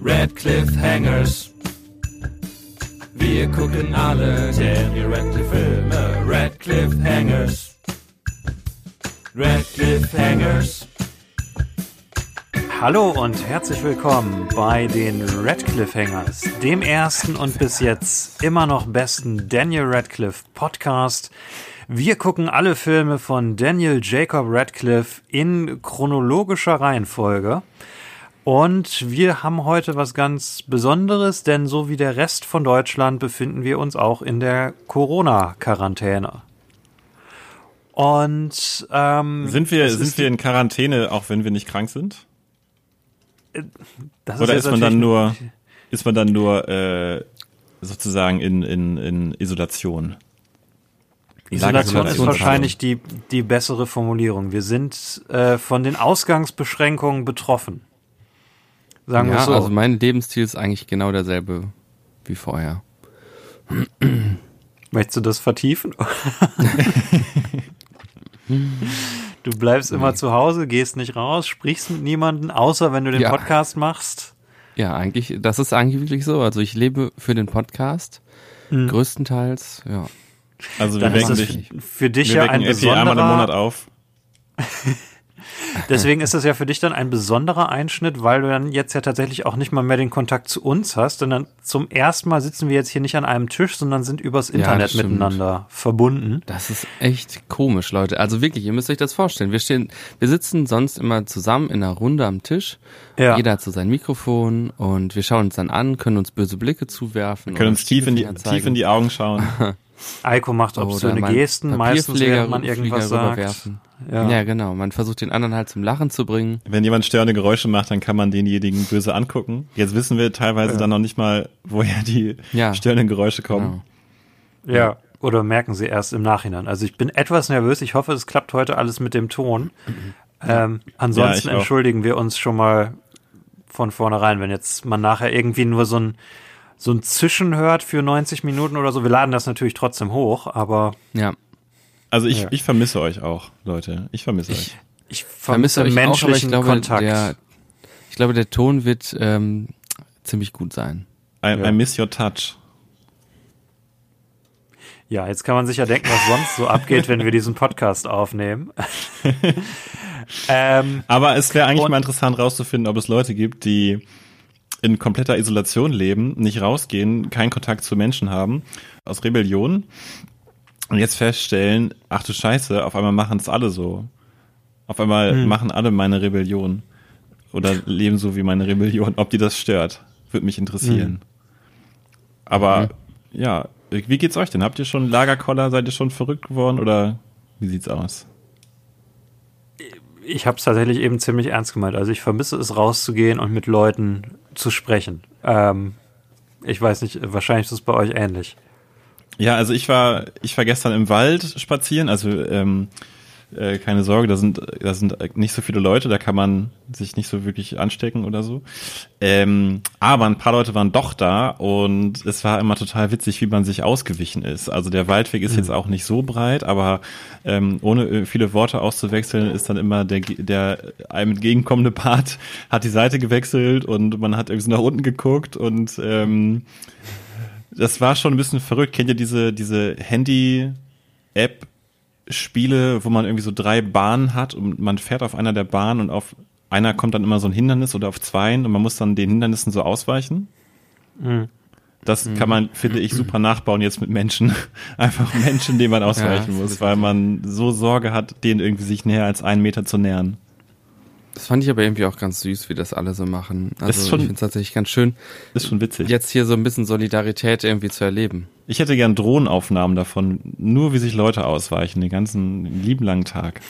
Red Hangers. Wir gucken alle Daniel Radcliffe Filme. Red Hangers. Red Hangers. Hallo und herzlich willkommen bei den Radcliffe Hangers, dem ersten und bis jetzt immer noch besten Daniel Radcliffe Podcast. Wir gucken alle Filme von Daniel Jacob Radcliffe in chronologischer Reihenfolge. Und wir haben heute was ganz Besonderes, denn so wie der Rest von Deutschland befinden wir uns auch in der Corona-Quarantäne. Und ähm, sind wir sind wir in Quarantäne, auch wenn wir nicht krank sind? das Oder jetzt ist man dann nur ist man dann nur äh, sozusagen in, in, in Isolation? Isolation ist wahrscheinlich die, die bessere Formulierung. Wir sind äh, von den Ausgangsbeschränkungen betroffen. Sagen wir Ja, es so. also mein Lebensstil ist eigentlich genau derselbe wie vorher. Möchtest du das vertiefen? du bleibst immer zu Hause, gehst nicht raus, sprichst mit niemandem, außer wenn du den Ja. Podcast machst. Ja, eigentlich, das ist eigentlich wirklich so. Also ich lebe für den Podcast, größtenteils, ja. Also wir wecken dich, für, für dich ja ein Epi einmal im Monat besonderer, auf. deswegen ist das ja für dich dann ein besonderer Einschnitt, weil du dann jetzt ja tatsächlich auch nicht mal mehr den Kontakt zu uns hast, sondern zum ersten Mal sitzen wir jetzt hier nicht an einem Tisch, sondern sind übers Ja, Internet stimmt. miteinander verbunden. Das ist echt komisch, Leute. Also wirklich, ihr müsst euch das vorstellen. Wir stehen, wir sitzen sonst immer zusammen in einer Runde am Tisch. Ja. Jeder hat so sein Mikrofon und wir schauen uns dann an, können uns böse Blicke zuwerfen. Wir können uns tief in die tief in die Augen schauen. Eiko macht obszöne Gesten, meistens während man irgendwas Flieger sagt. Ja. Ja. genau. Man versucht den anderen halt zum Lachen zu bringen. Wenn jemand störende Geräusche macht, dann kann man denjenigen böse angucken. Jetzt wissen wir teilweise dann noch nicht mal, woher die Ja. störenden Geräusche kommen. Genau. Ja, oder merken sie erst im Nachhinein. Also ich bin etwas nervös. Ich hoffe, es klappt heute alles mit dem Ton. Ähm, ansonsten Ja, entschuldigen wir uns schon mal von vornherein, wenn jetzt man nachher irgendwie nur so ein so ein Zischen hört für 90 Minuten oder so. Wir laden das natürlich trotzdem hoch, aber Ja. Also ich, Ja. ich vermisse euch auch, Leute. Ich vermisse euch. ich vermisse vermisse euch auch, menschlichen ich glaube, Kontakt. Der, ich glaube, der Ton wird ähm, ziemlich gut sein. I, Ja. I miss your touch. Ja, jetzt kann man sich ja denken, was sonst so abgeht, wenn wir diesen Podcast aufnehmen. ähm, Aber es wäre eigentlich Und- mal interessant rauszufinden, ob es Leute gibt, die in kompletter Isolation leben, nicht rausgehen, keinen Kontakt zu Menschen haben, aus Rebellion und jetzt feststellen, ach du Scheiße, auf einmal machen es alle so. Auf einmal Hm. machen alle meine Rebellion oder leben so wie meine Rebellion. Ob die das stört, würde mich interessieren. Hm. Aber ja, wie geht's euch denn? Habt ihr schon Lagerkoller? Seid ihr schon verrückt geworden oder wie sieht's aus? ich habe es tatsächlich eben ziemlich ernst gemeint. Also ich vermisse es, rauszugehen und mit Leuten zu sprechen. Ähm, ich weiß nicht, wahrscheinlich ist es bei euch ähnlich. Ja, also ich war, ich war gestern im Wald spazieren, also ähm, äh, keine Sorge, da sind, da sind nicht so viele Leute, da kann man sich nicht so wirklich anstecken oder so. Ähm, aber ein paar Leute waren doch da und es war immer total witzig, wie man sich ausgewichen ist. Also der Waldweg ist jetzt auch nicht so breit, aber ähm, ohne äh, viele Worte auszuwechseln, ist dann immer der, der einem entgegenkommende Part hat die Seite gewechselt und man hat irgendwie so nach unten geguckt und ähm, das war schon ein bisschen verrückt. Kennt ihr diese, diese Handy-App? Spiele, wo man irgendwie so drei Bahnen hat und man fährt auf einer der Bahnen und auf einer kommt dann immer so ein Hindernis oder auf zweien und man muss dann den Hindernissen so ausweichen. Das kann man, finde ich, super nachbauen jetzt mit Menschen. Einfach Menschen, denen man ausweichen das muss, weil man so Sorge hat, denen irgendwie sich näher als einen Meter zu nähern. Das fand ich aber irgendwie auch ganz süß, wie das alle so machen. Also Ist schon- ich finde es tatsächlich ganz schön, Ist schon witzig. jetzt hier so ein bisschen Solidarität irgendwie zu erleben. Ich hätte gern Drohnenaufnahmen davon, nur wie sich Leute ausweichen, den ganzen lieben langen Tag.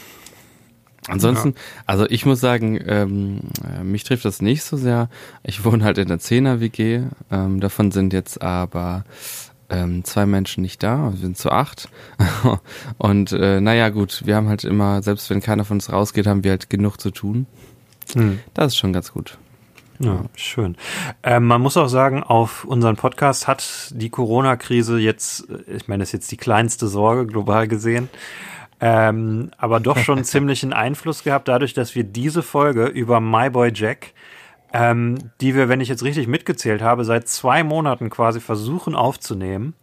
Ansonsten, also ich muss sagen, ähm, äh, mich trifft das nicht so sehr. Ich wohne halt in der 10er WG. Ähm, davon sind jetzt aber ähm, zwei Menschen nicht da. Wir sind zu acht. Und äh, naja, gut, wir haben halt immer, selbst wenn keiner von uns rausgeht, haben wir halt genug zu tun. Hm. Das ist schon ganz gut. Ja, schön. Ähm, man muss auch sagen, auf unseren Podcast hat die Corona-Krise jetzt, ich meine, das ist jetzt die kleinste Sorge global gesehen, ähm, aber doch schon ziemlichen Einfluss gehabt, dadurch, dass wir diese Folge über My Boy Jack, ähm, die wir, wenn ich jetzt richtig mitgezählt habe, seit zwei Monaten quasi versuchen aufzunehmen,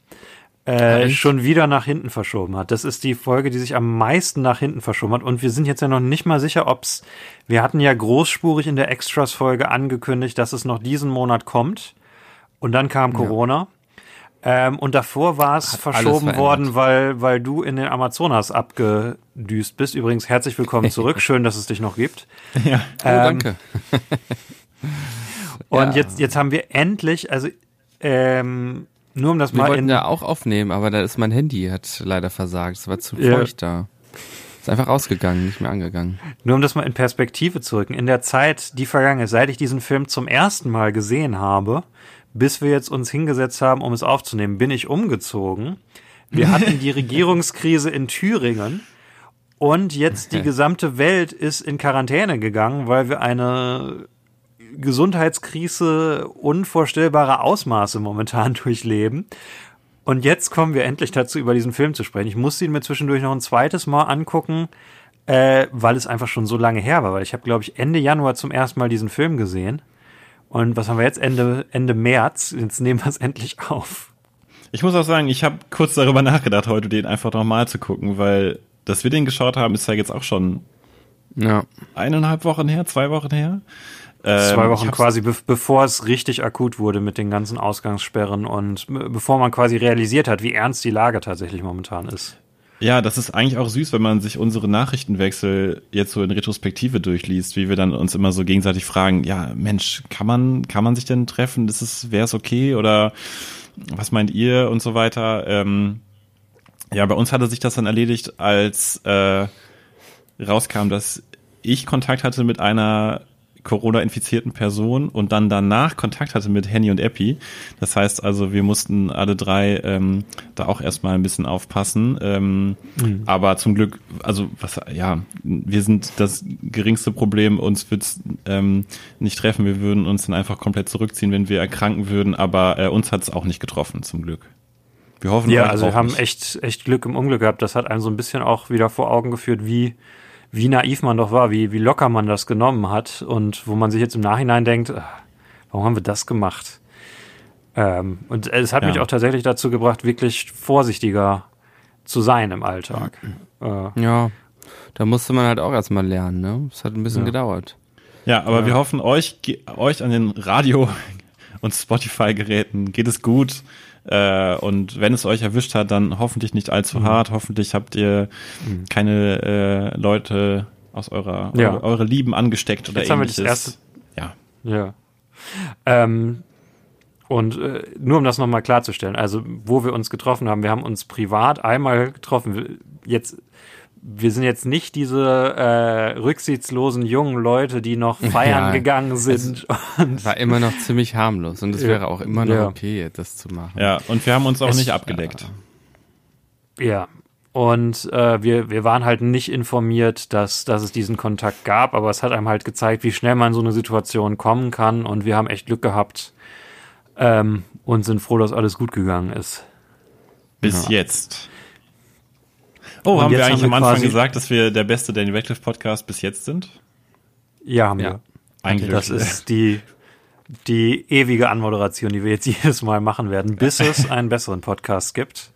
äh, schon wieder nach hinten verschoben hat. Das ist die Folge, die sich am meisten nach hinten verschoben hat. Und wir sind jetzt ja noch nicht mal sicher, ob's. Wir hatten ja großspurig in der Extras-Folge angekündigt, dass es noch diesen Monat kommt. Und dann kam Corona. Ähm, und davor war es verschoben worden, weil, weil du in den Amazonas abgedüst bist. Übrigens, herzlich willkommen zurück. Schön, dass es dich noch gibt. Ja. Oh, Ähm, danke. Und Ja. jetzt, jetzt haben wir endlich, also ähm, nur um das Wir mal wollten in, ja auch aufnehmen, aber da ist mein Handy hat leider versagt. Es war zu Ja. feucht da. Ist einfach ausgegangen, nicht mehr angegangen. Nur um das mal in Perspektive zu rücken. In der Zeit, die vergangen ist, seit ich diesen Film zum ersten Mal gesehen habe, bis wir jetzt uns hingesetzt haben, um es aufzunehmen, bin ich umgezogen. Wir hatten die Regierungskrise in Thüringen und jetzt die gesamte Welt ist in Quarantäne gegangen, weil wir eine Gesundheitskrise unvorstellbarer Ausmaße momentan durchleben. Und jetzt kommen wir endlich dazu, über diesen Film zu sprechen. Ich musste ihn mir zwischendurch noch ein zweites Mal angucken, äh, weil es einfach schon so lange her war. Weil ich habe, glaube ich, Ende Januar zum ersten Mal diesen Film gesehen. Und was haben wir jetzt? Ende, Ende März. Jetzt nehmen wir es endlich auf. Ich muss auch sagen, ich habe kurz darüber nachgedacht, heute den einfach nochmal zu gucken, weil dass wir den geschaut haben, ist ja jetzt auch schon Ja. eineinhalb Wochen her, zwei Wochen her. Ähm, Zwei ich Wochen quasi, be bevor es richtig akut wurde mit den ganzen Ausgangssperren und be- bevor man quasi realisiert hat, wie ernst die Lage tatsächlich momentan ist. Ja, das ist eigentlich auch süß, wenn man sich unsere Nachrichtenwechsel jetzt so in Retrospektive durchliest, wie wir dann uns immer so gegenseitig fragen, ja, Mensch, kann man, kann man sich denn treffen? Ist es, wäre es okay oder was meint ihr und so weiter? Ähm, ja, bei uns hatte sich das dann erledigt, als äh, rauskam, dass ich Kontakt hatte mit einer Corona-infizierten Person und dann danach Kontakt hatte mit Henny und Epi. Das heißt also, wir mussten alle drei ähm, da auch erstmal ein bisschen aufpassen. Ähm, Aber zum Glück, also was, ja, wir sind das geringste Problem. Uns wird's ähm, nicht treffen. Wir würden uns dann einfach komplett zurückziehen, wenn wir erkranken würden. Aber äh, uns hat's auch nicht getroffen, zum Glück. Wir hoffen, Ja, also wir haben nicht. echt, echt Glück im Unglück gehabt. Das hat einem so ein bisschen auch wieder vor Augen geführt, wie, wie naiv man doch war, wie, wie locker man das genommen hat und wo man sich jetzt im Nachhinein denkt, ah, warum haben wir das gemacht? Ähm, und es hat Ja. mich auch tatsächlich dazu gebracht, wirklich vorsichtiger zu sein im Alltag. Äh, Ja. Da musste man halt auch erstmal lernen, ne? Es hat ein bisschen Ja. gedauert. Ja, aber wir hoffen, euch, euch an den Radio- und Spotify-Geräten geht es gut. Äh, und wenn es euch erwischt hat, dann hoffentlich nicht allzu Mhm. hart. Hoffentlich habt ihr keine äh, Leute aus eurer, Ja. eure, eure Lieben angesteckt oder Jetzt haben wir das ähnliches. erste- Ja. Ja. Ähm, und äh, nur um das nochmal klarzustellen, also wo wir uns getroffen haben, wir haben uns privat einmal getroffen. Jetzt, wir sind jetzt nicht diese äh, rücksichtslosen jungen Leute, die noch feiern Ja, gegangen sind. und, War immer noch ziemlich harmlos und es Ja. wäre auch immer noch Ja. okay, das zu machen. ja, und wir haben uns auch Es- nicht abgedeckt. ja. Und äh, wir, wir waren halt nicht informiert, dass, dass es diesen Kontakt gab, aber es hat einem halt gezeigt, wie schnell man in so eine Situation kommen kann. Und wir haben echt Glück gehabt ähm, und sind froh, dass alles gut gegangen ist. Bis Ja. jetzt. Oh, Und haben wir haben eigentlich wir am Anfang gesagt, dass wir der beste Danny Radcliffe Podcast bis jetzt sind? Ja, haben Ja. wir. Eigentlich. Das ist die, die ewige Anmoderation, die wir jetzt jedes Mal machen werden, bis es einen besseren Podcast gibt.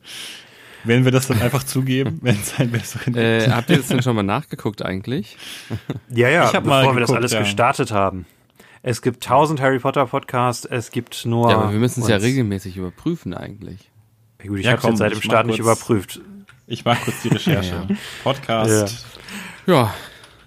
Wenn wir das dann einfach zugeben, wenn es einen besseren Äh, habt ihr das denn schon mal nachgeguckt eigentlich? Ja, ja, bevor mal wir das geguckt, alles ja. gestartet haben. Es gibt tausend Harry Potter Podcasts, es gibt nur. Ja, aber wir müssen es ja regelmäßig überprüfen eigentlich. Ja, Gut, ich Ja, habe komm, jetzt seit dem Start nicht überprüft. Ich mache kurz die Recherche. Ja, Podcast. Ja.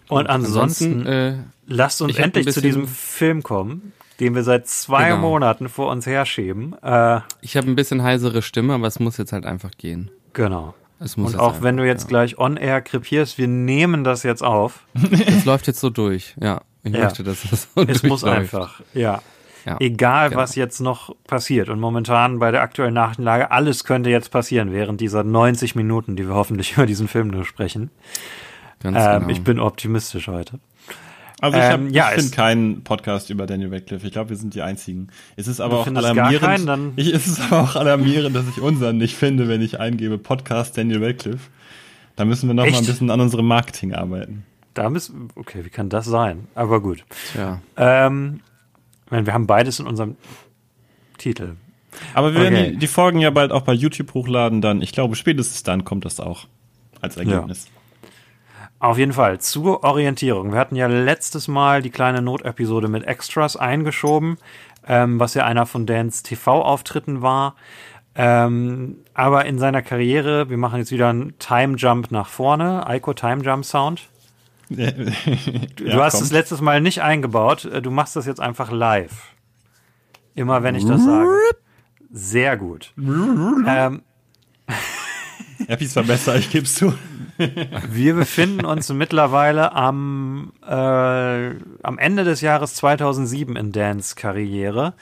Und ansonsten, äh, lasst uns endlich zu diesem Film kommen, den wir seit zwei Genau. Monaten vor uns herschieben. Äh, ich habe ein bisschen heisere Stimme, aber es muss jetzt halt einfach gehen. genau. Es muss Und auch einfach, wenn du jetzt ja. gleich on air krepierst, wir nehmen das jetzt auf. Es läuft jetzt so durch, ja. Ich Ja. möchte, dass es so Es muss einfach, ja. Ja, Egal, genau. was jetzt noch passiert. Und momentan bei der aktuellen Nachrichtenlage, alles könnte jetzt passieren während dieser 90 Minuten, die wir hoffentlich über diesen Film nur sprechen. Ganz Ähm, genau. Ich bin optimistisch heute. Also ich, Ähm, ja, ich finde keinen Podcast über Daniel Radcliffe. Ich glaube, wir sind die einzigen. Es ist aber auch alarmierend. keinen, dann- ich, es ist aber auch alarmierend, dass ich unseren nicht finde, wenn ich eingebe Podcast Daniel Radcliffe. Da müssen wir noch Echt? mal ein bisschen an unserem Marketing arbeiten. Da müssen, okay, wie kann das sein? Aber gut. Tja. Ähm, meine, wir haben beides in unserem Titel. Aber wir Okay. werden die, die Folgen ja bald auch bei YouTube hochladen, dann, ich glaube, spätestens dann kommt das auch als Ergebnis. Auf jeden Fall, zur Orientierung. Wir hatten ja letztes Mal die kleine Notepisode mit Extras eingeschoben, ähm, was ja einer von Dans TV-Auftritten war. Ähm, aber in seiner Karriere, wir machen jetzt wieder einen Time Jump nach vorne, Ico Time Jump Sound. Du, du hast es letztes Mal nicht eingebaut, äh, du machst das jetzt einfach live. Immer wenn ich das sage. Sehr gut. ähm, Eppis war besser, ich geb's zu. Wir befinden uns mittlerweile am, äh, am Ende des Jahres 2007 in Dans Karriere.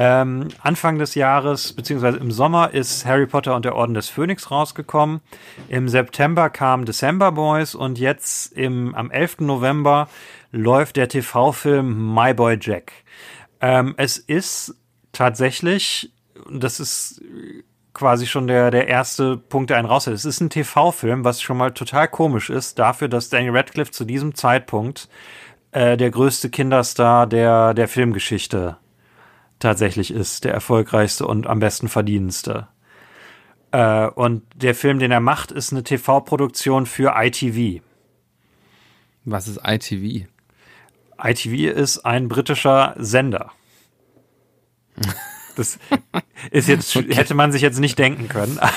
Ähm, Anfang des Jahres, beziehungsweise im Sommer, ist Harry Potter und der Orden des Phönix rausgekommen. Im September kam December Boys und jetzt im, am 11. November läuft der TV-Film My Boy Jack. Ähm, es ist tatsächlich, das ist quasi schon der, der erste Punkt, der einen raushält. Es ist ein TV-Film, was schon mal total komisch ist, dafür, dass Daniel Radcliffe zu diesem Zeitpunkt äh, der größte Kinderstar der, der Filmgeschichte tatsächlich ist, der erfolgreichste und am besten verdienendste. Äh, und der Film, den er macht, ist eine TV-Produktion für ITV. Was ist ITV? ITV ist ein britischer Sender. Das ist jetzt, hätte man sich jetzt nicht denken können.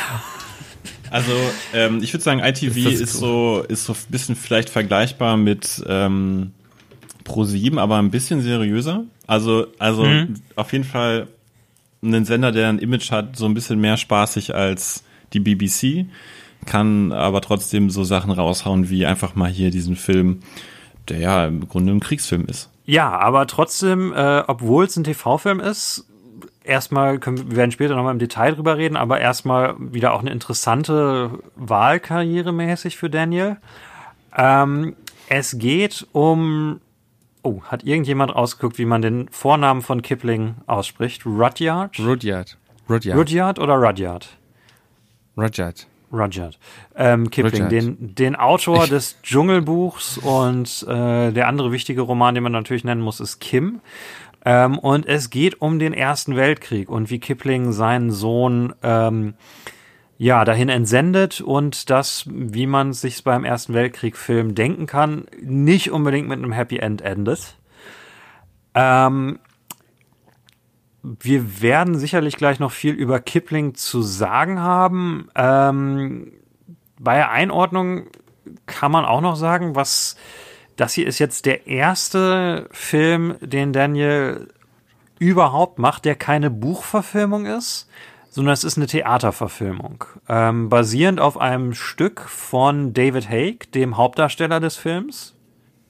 Also, ähm, ich würde sagen, ITV Ist ist, so, ist so ein bisschen vielleicht vergleichbar mit ähm, Pro7, aber ein bisschen seriöser. Also, also auf jeden Fall ein Sender, der ein Image hat, so ein bisschen mehr spaßig als die BBC, kann aber trotzdem so Sachen raushauen wie einfach mal hier diesen Film, der ja im Grunde ein Kriegsfilm ist. Ja, aber trotzdem, äh, obwohl es ein TV-Film ist, erstmal, können, wir wir werden später nochmal im Detail drüber reden, aber erstmal wieder auch eine interessante Wahlkarriere mäßig für Daniel. Ähm, es geht um, oh, hat irgendjemand rausgeguckt, wie man den Vornamen von Kipling ausspricht? Rudyard? Rudyard. Rudyard. Rudyard oder Rudyard? Rudyard. Rudyard. Ähm, Kipling, Rudyard. Den, den Autor des Dschungelbuchs und äh, der andere wichtige Roman, den man natürlich nennen muss, ist Kim. Ähm, und es geht um den Ersten Weltkrieg und wie Kipling seinen Sohn ähm, ja dahin entsendet und das, wie man sich beim Ersten Weltkrieg-Film denken kann, nicht unbedingt mit einem Happy End endet. Ähm, wir werden sicherlich gleich noch viel über Kipling zu sagen haben. Ähm, bei der Einordnung kann man auch noch sagen, was das hier ist jetzt der erste Film, den Daniel überhaupt macht, der keine Buchverfilmung ist, sondern es ist eine Theaterverfilmung. Ähm, basierend auf einem Stück von David Haig, dem Hauptdarsteller des Films.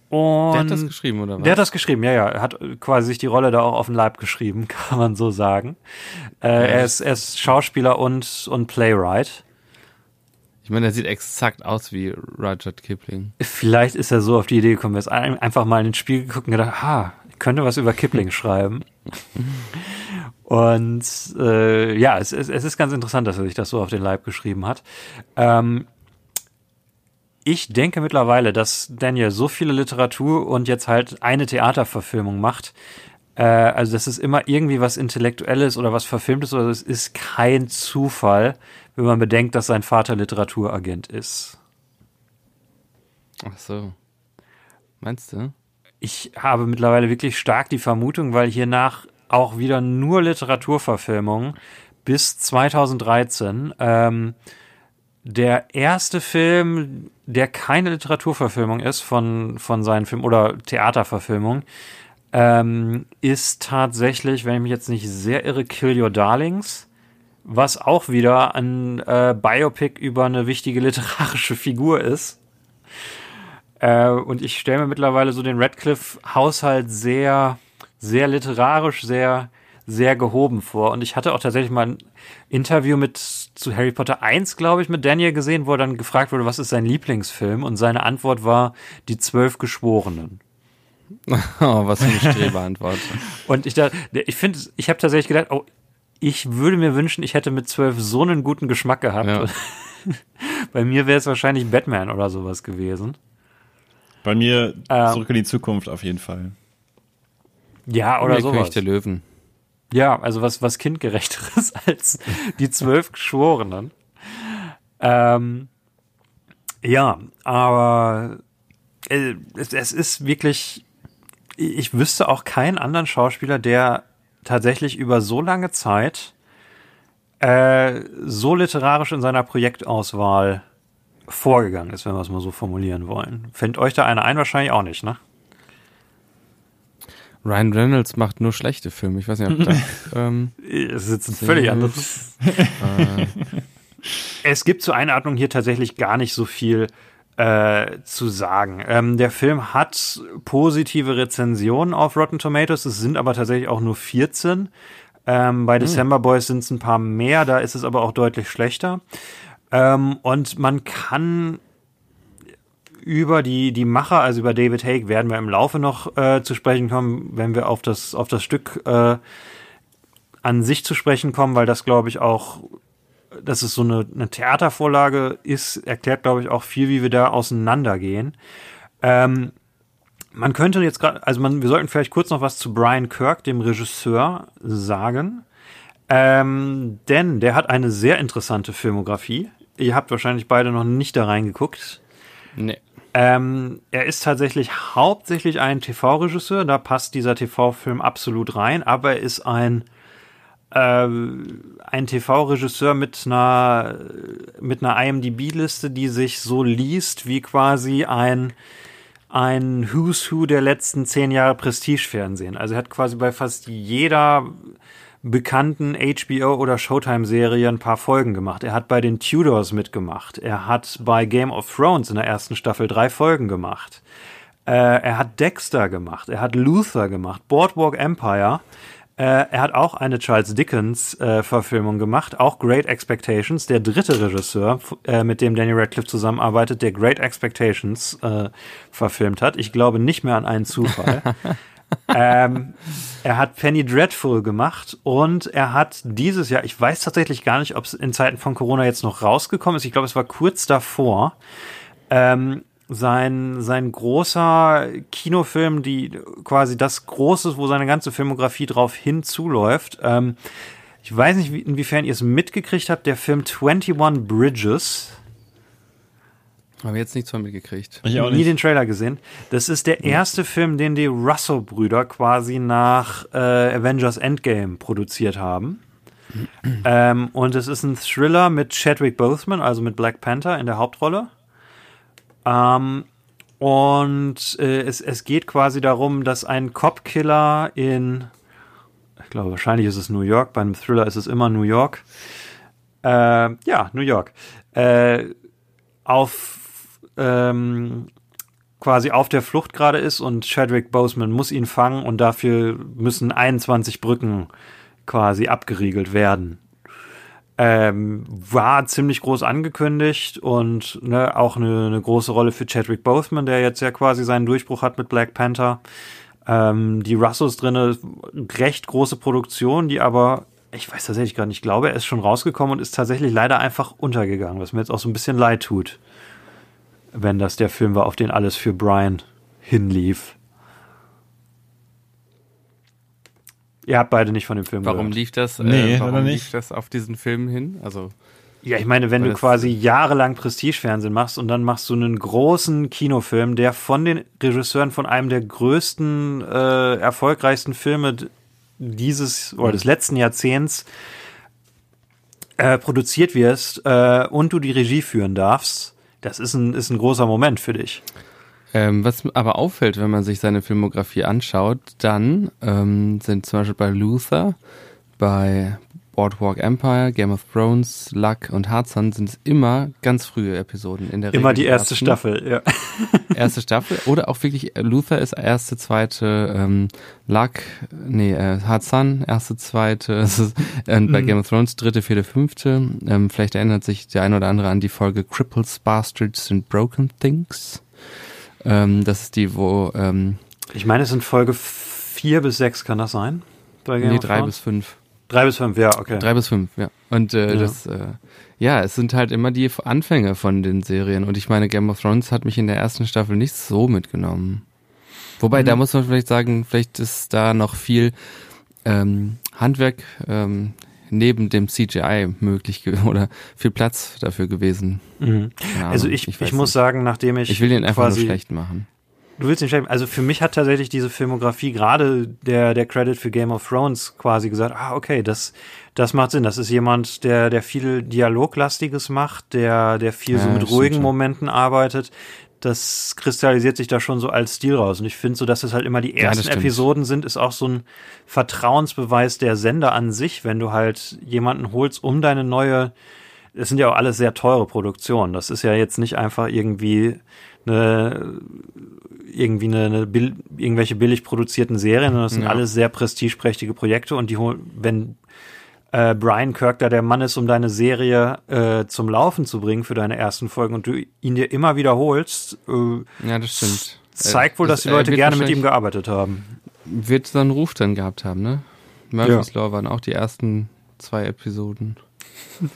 Und Der hat das geschrieben, oder was? der hat das geschrieben, ja, ja. Er hat quasi sich die Rolle da auch auf den Leib geschrieben, kann man so sagen. Äh, er, ist, er ist Schauspieler und, und Playwright. ich meine, er sieht exakt aus wie Rudyard Kipling. Vielleicht ist er so auf die Idee gekommen, er ist ein- einfach mal in den Spiegel geguckt und gedacht, ha, ich könnte was über Kipling schreiben. Und äh, ja, es, es, es ist ganz interessant, dass er sich das so auf den Leib geschrieben hat. Ähm, ich denke mittlerweile, dass Daniel so viele Literatur und jetzt halt eine Theaterverfilmung macht. Äh, also, das ist immer irgendwie was Intellektuelles oder was Verfilmtes oder es ist kein Zufall, wenn man bedenkt, dass sein Vater Literaturagent ist. Ach so. Meinst du? Ich habe mittlerweile wirklich stark die Vermutung, weil hiernach auch wieder nur Literaturverfilmungen bis 2013. Ähm, der erste Film, der keine Literaturverfilmung ist von, von seinen Filmen oder Theaterverfilmung, ähm, ist tatsächlich, wenn ich mich jetzt nicht sehr irre, Kill Your Darlings, was auch wieder ein äh, Biopic über eine wichtige literarische Figur ist. Äh, und ich stelle mir mittlerweile so den Radcliffe-Haushalt sehr, sehr literarisch, sehr, sehr gehoben vor. Und ich hatte auch tatsächlich mal ein Interview mit zu Harry Potter 1, glaube ich, mit Daniel gesehen, wo er dann gefragt wurde, was ist sein Lieblingsfilm? Und seine Antwort war Die Zwölf Geschworenen. Oh, was für eine Streberantwort. Und ich da, ich finde, ich habe tatsächlich gedacht, oh, ich würde mir wünschen, ich hätte mit zwölf so einen guten Geschmack gehabt. Ja. Bei mir wäre es wahrscheinlich Batman oder sowas gewesen. Bei mir Ähm. zurück in die Zukunft auf jeden Fall. Ja, oder Der König der Löwen. Ja, also was, was kindgerechteres als die zwölf Geschworenen. Ähm, ja, aber äh, es, es ist wirklich, ich wüsste auch keinen anderen Schauspieler, der tatsächlich über so lange Zeit äh, so literarisch in seiner Projektauswahl vorgegangen ist, wenn wir es mal so formulieren wollen. Fällt euch da einer ein? Wahrscheinlich auch nicht, ne? Ryan Reynolds macht nur schlechte Filme. Ich weiß nicht, ob das, ähm, Es ist jetzt ein völlig anderes. äh, Es gibt zur Einordnung hier tatsächlich gar nicht so viel äh, zu sagen. Ähm, der Film hat positive Rezensionen auf Rotten Tomatoes, es sind aber tatsächlich auch nur 14. Ähm, bei December Boys sind es ein paar mehr, da ist es aber auch deutlich schlechter. Ähm, und man kann über die, die Macher, also über David Haig, werden wir im Laufe noch äh, zu sprechen kommen, wenn wir auf das, auf das Stück äh, an sich zu sprechen kommen, weil das, glaube ich, auch dass es so eine, eine Theatervorlage ist, erklärt, glaube ich, auch viel, wie wir da auseinandergehen. Ähm, man könnte jetzt gerade, also man, wir sollten vielleicht kurz noch was zu Brian Kirk, dem Regisseur, sagen. Ähm, denn der hat eine sehr interessante Filmografie. Ihr habt wahrscheinlich beide noch nicht da reingeguckt. nee. Ähm, er ist tatsächlich hauptsächlich ein TV-Regisseur, da passt dieser TV-Film absolut rein, aber er ist ein, äh, ein TV-Regisseur mit einer, mit einer IMDb-Liste, die sich so liest wie quasi ein, ein Who's Who der letzten zehn Jahre Prestige-Fernsehen. Also er hat quasi bei fast jeder bekannten HBO- oder Showtime-Serie ein paar Folgen gemacht. Er hat bei den Tudors mitgemacht. Er hat bei Game of Thrones in der ersten Staffel drei Folgen gemacht. Äh, er hat Dexter gemacht. Er hat Luther gemacht. Boardwalk Empire. Äh, er hat auch eine Charles Dickens-Verfilmung gemacht, auch Great Expectations. Der dritte Regisseur, äh, mit dem Daniel Radcliffe zusammenarbeitet, der Great Expectations äh, verfilmt hat. Ich glaube nicht mehr an einen Zufall. ähm, er hat Penny Dreadful gemacht und er hat dieses Jahr, ich weiß tatsächlich gar nicht, ob es in Zeiten von Corona jetzt noch rausgekommen ist, ich glaube, es war kurz davor, ähm, sein, sein großer Kinofilm, die quasi das Große, wo seine ganze Filmografie drauf hinzuläuft. Ähm, ich weiß nicht, wie, inwiefern ihr es mitgekriegt habt, der Film 21 Bridges. Haben wir jetzt nichts von mitgekriegt. Ich auch Nie nicht. den Trailer gesehen. Das ist der erste Film, den die Russo-Brüder quasi nach äh, Avengers Endgame produziert haben. ähm, und es ist ein Thriller mit Chadwick Boseman, also mit Black Panther in der Hauptrolle. Ähm, und äh, es, es geht quasi darum, dass ein Cop-Killer in, ich glaube, wahrscheinlich ist es New York, bei einem Thriller ist es immer New York. Äh, ja, New York. Äh, auf ähm, quasi auf der Flucht gerade ist und Chadwick Boseman muss ihn fangen und dafür müssen 21 Brücken quasi abgeriegelt werden. Ähm, war ziemlich groß angekündigt und ne, auch eine, eine große Rolle für Chadwick Boseman, der jetzt ja quasi seinen Durchbruch hat mit Black Panther. Ähm, die Russos drinne, recht große Produktion, die aber, ich weiß tatsächlich gar nicht, ich glaube, er ist schon rausgekommen und ist tatsächlich leider einfach untergegangen, was mir jetzt auch so ein bisschen leid tut wenn das der Film war, auf den alles für Brian hinlief. Ihr habt beide nicht von dem Film Warum gehört. lief das? Äh, Nee, warum leider lief nicht. das auf diesen Film hin? Also Ja, ich meine, wenn du das- quasi jahrelang Prestigefernsehen machst und dann machst du einen großen Kinofilm, der von den Regisseuren von einem der größten, äh, erfolgreichsten Filme dieses oder des letzten Jahrzehnts äh, produziert wirst äh, und du die Regie führen darfst, das ist ein, ist ein großer Moment für dich. Ähm, was aber auffällt, wenn man sich seine Filmografie anschaut, dann ähm, sind zum Beispiel bei Luther, bei Boardwalk Empire, Game of Thrones, Luck und Heartsun sind es immer ganz frühe Episoden in der Immer Regel die erste ersten. Staffel, ja. Erste Staffel oder auch wirklich äh, Luther ist erste, zweite, ähm, Luck, nee, äh, Hard Sun, erste, zweite, ist, äh, bei Game of Thrones dritte, vierte, fünfte. Ähm, vielleicht erinnert sich der ein oder andere an die Folge Cripples, Bastards and Broken Things. Ähm, das ist die, wo Ich meine, es sind Folge vier bis sechs, kann das sein? Bei Game nee, drei bis fünf. Drei bis fünf, ja, okay. Drei bis fünf, ja. Und äh, Ja. das, äh, ja, es sind halt immer die Anfänge von den Serien. Und ich meine, Game of Thrones hat mich in der ersten Staffel nicht so mitgenommen. Wobei, Mhm. da muss man vielleicht sagen, vielleicht ist da noch viel ähm, Handwerk ähm, neben dem CGI möglich oder viel Platz dafür gewesen. Mhm. Keine Also ich, ich, weiß muss sagen, nachdem ich. ich will den einfach nur quasi, schlecht machen. Du willst ihn schlecht Also für mich hat tatsächlich diese Filmografie gerade der, der Credit für Game of Thrones quasi gesagt, ah, okay, das, das macht Sinn. Das ist jemand, der, der viel Dialoglastiges macht, der, der viel so Ja, mit stimmt ruhigen. Momenten arbeitet. Das kristallisiert sich da schon so als Stil raus. Und ich finde so, dass es halt immer die Ja, ersten stimmt. Episoden sind, ist auch so ein Vertrauensbeweis der Sender an sich, wenn du halt jemanden holst, um deine neue es sind ja auch alles sehr teure Produktionen. Das ist ja jetzt nicht einfach irgendwie eine irgendwie eine, eine Bill, irgendwelche billig produzierten Serien, sondern das sind Ja. alles sehr prestigeprächtige Projekte und die holen, wenn äh, Brian Kirk da der Mann ist, um deine Serie äh, zum Laufen zu bringen für deine ersten Folgen und du ihn dir immer wiederholst, äh, Ja, das stimmt. zeigt wohl, Äh, dass die äh, Leute gerne mit ihm gearbeitet haben. Wird so einen Ruf dann gehabt haben, ne? Murphy's Law waren auch die ersten zwei Episoden.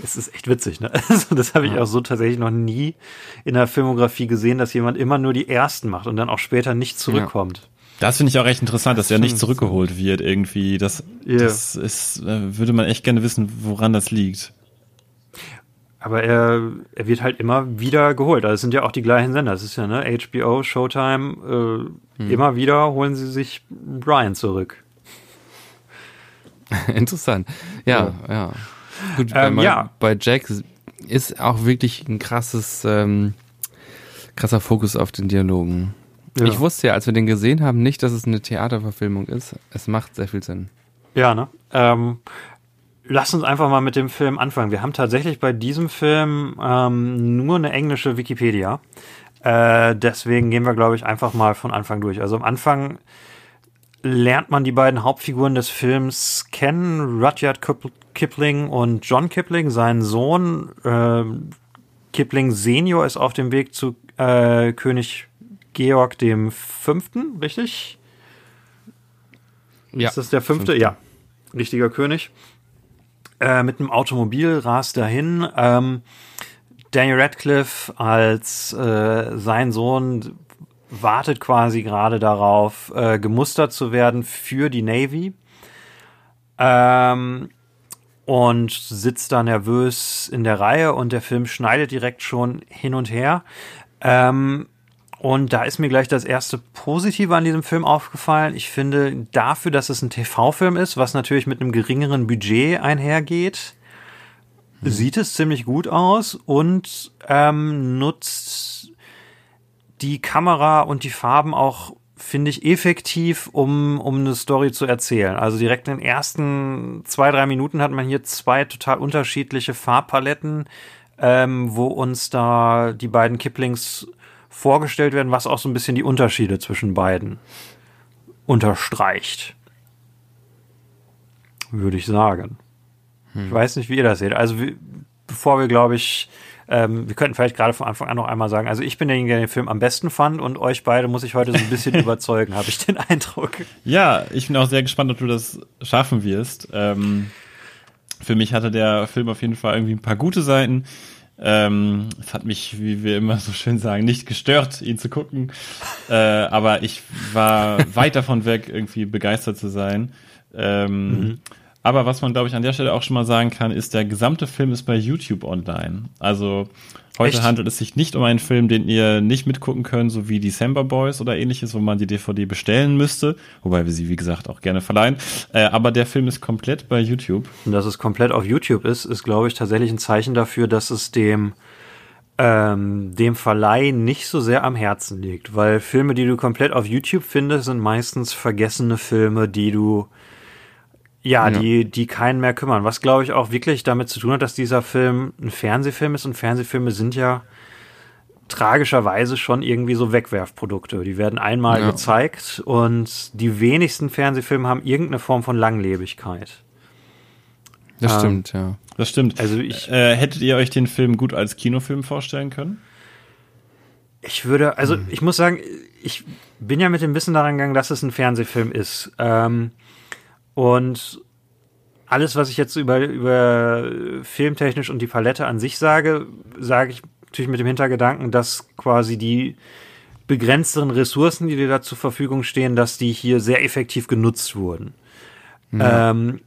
Es ist echt witzig, ne? Also, das habe ich Ja. auch so tatsächlich noch nie in der Filmografie gesehen, dass jemand immer nur die ersten macht und dann auch später nicht zurückkommt. Das finde ich auch recht interessant, dass er nicht zurückgeholt wird irgendwie. Das, Ja. das ist, äh, würde man echt gerne wissen, woran das liegt. Aber er, er wird halt immer wieder geholt. Also es sind ja auch die gleichen Sender. Das ist ja, ne, HBO, Showtime, äh, Hm. immer wieder holen sie sich Brian zurück. Interessant. Ja, ja. Gut, Ähm, bei, ja. bei Jack ist auch wirklich ein krasses, ähm, krasser Fokus auf den Dialogen. Ja. Ich wusste ja, als wir den gesehen haben, nicht, dass es eine Theaterverfilmung ist. Es macht sehr viel Sinn. Ja, ne? Ähm, lass uns einfach mal mit dem Film anfangen. Wir haben tatsächlich bei diesem Film ähm, nur eine englische Wikipedia. Äh, deswegen gehen wir, glaube ich, einfach mal von Anfang durch. Also am Anfang lernt man die beiden Hauptfiguren des Films kennen, Rudyard Kip- Kipling und John Kipling, sein Sohn. ähm, Kipling Senior ist auf dem Weg zu äh, König Georg dem Fünften, richtig? Ja. Ist das der fünfte? Ja. Richtiger König. Äh, mit einem Automobil rast dahin. Ähm, Daniel Radcliffe als äh, sein Sohn wartet quasi gerade darauf, äh, gemustert zu werden für die Navy. Ähm, und sitzt da nervös in der Reihe und der Film schneidet direkt schon hin und her. Ähm, und da ist mir gleich das erste Positive an diesem Film aufgefallen. Ich finde, dafür, dass es ein TV-Film ist, was natürlich mit einem geringeren Budget einhergeht, sieht es ziemlich gut aus und ähm, nutzt die Kamera und die Farben auch, finde ich, effektiv, um, um eine Story zu erzählen. Also direkt in den ersten zwei, drei Minuten hat man hier zwei total unterschiedliche Farbpaletten, ähm, wo uns da die beiden Kiplings vorgestellt werden, was auch so ein bisschen die Unterschiede zwischen beiden unterstreicht. Würde ich sagen. Ich weiß nicht, wie ihr das seht. Also, wie, bevor wir, glaube ich, ähm, wir könnten vielleicht gerade von Anfang an noch einmal sagen, also ich bin derjenige, der den Film am besten fand und euch beide muss ich heute so ein bisschen überzeugen, habe ich den Eindruck. Ja, ich bin auch sehr gespannt, ob du das schaffen wirst. Ähm, für mich hatte der Film auf jeden Fall irgendwie ein paar gute Seiten. Ähm, es hat mich, wie wir immer so schön sagen, nicht gestört, ihn zu gucken. Äh, aber ich war weit davon weg, irgendwie begeistert zu sein. Ähm, Aber was man, glaube ich, an der Stelle auch schon mal sagen kann, ist, der gesamte Film ist bei YouTube online. Also heute Echt? handelt es sich nicht um einen Film, den ihr nicht mitgucken könnt, so wie December Boys oder ähnliches, wo man die DVD bestellen müsste. Wobei wir sie, wie gesagt, auch gerne verleihen. Äh, aber der Film ist komplett bei YouTube. Und dass es komplett auf YouTube ist, ist, glaube ich, tatsächlich ein Zeichen dafür, dass es dem, ähm, dem Verleih nicht so sehr am Herzen liegt. Weil Filme, die du komplett auf YouTube findest, sind meistens vergessene Filme, die du, ja, Ja. die, die keinen mehr kümmern. Was, glaube ich, auch wirklich damit zu tun hat, dass dieser Film ein Fernsehfilm ist. Und Fernsehfilme sind ja tragischerweise schon irgendwie so Wegwerfprodukte. Die werden einmal Ja. gezeigt und die wenigsten Fernsehfilme haben irgendeine Form von Langlebigkeit. Das Ähm, stimmt, ja. Das stimmt. Also ich- äh, hättet ihr euch den Film gut als Kinofilm vorstellen können? Ich würde, also ich muss sagen, ich bin ja mit dem Wissen daran gegangen, dass es ein Fernsehfilm ist. Ähm, und alles, was ich jetzt über, über filmtechnisch und die Palette an sich sage, sage ich natürlich mit dem Hintergedanken, dass quasi die begrenzteren Ressourcen, die dir da zur Verfügung stehen, dass die hier sehr effektiv genutzt wurden. Ja. Ähm,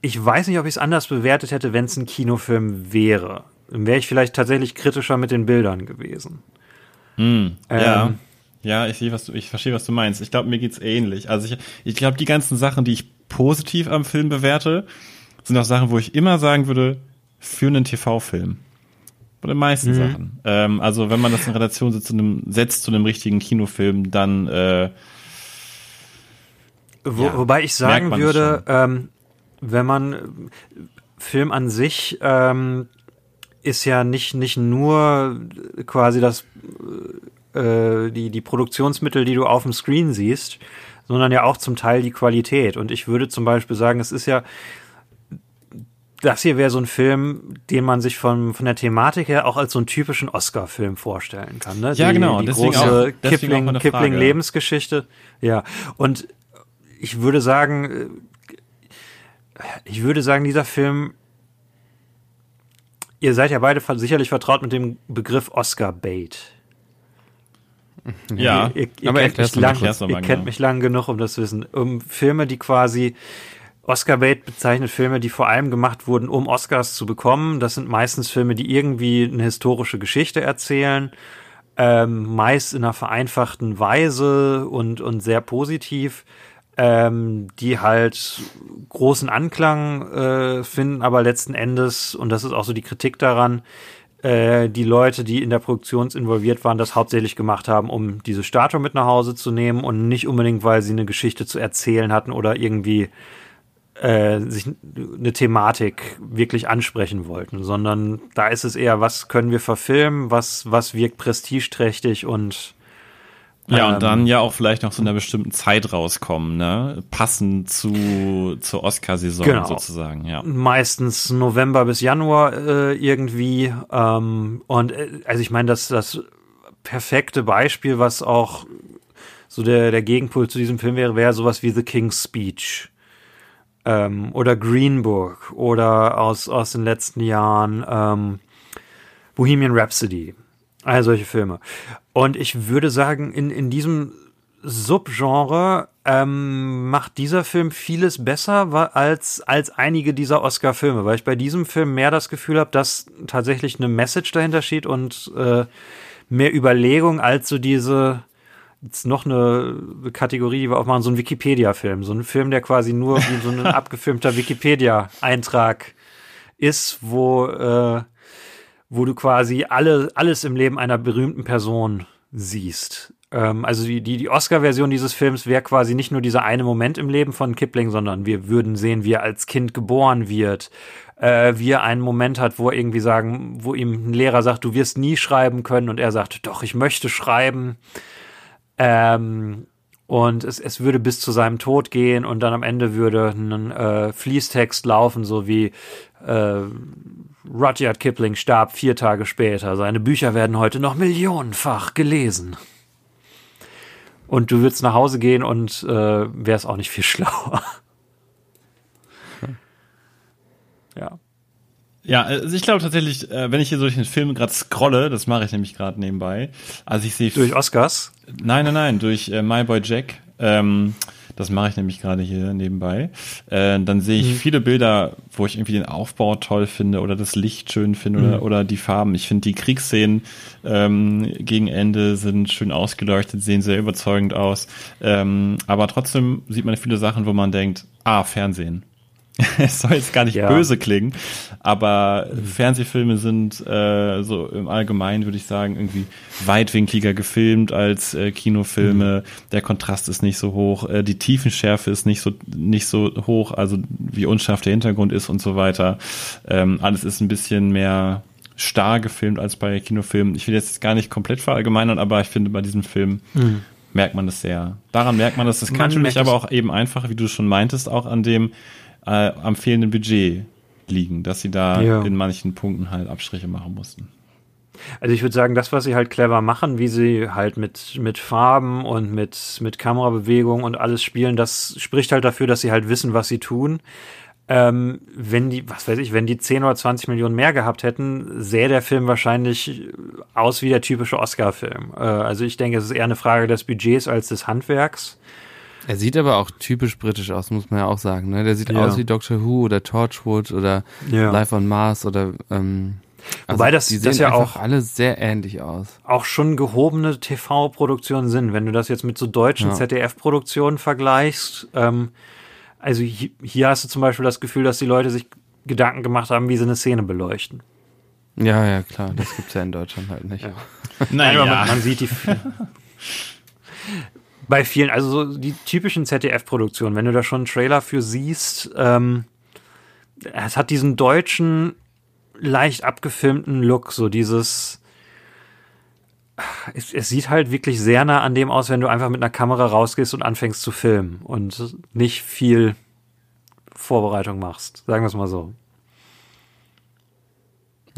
ich weiß nicht, ob ich es anders bewertet hätte, wenn es ein Kinofilm wäre. Dann wäre ich vielleicht tatsächlich kritischer mit den Bildern gewesen. Hm, ähm, ja. Ja, ich sehe, was du, ich verstehe, was du meinst. Ich glaube, mir geht's ähnlich. Also ich, ich glaube, die ganzen Sachen, die ich positiv am Film bewerte, sind auch Sachen, wo ich immer sagen würde, für einen TV-Film. Bei den meisten mhm. Sachen. Ähm, also wenn man das in Relation setzt zu einem, setzt zu einem richtigen Kinofilm, dann äh, Wo, ja, wobei ich sagen würde, ähm, wenn man Film an sich ähm, ist ja nicht nicht nur quasi das äh, die die Produktionsmittel, die du auf dem Screen siehst, sondern ja auch zum Teil die Qualität. Und ich würde zum Beispiel sagen, es ist ja das hier wäre so ein Film, den man sich von, von der Thematik her auch als so einen typischen Oscar-Film vorstellen kann. Ne? Ja, genau. Die deswegen große auch, Kipling, Kipling-Lebensgeschichte. Ja, und ich würde sagen, ich würde sagen, dieser Film, ihr seid ja beide sicherlich vertraut mit dem Begriff Oscar-Bait. Ja, ihr, ihr, aber kennt, mich lang, ihr kennt genau. mich lang genug, um das zu wissen. Um Filme, die quasi Oscar-Bait bezeichnet Filme, die vor allem gemacht wurden, um Oscars zu bekommen. Das sind meistens Filme, die irgendwie eine historische Geschichte erzählen, ähm, meist in einer vereinfachten Weise und, und sehr positiv ähm, die halt großen Anklang äh, finden, aber letzten Endes, und das ist auch so die Kritik daran, äh, die Leute, die in der Produktion involviert waren, das hauptsächlich gemacht haben, um diese Statue mit nach Hause zu nehmen und nicht unbedingt, weil sie eine Geschichte zu erzählen hatten oder irgendwie äh, sich eine Thematik wirklich ansprechen wollten, sondern da ist es eher, was können wir verfilmen, was, was wirkt prestigeträchtig und ja, und dann ähm. ja auch vielleicht noch zu einer bestimmten Zeit rauskommen, ne? Passend zu zur Oscar-Saison genau. sozusagen, ja. Meistens November bis Januar äh, irgendwie. Ähm, und äh, also ich meine, das das perfekte Beispiel, was auch so der der Gegenpol zu diesem Film wäre, wäre sowas wie The King's Speech. Ähm, oder Green Book oder aus aus den letzten Jahren ähm, Bohemian Rhapsody. All solche Filme. Und ich würde sagen, in, in diesem Subgenre ähm, macht dieser Film vieles besser als, als einige dieser Oscar-Filme, weil ich bei diesem Film mehr das Gefühl habe, dass tatsächlich eine Message dahinter steht und äh, mehr Überlegung als so diese jetzt noch eine Kategorie, die wir aufmachen, so ein Wikipedia-Film. So ein Film, der quasi nur wie so ein abgefilmter Wikipedia-Eintrag ist, wo äh, wo du quasi alle, alles im Leben einer berühmten Person siehst. Ähm, also die, die, die Oscar-Version dieses Films wäre quasi nicht nur dieser eine Moment im Leben von Kipling, sondern wir würden sehen, wie er als Kind geboren wird, äh, wie er einen Moment hat, wo er irgendwie sagen, wo ihm ein Lehrer sagt, du wirst nie schreiben können und er sagt, doch, ich möchte schreiben. Ähm, und es, es würde bis zu seinem Tod gehen und dann am Ende würde ein äh, Fließtext laufen, so wie äh, Rudyard Kipling starb vier Tage später. Seine Bücher werden heute noch millionenfach gelesen. Und du würdest nach Hause gehen und äh, wärst auch nicht viel schlauer. ja. Ja, also ich glaube tatsächlich, äh, wenn ich hier durch den Film gerade scrolle, das mache ich nämlich gerade nebenbei. Also ich sehe durch Oscars. Nein, nein, nein, durch äh, My Boy Jack. Ähm, das mache ich nämlich gerade hier nebenbei. Äh, dann sehe ich mhm. viele Bilder, wo ich irgendwie den Aufbau toll finde oder das Licht schön finde mhm. oder, oder die Farben. Ich finde die Kriegsszenen ähm, gegen Ende sind schön ausgeleuchtet, sehen sehr überzeugend aus. Ähm, aber trotzdem sieht man viele Sachen, wo man denkt, ah, Fernsehen. es soll jetzt gar nicht ja. böse klingen, aber Fernsehfilme sind äh, so im Allgemeinen, würde ich sagen, irgendwie weitwinkliger gefilmt als äh, Kinofilme. Mhm. Der Kontrast ist nicht so hoch, äh, die Tiefenschärfe ist nicht so nicht so hoch, also wie unscharf der Hintergrund ist und so weiter. Ähm, alles ist ein bisschen mehr starr gefilmt als bei Kinofilmen. Ich will jetzt gar nicht komplett verallgemeinern, aber ich finde bei diesem Film mhm. merkt man das sehr. Daran merkt man das. Das kann natürlich aber auch eben einfach, wie du schon meintest, auch an dem äh, am fehlenden Budget liegen, dass sie da ja. in manchen Punkten halt Abstriche machen mussten. Also ich würde sagen, das, was sie halt clever machen, wie sie halt mit, mit Farben und mit, mit Kamerabewegung und alles spielen, das spricht halt dafür, dass sie halt wissen, was sie tun. ähm, wenn die, was weiß ich, wenn die 10 oder 20 Millionen mehr gehabt hätten, sähe der Film wahrscheinlich aus wie der typische Oscar-Film. Äh, also ich denke, es ist eher eine Frage des Budgets als des Handwerks. Er sieht aber auch typisch britisch aus, muss man ja auch sagen. Ne? Der sieht Ja. aus wie Doctor Who oder Torchwood oder Ja. Life on Mars oder ähm, also Wobei das- die das sehen ja einfach auch- alle sehr ähnlich aus. Auch schon gehobene TV-Produktionen sind. Wenn du das jetzt mit so deutschen Ja. ZDF-Produktionen vergleichst, ähm, also hi- hier hast du zum Beispiel das Gefühl, dass die Leute sich Gedanken gemacht haben, wie sie eine Szene beleuchten. Ja, ja, klar, das gibt's ja in Deutschland halt nicht. Ja. Nein, aber man, man sieht die. Bei vielen, also so die typischen ZDF-Produktionen, wenn du da schon einen Trailer für siehst, ähm, es hat diesen deutschen, leicht abgefilmten Look, so dieses. Es, es sieht halt wirklich sehr nah an dem aus, wenn du einfach mit einer Kamera rausgehst und anfängst zu filmen und nicht viel Vorbereitung machst. Sagen wir es mal so.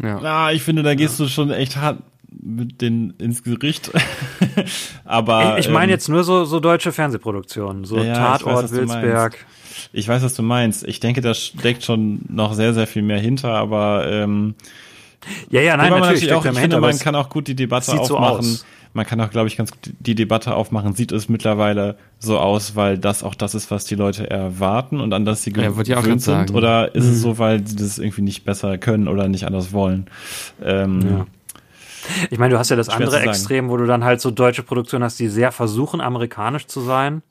Ja. Ah, ich finde, da gehst du schon echt hart mit den ins Gericht. Aber ich ich meine ähm, jetzt nur so, so deutsche Fernsehproduktionen, so Ja, ja, ich weiß, Tatort, was du meinst. Wilsberg. Ich weiß, was du meinst. Ich denke, da steckt schon noch sehr, sehr viel mehr hinter, aber ähm, Ja, ja, nein, man natürlich auch, ich finde, hinter, man kann auch gut die Debatte so aufmachen. aus. man kann auch, glaube ich, ganz gut die Debatte aufmachen. Sieht es mittlerweile so aus, weil das auch das ist, was die Leute erwarten und an das sie Ja, gewöhnt grad sind? sagen. Oder ist Mhm. es so, weil sie das irgendwie nicht besser können oder nicht anders wollen? Ähm, Ja. Ich meine, du hast ja das Schwer andere. Extrem, wo du dann halt so deutsche Produktionen hast, die sehr versuchen, amerikanisch zu sein.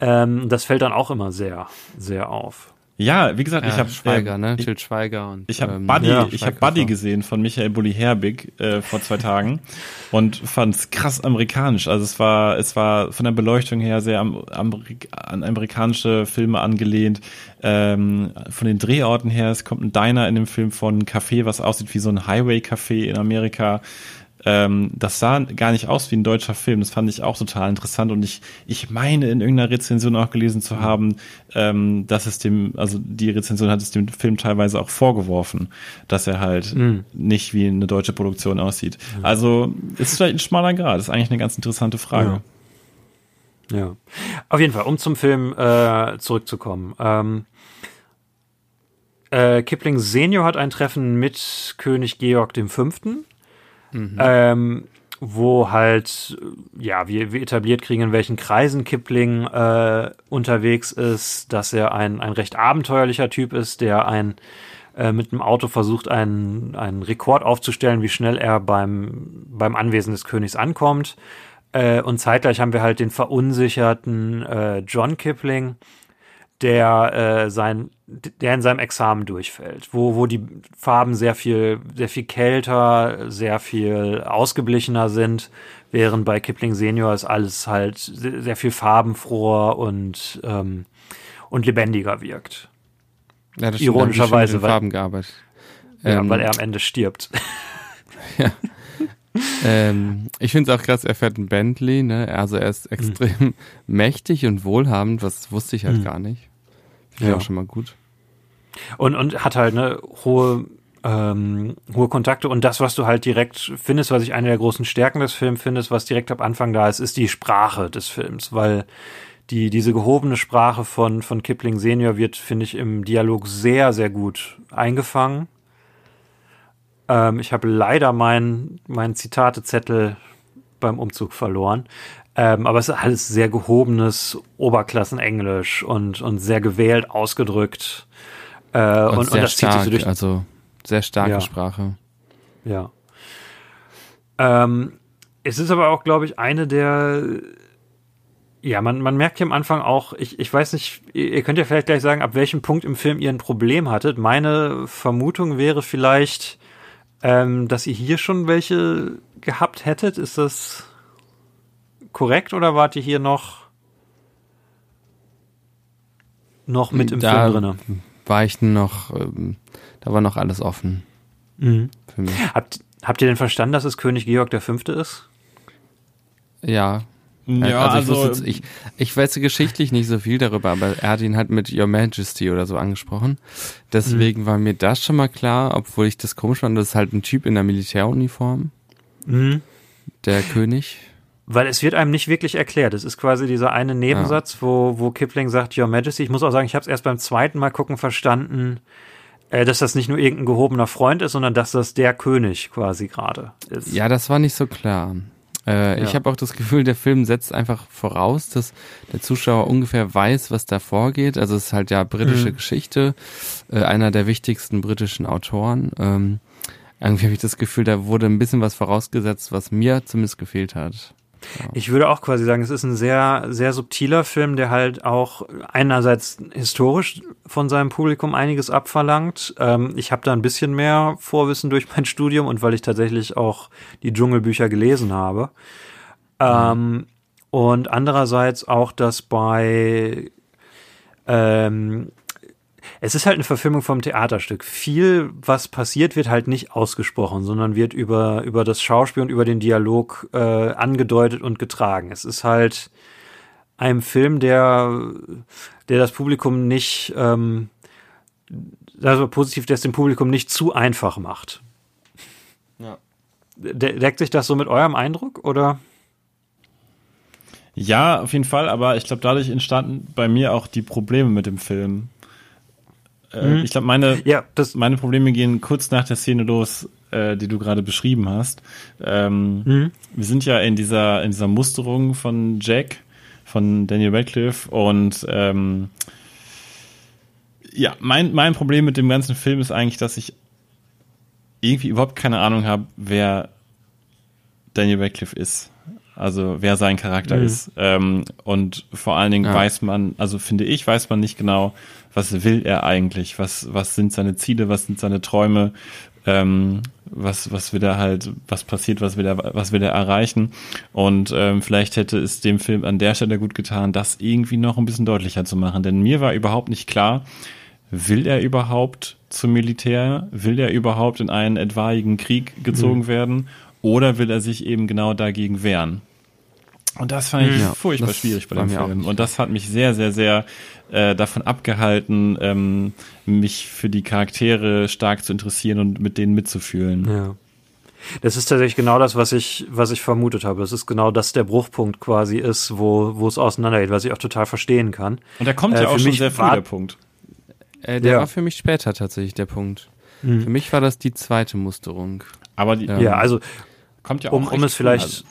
Ähm, das fällt dann auch immer sehr, sehr auf. Ja, wie gesagt, Ja, ich habe Schweiger, ne? Ich, Till Schweiger und ich habe ähm, Buddy, ja, ich habe. Buddy gesehen von Michael Bulli Herbig äh, vor zwei Tagen und fand's krass amerikanisch. Also es war es war von der Beleuchtung her sehr am, Amerik an amerikanische Filme angelehnt. Ähm, von den Drehorten her, es kommt ein Diner in dem Film von ein Café, was aussieht wie so ein Highway-Café in Amerika. Ähm, das sah gar nicht aus wie ein deutscher Film. Das fand ich auch total interessant. Und ich, ich meine, in irgendeiner Rezension auch gelesen zu haben, ähm, dass es dem, also die Rezension hat es dem Film teilweise auch vorgeworfen, dass er halt nicht wie eine deutsche Produktion aussieht. Also ist vielleicht ein schmaler Grad. Das ist eigentlich eine ganz interessante Frage. Ja. Auf jeden Fall, um zum Film äh, zurückzukommen. Ähm, äh, Kipling Senior hat ein Treffen mit König Georg V. Ähm, wo halt, ja, wir, wir etabliert kriegen, in welchen Kreisen Kipling äh, unterwegs ist, dass er ein, ein recht abenteuerlicher Typ ist, der ein äh, mit dem Auto versucht, einen, einen Rekord aufzustellen, wie schnell er beim, beim Anwesen des Königs ankommt. Äh, und zeitgleich haben wir halt den verunsicherten äh, John Kipling, der äh, sein, der in seinem Examen durchfällt, wo, wo die Farben sehr viel, sehr viel kälter, sehr viel ausgeblichener sind, während bei Kipling Senior ist alles halt sehr, sehr viel farbenfroher und, ähm, und lebendiger wirkt. Ja, das Ironischerweise, weil- Farben gearbeitet. Ja, Ähm, weil er am Ende stirbt. Ähm, ich finde es auch krass, er fährt ein Bentley, ne? Also er Mhm. ist extrem mächtig und wohlhabend, was wusste ich halt Mhm. gar nicht. Ja. auch schon mal gut. Und, und hat halt eine hohe, ähm, hohe Kontakte. Und das, was du halt direkt findest, was ich eine der großen Stärken des Films findest, was direkt am Anfang da ist, ist die Sprache des Films, weil die, diese gehobene Sprache von, von Kipling Senior wird, finde ich, im Dialog sehr, sehr gut eingefangen. Ähm, ich habe leider meinen mein Zitatezettel beim Umzug verloren. Ähm, aber es ist alles sehr gehobenes Oberklassenenglisch und, und sehr gewählt ausgedrückt. Äh, und, und, sehr das zieht sich stark, durch. also sehr starke Ja. Sprache. Ja. Ähm, es ist aber auch, glaube ich, eine der. Ja, man, man merkt hier am Anfang auch, ich, ich weiß nicht, ihr ihr könnt ja vielleicht gleich sagen, ab welchem Punkt im Film ihr ein Problem hattet. Meine Vermutung wäre vielleicht, ähm, dass ihr hier schon welche gehabt hättet. Ist das korrekt oder wart ihr hier noch, noch mit im Da Film drinne? War ich noch, ähm, da war noch alles offen Mhm. für mich. Habt, habt ihr denn verstanden, dass es König Georg V. ist? Ja. Ja, also, also, ich, jetzt, ich, ich weiß geschichtlich nicht so viel darüber, aber er hat ihn halt mit Your Majesty oder so angesprochen. Deswegen war mir das schon mal klar, obwohl ich das komisch fand, das ist halt ein Typ in der Militäruniform, Mhm. der König. Weil es wird einem nicht wirklich erklärt. Es ist quasi dieser eine Nebensatz, ja. wo, wo Kipling sagt, Your Majesty. Ich muss auch sagen, ich habe es erst beim zweiten Mal gucken verstanden, äh, dass das nicht nur irgendein gehobener Freund ist, sondern dass das der König quasi gerade ist. Ja, das war nicht so klar. Äh, ja. Ich habe auch das Gefühl, der Film setzt einfach voraus, dass der Zuschauer ungefähr weiß, was da vorgeht. Also es ist halt ja britische mhm. Geschichte, äh, einer der wichtigsten britischen Autoren. Ähm, irgendwie habe ich das Gefühl, da wurde ein bisschen was vorausgesetzt, was mir zumindest gefehlt hat. Ich würde auch quasi sagen, es ist ein sehr, sehr subtiler Film, der halt auch einerseits historisch von seinem Publikum einiges abverlangt. Ähm, ich habe da ein bisschen mehr Vorwissen durch mein Studium und weil ich tatsächlich auch die Dschungelbücher gelesen habe. Ähm, und andererseits auch, dass bei ähm, es ist halt eine Verfilmung vom Theaterstück. Viel, was passiert, wird halt nicht ausgesprochen, sondern wird über, über das Schauspiel und über den Dialog äh, angedeutet und getragen. Es ist halt ein Film, der, der das Publikum nicht, ähm, also positiv, der es dem Publikum nicht zu einfach macht. Ja. De deckt sich das so mit eurem Eindruck oder? Ja, auf jeden Fall, aber ich glaube, dadurch entstanden bei mir auch die Probleme mit dem Film. Äh, mhm. Ich glaube, meine, ja, meine Probleme gehen kurz nach der Szene los, äh, die du gerade beschrieben hast. Ähm, mhm. Wir sind ja in dieser, in dieser Musterung von Jack, von Daniel Radcliffe und ähm, ja, mein, mein Problem mit dem ganzen Film ist eigentlich, dass ich irgendwie überhaupt keine Ahnung habe, wer Daniel Radcliffe ist. Also wer sein Charakter mhm. ist. Ähm, und vor allen Dingen ja. weiß man, also finde ich, weiß man nicht genau, was will er eigentlich, was, was sind seine Ziele, was sind seine Träume, ähm, was, was will er halt, was passiert, was will er, was will er erreichen. Und ähm, vielleicht hätte es dem Film an der Stelle gut getan, das irgendwie noch ein bisschen deutlicher zu machen. Denn mir war überhaupt nicht klar, will er überhaupt zum Militär? Will er überhaupt in einen etwaigen Krieg gezogen mhm. werden? Oder will er sich eben genau dagegen wehren? Und das fand ich ja, furchtbar schwierig bei dem Film. Und das hat mich sehr, sehr, sehr äh, davon abgehalten, ähm, mich für die Charaktere stark zu interessieren und mit denen mitzufühlen. Ja. Das ist tatsächlich genau das, was ich, was ich vermutet habe. Das ist genau das der Bruchpunkt quasi ist, wo, wo es auseinandergeht, was ich auch total verstehen kann. Und da kommt äh, ja auch schon sehr früh der Punkt. Äh, der ja. war für mich später tatsächlich der Punkt. Mhm. Für mich war das die zweite Musterung. Aber die, ja, also kommt ja auch um, um es vielleicht also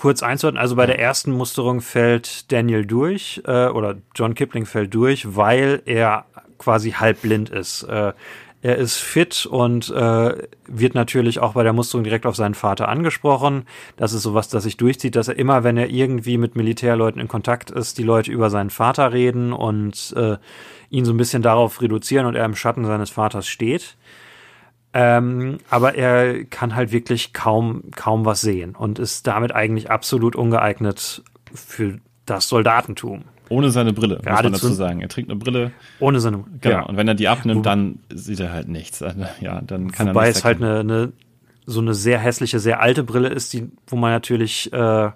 kurz einzuordnen, also bei der ersten Musterung fällt Daniel durch äh, oder John Kipling fällt durch, weil er quasi halbblind ist. Äh, er ist fit und äh, wird natürlich auch bei der Musterung direkt auf seinen Vater angesprochen. Das ist sowas, das sich durchzieht, dass er immer, wenn er irgendwie mit Militärleuten in Kontakt ist, die Leute über seinen Vater reden und äh, ihn so ein bisschen darauf reduzieren und er im Schatten seines Vaters steht. Ähm, aber er kann halt wirklich kaum, kaum was sehen und ist damit eigentlich absolut ungeeignet für das Soldatentum. Ohne seine Brille, Gerade muss man dazu sagen. Er trägt eine Brille. Ohne seine Brille. Genau. Ja. Und wenn er die abnimmt, dann sieht er halt nichts. Also, ja, dann kann Wobei er nichts es halt eine, eine, so eine sehr hässliche, sehr alte Brille ist, die, wo man natürlich äh,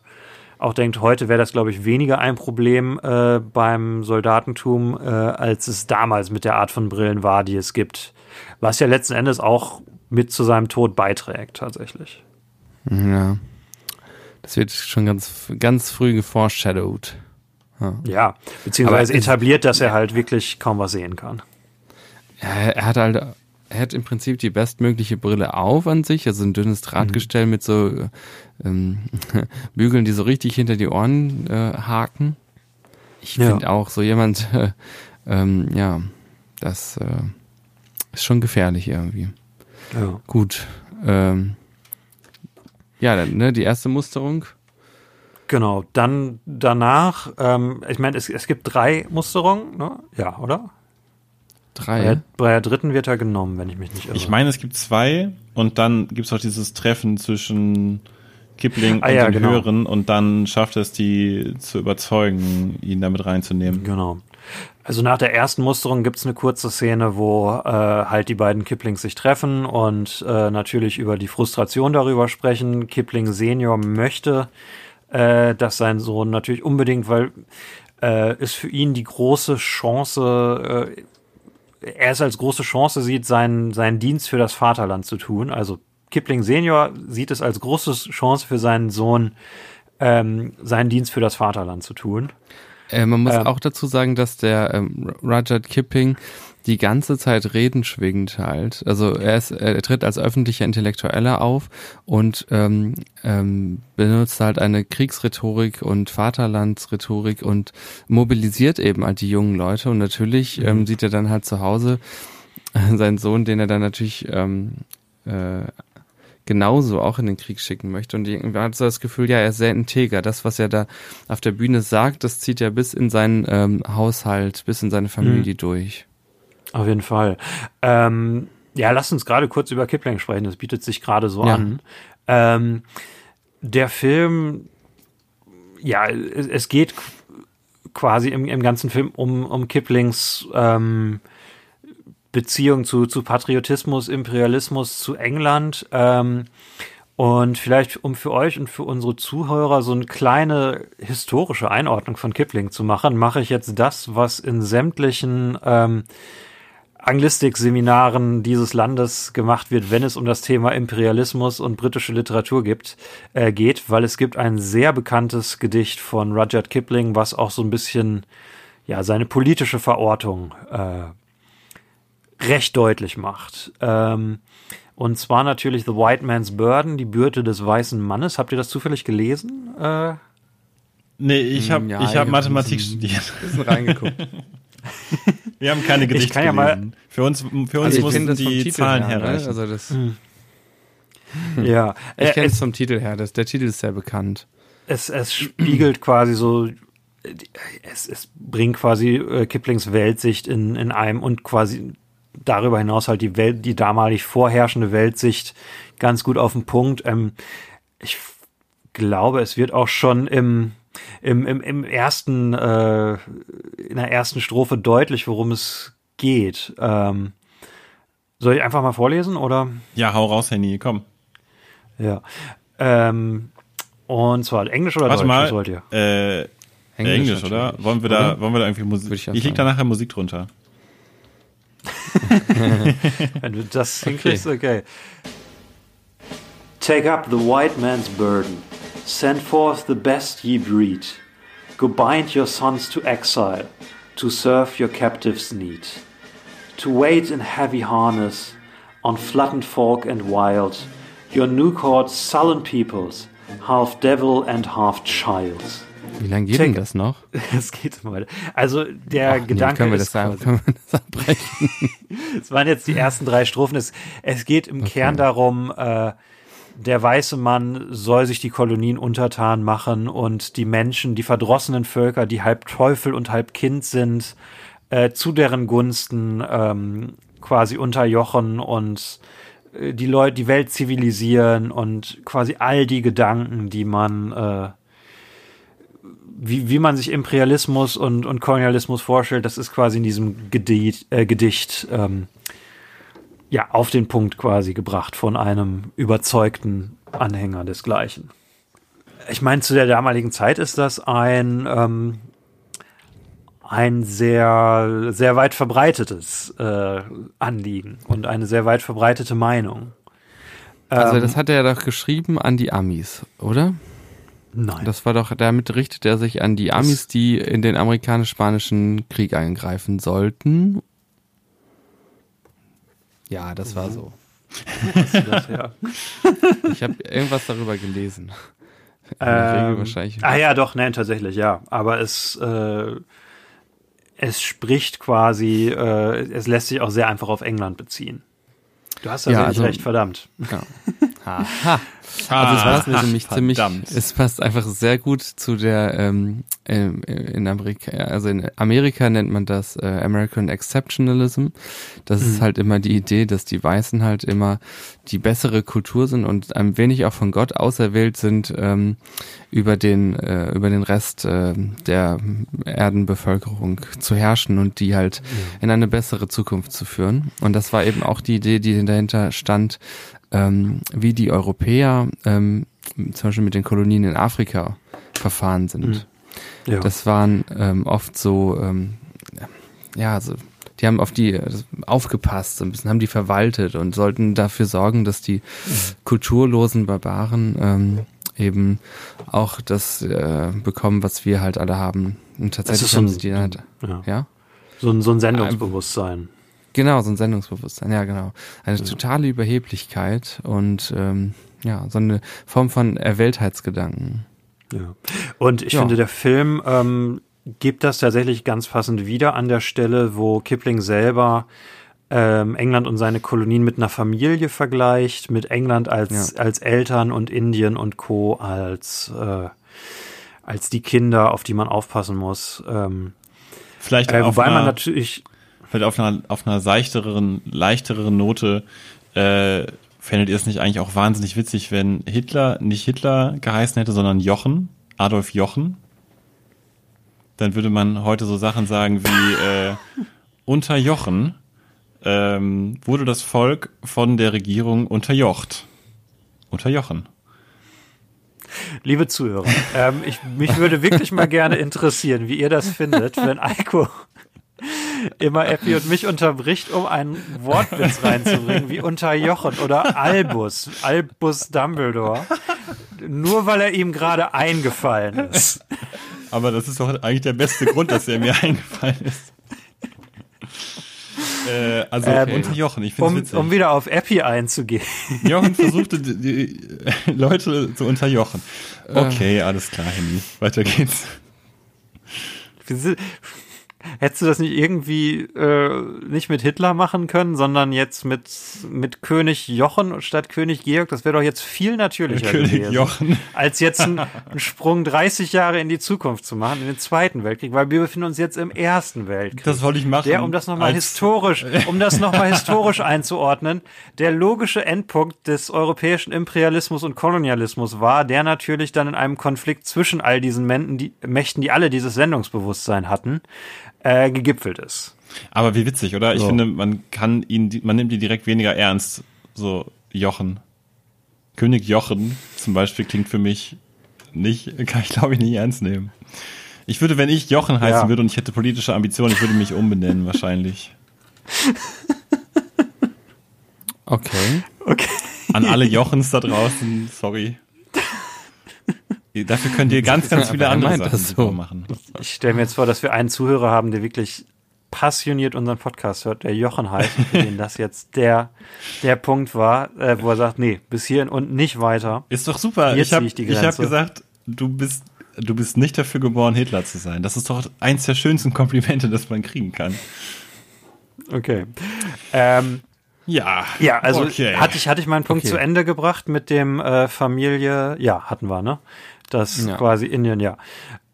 auch denkt, heute wäre das, glaube ich, weniger ein Problem äh, beim Soldatentum, äh, als es damals mit der Art von Brillen war, die es gibt. Was ja letzten Endes auch mit zu seinem Tod beiträgt, tatsächlich. Ja. Das wird schon ganz, ganz früh geforeshadowed. Ja, ja beziehungsweise etabliert, dass er halt wirklich kaum was sehen kann. Ja, er hat halt, er hat im Prinzip die bestmögliche Brille auf an sich, also ein dünnes Drahtgestell mhm. mit so ähm, Bügeln, die so richtig hinter die Ohren äh, haken. Ich ja. finde auch so jemand, äh, ähm, ja, das äh, ist schon gefährlich irgendwie. Ja. Gut. Ähm, ja, dann, ne, die erste Musterung. Genau, dann danach, ähm, ich meine, es, es gibt drei Musterungen, ne? Ja, oder? Drei. Bei der, bei der, dritten wird er genommen, wenn ich mich nicht irre. Ich meine, es gibt zwei und dann gibt es auch dieses Treffen zwischen Kipling ah, und ja, den genau. Höheren und dann schafft es, die zu überzeugen, ihn damit reinzunehmen. Genau. Also nach der ersten Musterung gibt's eine kurze Szene, wo äh, halt die beiden Kiplings sich treffen und äh, natürlich über die Frustration darüber sprechen. Kipling Senior möchte, äh, dass sein Sohn natürlich unbedingt, weil äh, es für ihn die große Chance, äh, er es als große Chance sieht, seinen, seinen Dienst für das Vaterland zu tun. Also Kipling Senior sieht es als große Chance für seinen Sohn, ähm, seinen Dienst für das Vaterland zu tun. Äh, man muss Ähm. auch dazu sagen, dass der ähm, Rudyard Kipping die ganze Zeit Reden schwingt halt. Also er, ist, er tritt als öffentlicher Intellektueller auf und ähm, ähm, benutzt halt eine Kriegsrhetorik und Vaterlandsrhetorik und mobilisiert eben halt die jungen Leute. Und natürlich ähm, sieht er dann halt zu Hause äh, seinen Sohn, den er dann natürlich ähm, äh, genauso auch in den Krieg schicken möchte. Und irgendwie hat so das Gefühl, ja, er ist sehr integer. Das, was er da auf der Bühne sagt, das zieht er bis in seinen ähm, Haushalt, bis in seine Familie durch. Auf jeden Fall. Ähm, ja, lass uns gerade kurz über Kipling sprechen. Das bietet sich gerade so Ja. an. Ähm, der Film, ja, es, geht quasi im, im ganzen Film um, um Kiplings ähm, Beziehung zu, zu Patriotismus, Imperialismus, zu England. Ähm, und vielleicht, um für euch und für unsere Zuhörer so eine kleine historische Einordnung von Kipling zu machen, mache ich jetzt das, was in sämtlichen ähm, Anglistik-Seminaren dieses Landes gemacht wird, wenn es um das Thema Imperialismus und britische Literatur gibt, äh, geht, weil es gibt ein sehr bekanntes Gedicht von Rudyard Kipling, was auch so ein bisschen ja seine politische Verortung äh, recht deutlich macht. Ähm, und zwar natürlich The White Man's Burden, die Bürde des weißen Mannes. Habt ihr das zufällig gelesen? Äh, Nee, ich habe Ja, ich ich hab Mathematik ein studiert. Bisschen reingeguckt. Wir haben keine Gedichte kann ja mal-. Für uns, für uns Also ich mussten kenne das vom die Titel Zahlen her, ne? herreichen. Also das, ja, ich Äh, kenne es, vom Titel her. Das, der Titel ist sehr bekannt. es, es spiegelt quasi so, es, es bringt quasi äh, Kiplings Weltsicht in, in einem und quasi darüber hinaus halt die Welt, die damalig vorherrschende Weltsicht ganz gut auf den Punkt. Ähm, ich glaube, es wird auch schon im, im, im, im ersten, äh, in der ersten Strophe deutlich, worum es geht. Ähm, soll ich einfach mal vorlesen oder? Ja, hau raus, Henny, komm. Ja. Ähm, und zwar Englisch oder Warte Deutsch? mal. Was wollt ihr? Äh, Englisch, oder? natürlich. Wollen wir da, Oder? wollen wir da irgendwie Musik? Ich Ich leg da nachher Musik drunter. Wenn du das hinkriegst, okay. Take up the white man's burden. Send forth the best ye breed. Go bind your sons to exile, to serve your captives' need. To wait in heavy harness, on flattened folk and wild, your new court sullen peoples, half devil and half child. Wie lange geht Check. denn das noch? Es geht mal. Also der Ach, nee, Gedanke können wir ist das, sagen, quasi- können wir das abbrechen? Es waren jetzt die ersten drei Strophen. Es, es geht im Kern darum, äh, der weiße Mann soll sich die Kolonien untertan machen und die Menschen, die verdrossenen Völker, die halb Teufel und halb Kind sind, äh, zu deren Gunsten ähm, quasi unterjochen und äh, die Leute, die Welt zivilisieren und quasi all die Gedanken, die man äh, wie, wie man sich Imperialismus und, und Kolonialismus vorstellt, das ist quasi in diesem Gedicht, äh, Gedicht ähm, ja, auf den Punkt quasi gebracht von einem überzeugten Anhänger desgleichen. Ich meine, zu der damaligen Zeit ist das ein, ähm, ein sehr, sehr weit verbreitetes äh, Anliegen und eine sehr weit verbreitete Meinung. Also Ähm, das hat er doch geschrieben an die Amis, oder? Nein. Das war doch, damit richtet er sich an die Amis, die in den amerikanisch-spanischen Krieg eingreifen sollten. Ja, das war so. das, ja. Ich habe irgendwas darüber gelesen. Ähm, wahrscheinlich. Ah ja, doch, nein, tatsächlich, ja. Aber es, äh, es spricht quasi, äh, es lässt sich auch sehr einfach auf England beziehen. Du hast Ja, tatsächlich also- recht, verdammt. Ja. Haha. Also es passt mir nämlich ziemlich, verdammt. es passt einfach sehr gut zu der, ähm, ähm, in Amerika, also in Amerika nennt man das äh, American Exceptionalism. Das ist halt immer die Idee, dass die Weißen halt immer die bessere Kultur sind und ein wenig auch von Gott auserwählt sind, ähm, über den, äh, über den Rest äh, der Erdenbevölkerung zu herrschen und die halt in eine bessere Zukunft zu führen. Und das war eben auch die Idee, die dahinter stand, ähm, wie die Europäer ähm, zum Beispiel mit den Kolonien in Afrika verfahren sind. Ja. Das waren ähm, oft so, ähm, ja, also die haben auf die äh, aufgepasst, so ein bisschen haben die verwaltet und sollten dafür sorgen, dass die kulturlosen Barbaren ähm, eben auch das äh, bekommen, was wir halt alle haben. Und tatsächlich ist so haben sie die halt, Ja. ja? So ein, so ein Sendungsbewusstsein. Genau, so ein Sendungsbewusstsein, ja genau. Eine totale Überheblichkeit und ähm, ja, so eine Form von Erwähltheitsgedanken. Ja. Und ich Ja. finde, der Film ähm, gibt das tatsächlich ganz passend wieder an der Stelle, wo Kipling selber ähm, England und seine Kolonien mit einer Familie vergleicht, mit England als, als Eltern und Indien und Co. als, äh, als die Kinder, auf die man aufpassen muss. Ähm, Vielleicht äh, wobei man natürlich, vielleicht auf einer, auf einer seichteren, leichteren Note, äh, fändet ihr es nicht eigentlich auch wahnsinnig witzig, wenn Hitler nicht Hitler geheißen hätte, sondern Jochen, Adolf Jochen? Dann würde man heute so Sachen sagen wie, äh, unter Jochen ähm, wurde das Volk von der Regierung unterjocht. Unterjochen. liebe Zuhörer, ähm, ich, mich würde wirklich mal gerne interessieren, wie ihr das findet, wenn Eiko immer Epi und mich unterbricht, um einen Wortwitz reinzubringen, wie unterjochen oder Albus, Albus Dumbledore, nur weil er ihm gerade eingefallen ist. Aber das ist doch eigentlich der beste Grund, dass er mir eingefallen ist. Äh, also Ähm, unter Jochen, ich finde Um, witzig. um wieder auf Epi einzugehen. Jochen versuchte die, die Leute zu unterjochen. Okay, alles klar, Henny. Weiter geht's. Hättest du das nicht irgendwie äh, nicht mit Hitler machen können, sondern jetzt mit, mit König Jochen statt König Georg? Das wäre doch jetzt viel natürlicher König gewesen. Jochen. als jetzt einen, einen Sprung 30 Jahre in die Zukunft zu machen, in den Zweiten Weltkrieg, weil wir befinden uns jetzt im Ersten Weltkrieg. Das wollte ich machen. der, um das nochmal historisch, um das nochmal historisch einzuordnen, der logische Endpunkt des europäischen Imperialismus und Kolonialismus war, der natürlich dann in einem Konflikt zwischen all diesen Mächten, die, Mächten, die alle dieses Sendungsbewusstsein hatten, äh, gegipfelt ist. Aber wie witzig, oder? Ich So. finde, man kann ihn, man nimmt ihn direkt weniger ernst. So Jochen. König Jochen zum Beispiel klingt für mich nicht, kann ich glaube ich nicht ernst nehmen. Ich würde, wenn ich Jochen heißen Ja. würde und ich hätte politische Ambitionen, ich würde mich umbenennen wahrscheinlich. Okay. Okay. An alle Jochens da draußen, sorry. Dafür könnt ihr ganz, ganz viele er andere Sachen so. machen. Ich stelle mir jetzt vor, dass wir einen Zuhörer haben, der wirklich passioniert unseren Podcast hört, der Jochen heißt, für den das jetzt der, der Punkt war, äh, wo er sagt, nee, bis hierhin und nicht weiter. Ist doch super. Hier ich habe zieh ich die ich hab gesagt, du bist, du bist nicht dafür geboren, Hitler zu sein. Das ist doch eins der schönsten Komplimente, das man kriegen kann. Okay. Ähm, Ja. Ja, also Okay. hatte ich hatte ich meinen Punkt Okay. zu Ende gebracht mit dem äh, Familie, ja, hatten wir, ne? Das Ja. quasi Indien, ja.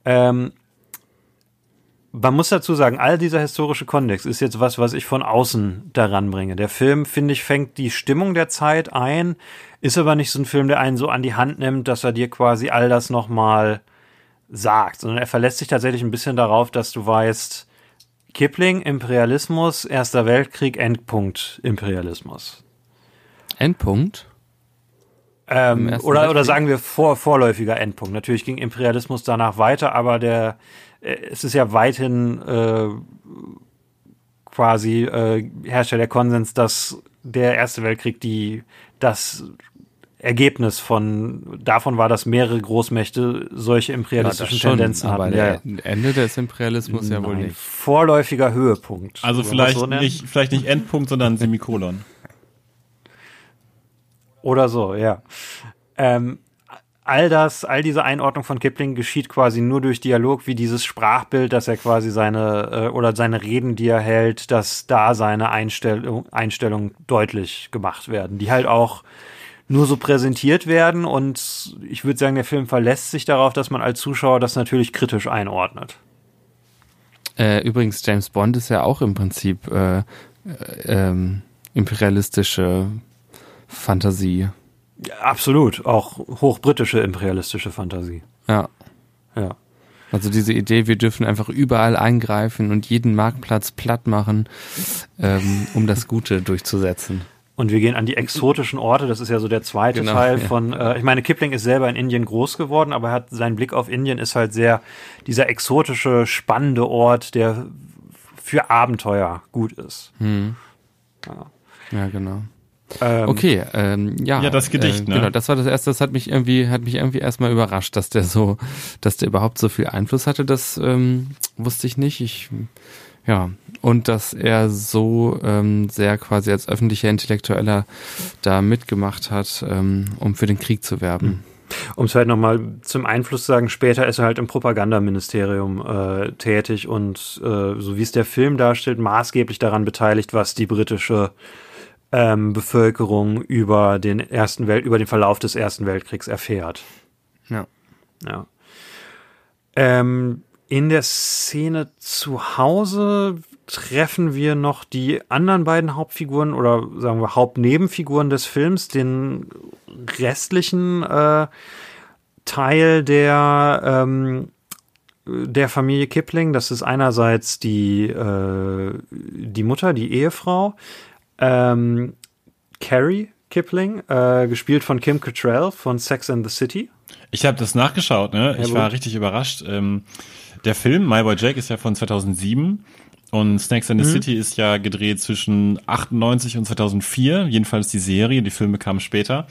Ähm, man muss dazu sagen, all dieser historische Kontext ist jetzt was, was ich von außen daran bringe. Der Film, finde ich, fängt die Stimmung der Zeit ein, ist aber nicht so ein Film, der einen so an die Hand nimmt, dass er dir quasi all das nochmal sagt, sondern er verlässt sich tatsächlich ein bisschen darauf, dass du weißt, Kipling, Imperialismus, Erster Weltkrieg, Endpunkt Imperialismus. Endpunkt. Ähm, oder, oder sagen wir vor, vorläufiger Endpunkt. Natürlich ging Imperialismus danach weiter, aber der, äh, es ist ja weithin äh, quasi äh, herrscht ja der Konsens, dass der Erste Weltkrieg die das Ergebnis von davon war, dass mehrere Großmächte solche imperialistischen schon, Tendenzen hatten. Ja, ja. Ende des Imperialismus ja wohl Nein, nicht. Vorläufiger Höhepunkt. Also vielleicht so nicht, vielleicht nicht Endpunkt, sondern Semikolon. Oder so, ja. Ähm, all das, all diese Einordnung von Kipling geschieht quasi nur durch Dialog, wie dieses Sprachbild, dass er quasi seine äh, oder seine Reden, die er hält, dass da seine Einstellung, Einstellung deutlich gemacht werden, die halt auch nur so präsentiert werden und ich würde sagen, der Film verlässt sich darauf, dass man als Zuschauer das natürlich kritisch einordnet. Äh, übrigens, James Bond ist ja auch im Prinzip äh, äh, ähm, imperialistische Fantasie. Ja, absolut, auch hochbritische imperialistische Fantasie. Ja. Ja. Also diese Idee, wir dürfen einfach überall eingreifen und jeden Marktplatz platt machen, ähm, um das Gute durchzusetzen. Und wir gehen an die exotischen Orte. Das ist ja so der zweite Genau, Teil ja. von. Äh, ich meine, Kipling ist selber in Indien groß geworden, aber er hat sein Blick auf Indien ist halt sehr dieser exotische, spannende Ort, der für Abenteuer gut ist. Hm. Ja, genau. Ähm, Okay, ähm, ja. Ja, das Gedicht, äh, ne? Genau, das war das erste, das hat mich irgendwie, hat mich irgendwie erstmal überrascht, dass der so, dass der überhaupt so viel Einfluss hatte, das ähm, wusste ich nicht. Ich, ja, und dass er so ähm, sehr quasi als öffentlicher Intellektueller da mitgemacht hat, ähm, um für den Krieg zu werben. Um es halt nochmal zum Einfluss zu sagen, später ist er halt im Propagandaministerium äh, tätig und äh, so wie es der Film darstellt, maßgeblich daran beteiligt, was die britische ähm, Bevölkerung über den ersten Welt, über den Verlauf des Ersten Weltkriegs erfährt. Ja. Ja. Ähm, in der Szene zu Hause treffen wir noch die anderen beiden Hauptfiguren oder sagen wir Hauptnebenfiguren des Films, den restlichen äh, Teil der ähm, der Familie Kipling. Das ist einerseits die äh, die Mutter, die Ehefrau, ähm, Carrie Kipling, äh, gespielt von Kim Cattrall von Sex and the City. Ich habe das nachgeschaut, ne? Ich war richtig überrascht. Ähm, der Film My Boy Jack ist ja von 2007 und Snakes and the City ist ja gedreht zwischen 98 und 2004. Jedenfalls die Serie, die Filme kamen später.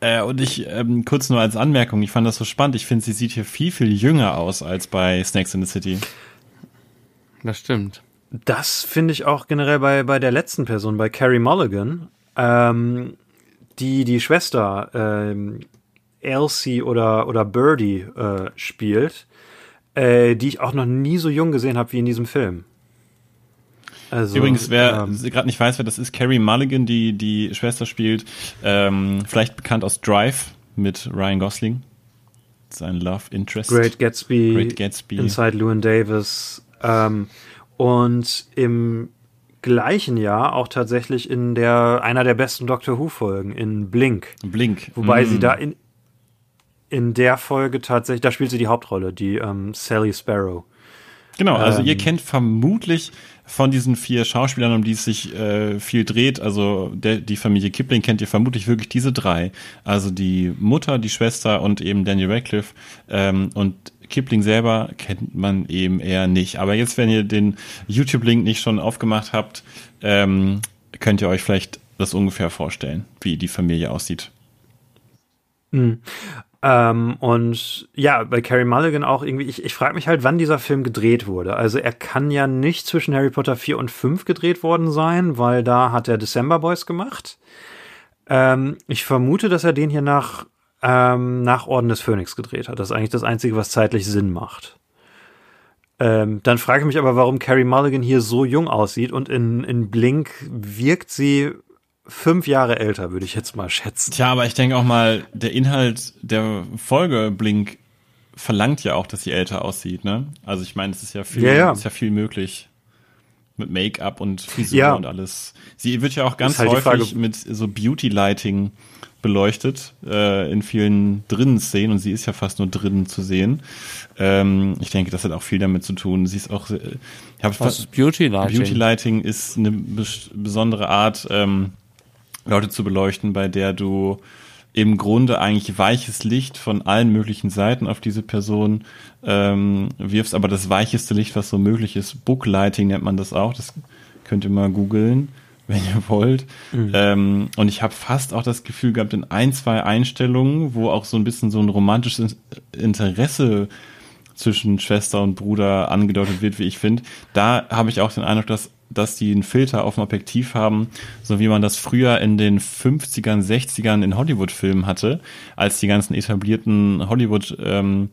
Äh, und ich, ähm, kurz nur als Anmerkung, ich fand das so spannend. Ich finde, sie sieht hier viel, viel jünger aus als bei Snakes in the City. Das stimmt. Das finde ich auch generell bei, bei der letzten Person, bei Carrie Mulligan, ähm, die die Schwester ähm, Elsie oder, oder Birdie äh, spielt, äh, die ich auch noch nie so jung gesehen habe wie in diesem Film. Also, Übrigens, wer ähm, gerade nicht weiß, wer das ist, Carrie Mulligan, die die Schwester spielt, ähm, vielleicht bekannt aus Drive mit Ryan Gosling. Sein Love Interest. Great Gatsby, Great Gatsby. Inside Llewyn Davis ähm, und im gleichen Jahr auch tatsächlich in der einer der besten Doctor Who Folgen in Blink. Blink. Wobei Mm. sie da in, in der Folge tatsächlich, da spielt sie die Hauptrolle, die ähm, Sally Sparrow. Genau, also Ähm, ihr kennt vermutlich von diesen vier Schauspielern, um die es sich äh, viel dreht, also der, die Familie Kipling kennt ihr vermutlich wirklich diese drei. Also die Mutter, die Schwester und eben Daniel Radcliffe. Ähm, und Kipling selber kennt man eben eher nicht. Aber jetzt, wenn ihr den YouTube-Link nicht schon aufgemacht habt, ähm, könnt ihr euch vielleicht das ungefähr vorstellen, wie die Familie aussieht. Ähm, und ja, bei Carrie Mulligan auch irgendwie, ich, ich frage mich halt, wann dieser Film gedreht wurde. Also er kann ja nicht zwischen Harry Potter 4 und 5 gedreht worden sein, weil da hat er December Boys gemacht. Ähm, ich vermute, dass er den hier nach, ähm, nach Orden des Phönix gedreht hat. Das ist eigentlich das Einzige, was zeitlich Sinn macht. Ähm, dann frage ich mich aber, warum Carrie Mulligan hier so jung aussieht und in, in Blink wirkt sie fünf Jahre älter, würde ich jetzt mal schätzen. Tja, aber ich denke auch mal, der Inhalt der Folge Blink verlangt ja auch, dass sie älter aussieht, ne? Also ich meine, es ist ja viel, Ja, ja. ist ja viel möglich mit Make-up und Frisur Ja. und alles. Sie wird ja auch ganz halt häufig Frage- mit so Beauty-Lighting beleuchtet äh, in vielen drinnen Szenen und sie ist ja fast nur drinnen zu sehen. Ähm, ich denke, das hat auch viel damit zu tun. Sie ist auch, äh, ich habe Was ist Beauty Lighting? Beauty Lighting ist eine bes besondere Art, ähm, Leute zu beleuchten, bei der du im Grunde eigentlich weiches Licht von allen möglichen Seiten auf diese Person ähm, wirfst, aber das weicheste Licht, was so möglich ist, Booklighting nennt man das auch, das könnt ihr mal googeln, wenn ihr wollt. Ähm, und ich habe fast auch das Gefühl gehabt, in ein, zwei Einstellungen, wo auch so ein bisschen so ein romantisches Interesse zwischen Schwester und Bruder angedeutet wird, wie ich finde, da habe ich auch den Eindruck, dass dass die einen Filter auf dem Objektiv haben, so wie man das früher in den 50ern, 60ern in Hollywood-Filmen hatte, als die ganzen etablierten Hollywood ähm,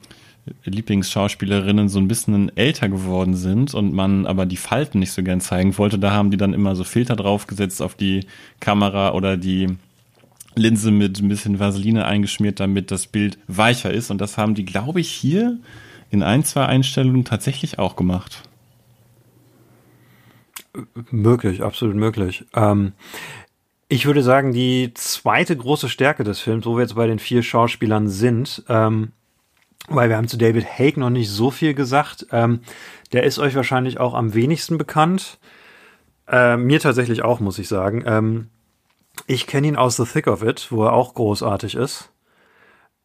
Lieblingsschauspielerinnen so ein bisschen älter geworden sind und man aber die Falten nicht so gern zeigen wollte, da haben die dann immer so Filter draufgesetzt auf die Kamera oder die Linse mit ein bisschen Vaseline eingeschmiert, damit das Bild weicher ist. Und das haben die, glaube ich, hier in ein, zwei Einstellungen tatsächlich auch gemacht. Möglich, absolut möglich. Ähm, ich würde sagen, die zweite große Stärke des Films, wo wir jetzt bei den vier Schauspielern sind, ähm, weil wir haben zu David Haig noch nicht so viel gesagt. Ähm, der ist euch wahrscheinlich auch am wenigsten bekannt. Äh, mir tatsächlich auch, muss ich sagen. Ähm, ich kenne ihn aus The Thick of It, wo er auch großartig ist.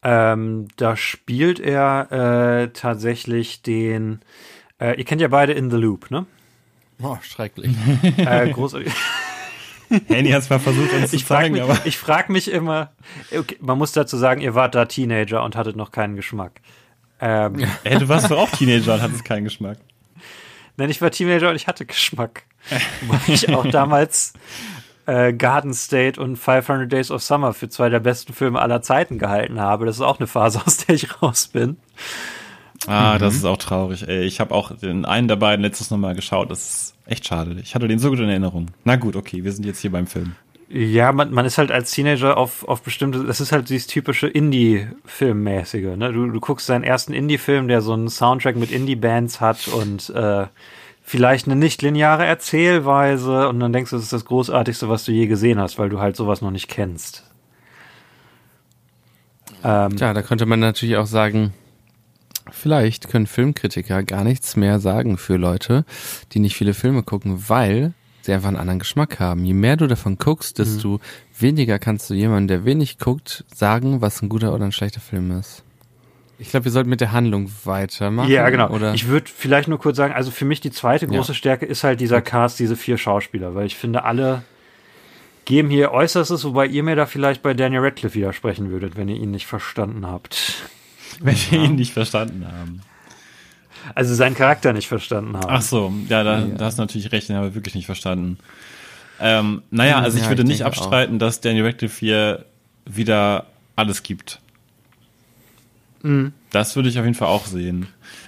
Ähm, da spielt er äh, tatsächlich den. Äh, ihr kennt ja beide In the Loop, ne? Oh, schrecklich. äh, großartig. Henny hat es mal versucht, uns zu Ich frage zeigen, mich, aber ich frag mich immer, okay, man muss dazu sagen, ihr wart da Teenager und hattet noch keinen Geschmack. Ähm, hey, du warst doch auch Teenager und hattest keinen Geschmack. Nein, ich war Teenager und ich hatte Geschmack. Weil ich auch damals äh, Garden State und 500 Days of Summer für zwei der besten Filme aller Zeiten gehalten habe. Das ist auch eine Phase, aus der ich raus bin. Ah, das ist auch traurig. Ey, ich habe auch den einen der beiden letztes Noch mal geschaut. Das ist echt schade. Ich hatte den so gut in Erinnerung. Na gut, okay, wir sind jetzt hier beim Film. Ja, man, man ist halt als Teenager auf, auf bestimmte, das ist halt dieses typische Indie-Filmmäßige. Ne? Du, du guckst deinen ersten Indie-Film, der so einen Soundtrack mit Indie-Bands hat und äh, vielleicht eine nicht lineare Erzählweise und dann denkst du, das ist das Großartigste, was du je gesehen hast, weil du halt sowas noch nicht kennst. Ähm, Tja, da könnte man natürlich auch sagen, vielleicht können Filmkritiker gar nichts mehr sagen für Leute, die nicht viele Filme gucken, weil sie einfach einen anderen Geschmack haben. Je mehr du davon guckst, desto weniger kannst du jemandem, der wenig guckt, sagen, was ein guter oder ein schlechter Film ist. Ich glaube, wir sollten mit der Handlung weitermachen. Ja, genau. Oder? Ich würde vielleicht nur kurz sagen, also für mich die zweite große Ja. Stärke ist halt dieser Cast, diese vier Schauspieler, weil ich finde, alle geben hier Äußerstes, wobei ihr mir da vielleicht bei Daniel Radcliffe widersprechen würdet, wenn ihr ihn nicht verstanden habt. Wenn wir ihn nicht verstanden haben. Also seinen Charakter nicht verstanden haben. Ach so, ja, da, Ja. da hast du natürlich recht, den haben wir wirklich nicht verstanden. Ähm, naja, also ich Ja, würde ich nicht abstreiten, dass Daniel Radcliffe hier wieder alles gibt. Das würde ich auf jeden Fall auch sehen.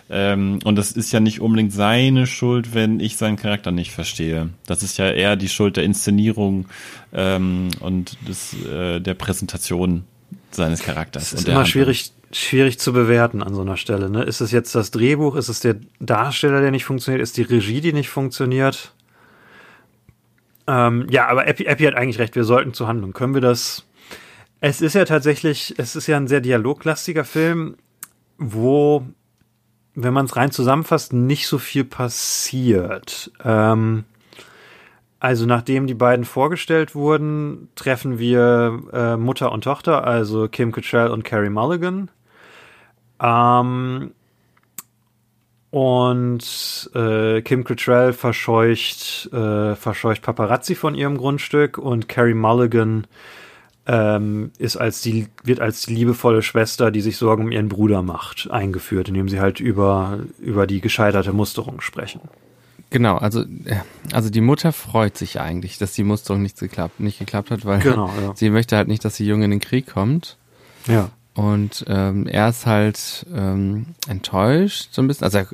Ähm, und das ist ja nicht unbedingt seine Schuld, wenn ich seinen Charakter nicht verstehe. Das ist ja eher die Schuld der Inszenierung ähm, und des, äh, der Präsentation seines Charakters. Es ist immer Handlung. schwierig, schwierig zu bewerten an so einer Stelle. Ne? Ist es jetzt das Drehbuch? Ist es der Darsteller, der nicht funktioniert? Ist die Regie, die nicht funktioniert? Ähm, ja, aber Epi, Epi hat eigentlich recht. Wir sollten zur Handlung. Können wir das? Es ist ja tatsächlich, es ist ja ein sehr dialoglastiger Film, wo, wenn man es rein zusammenfasst, nicht so viel passiert. Ähm, also nachdem die beiden vorgestellt wurden, treffen wir äh, Mutter und Tochter, also Kim Cattrall und Carrie Mulligan. Ähm, und äh, Kim Cattrall verscheucht, äh, verscheucht Paparazzi von ihrem Grundstück und Carrie Mulligan ähm, ist als die, wird als die liebevolle Schwester, die sich Sorgen um ihren Bruder macht, eingeführt, indem sie halt über, über die gescheiterte Musterung sprechen. Genau, also, äh, also die Mutter freut sich eigentlich, dass die Musterung nicht geklappt, nicht geklappt hat, weil Genau, ja. sie möchte halt nicht, dass die Junge in den Krieg kommt. Ja. Und ähm, er ist halt ähm, enttäuscht, so ein bisschen. Also er,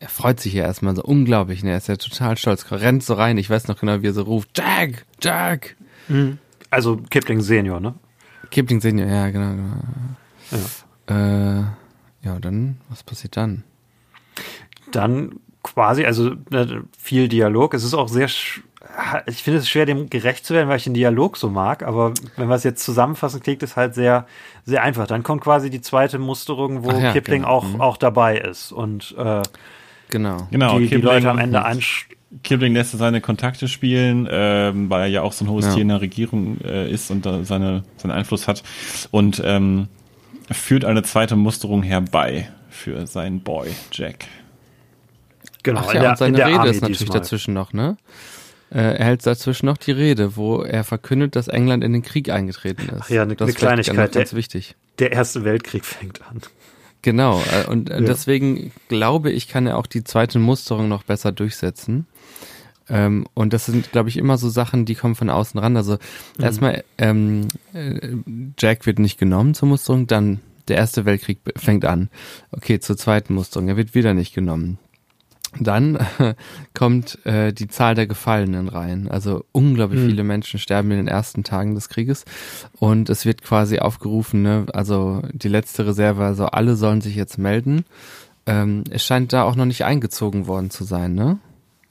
er freut sich ja erstmal so unglaublich, ne? Er ist ja total stolz, rennt so rein. Ich weiß noch genau, wie er so ruft, Jack, Jack. Also Kipling Senior, ne? Kipling Senior, ja, genau, genau. Ja. Äh, ja, und dann, was passiert dann? dann quasi, also ne, viel Dialog. Es ist auch sehr, ich finde es schwer, dem gerecht zu werden, weil ich den Dialog so mag. Aber wenn wir es jetzt zusammenfassen, klingt es halt sehr, sehr einfach. Dann kommt quasi die zweite Musterung, wo ja, Kipling genau. auch, Mhm. auch dabei ist und äh, Genau. Genau, die, die Kipling- Leute am Ende ansch Kipling lässt seine Kontakte spielen, ähm, weil er ja auch so ein hohes Ja. Tier in der Regierung äh, ist und da seine, seinen Einfluss hat und ähm, führt eine zweite Musterung herbei für seinen Boy Jack. Genau, Ach in ja, der, und seine in der Rede Army ist natürlich diesmal. dazwischen noch, ne? Äh, er hält dazwischen noch die Rede, wo er verkündet, dass England in den Krieg eingetreten ist. Ach ja, eine- das eine Kleinigkeit, Ganz, ganz der- wichtig. Der Erste Weltkrieg fängt an. Genau, äh, und äh, Ja. deswegen glaube ich, kann er auch die zweite Musterung noch besser durchsetzen. Ähm, und das sind, glaube ich, immer so Sachen, die kommen von außen ran. Also Mhm. erstmal, ähm, äh, Jack wird nicht genommen zur Musterung, dann der Erste Weltkrieg fängt an. Okay, zur zweiten Musterung, er wird wieder nicht genommen. Dann kommt äh, die Zahl der Gefallenen rein. Also unglaublich Mhm. viele Menschen sterben in den ersten Tagen des Krieges. Und es wird quasi aufgerufen, ne, also die letzte Reserve, also alle sollen sich jetzt melden. Ähm, es scheint da auch noch nicht eingezogen worden zu sein, ne?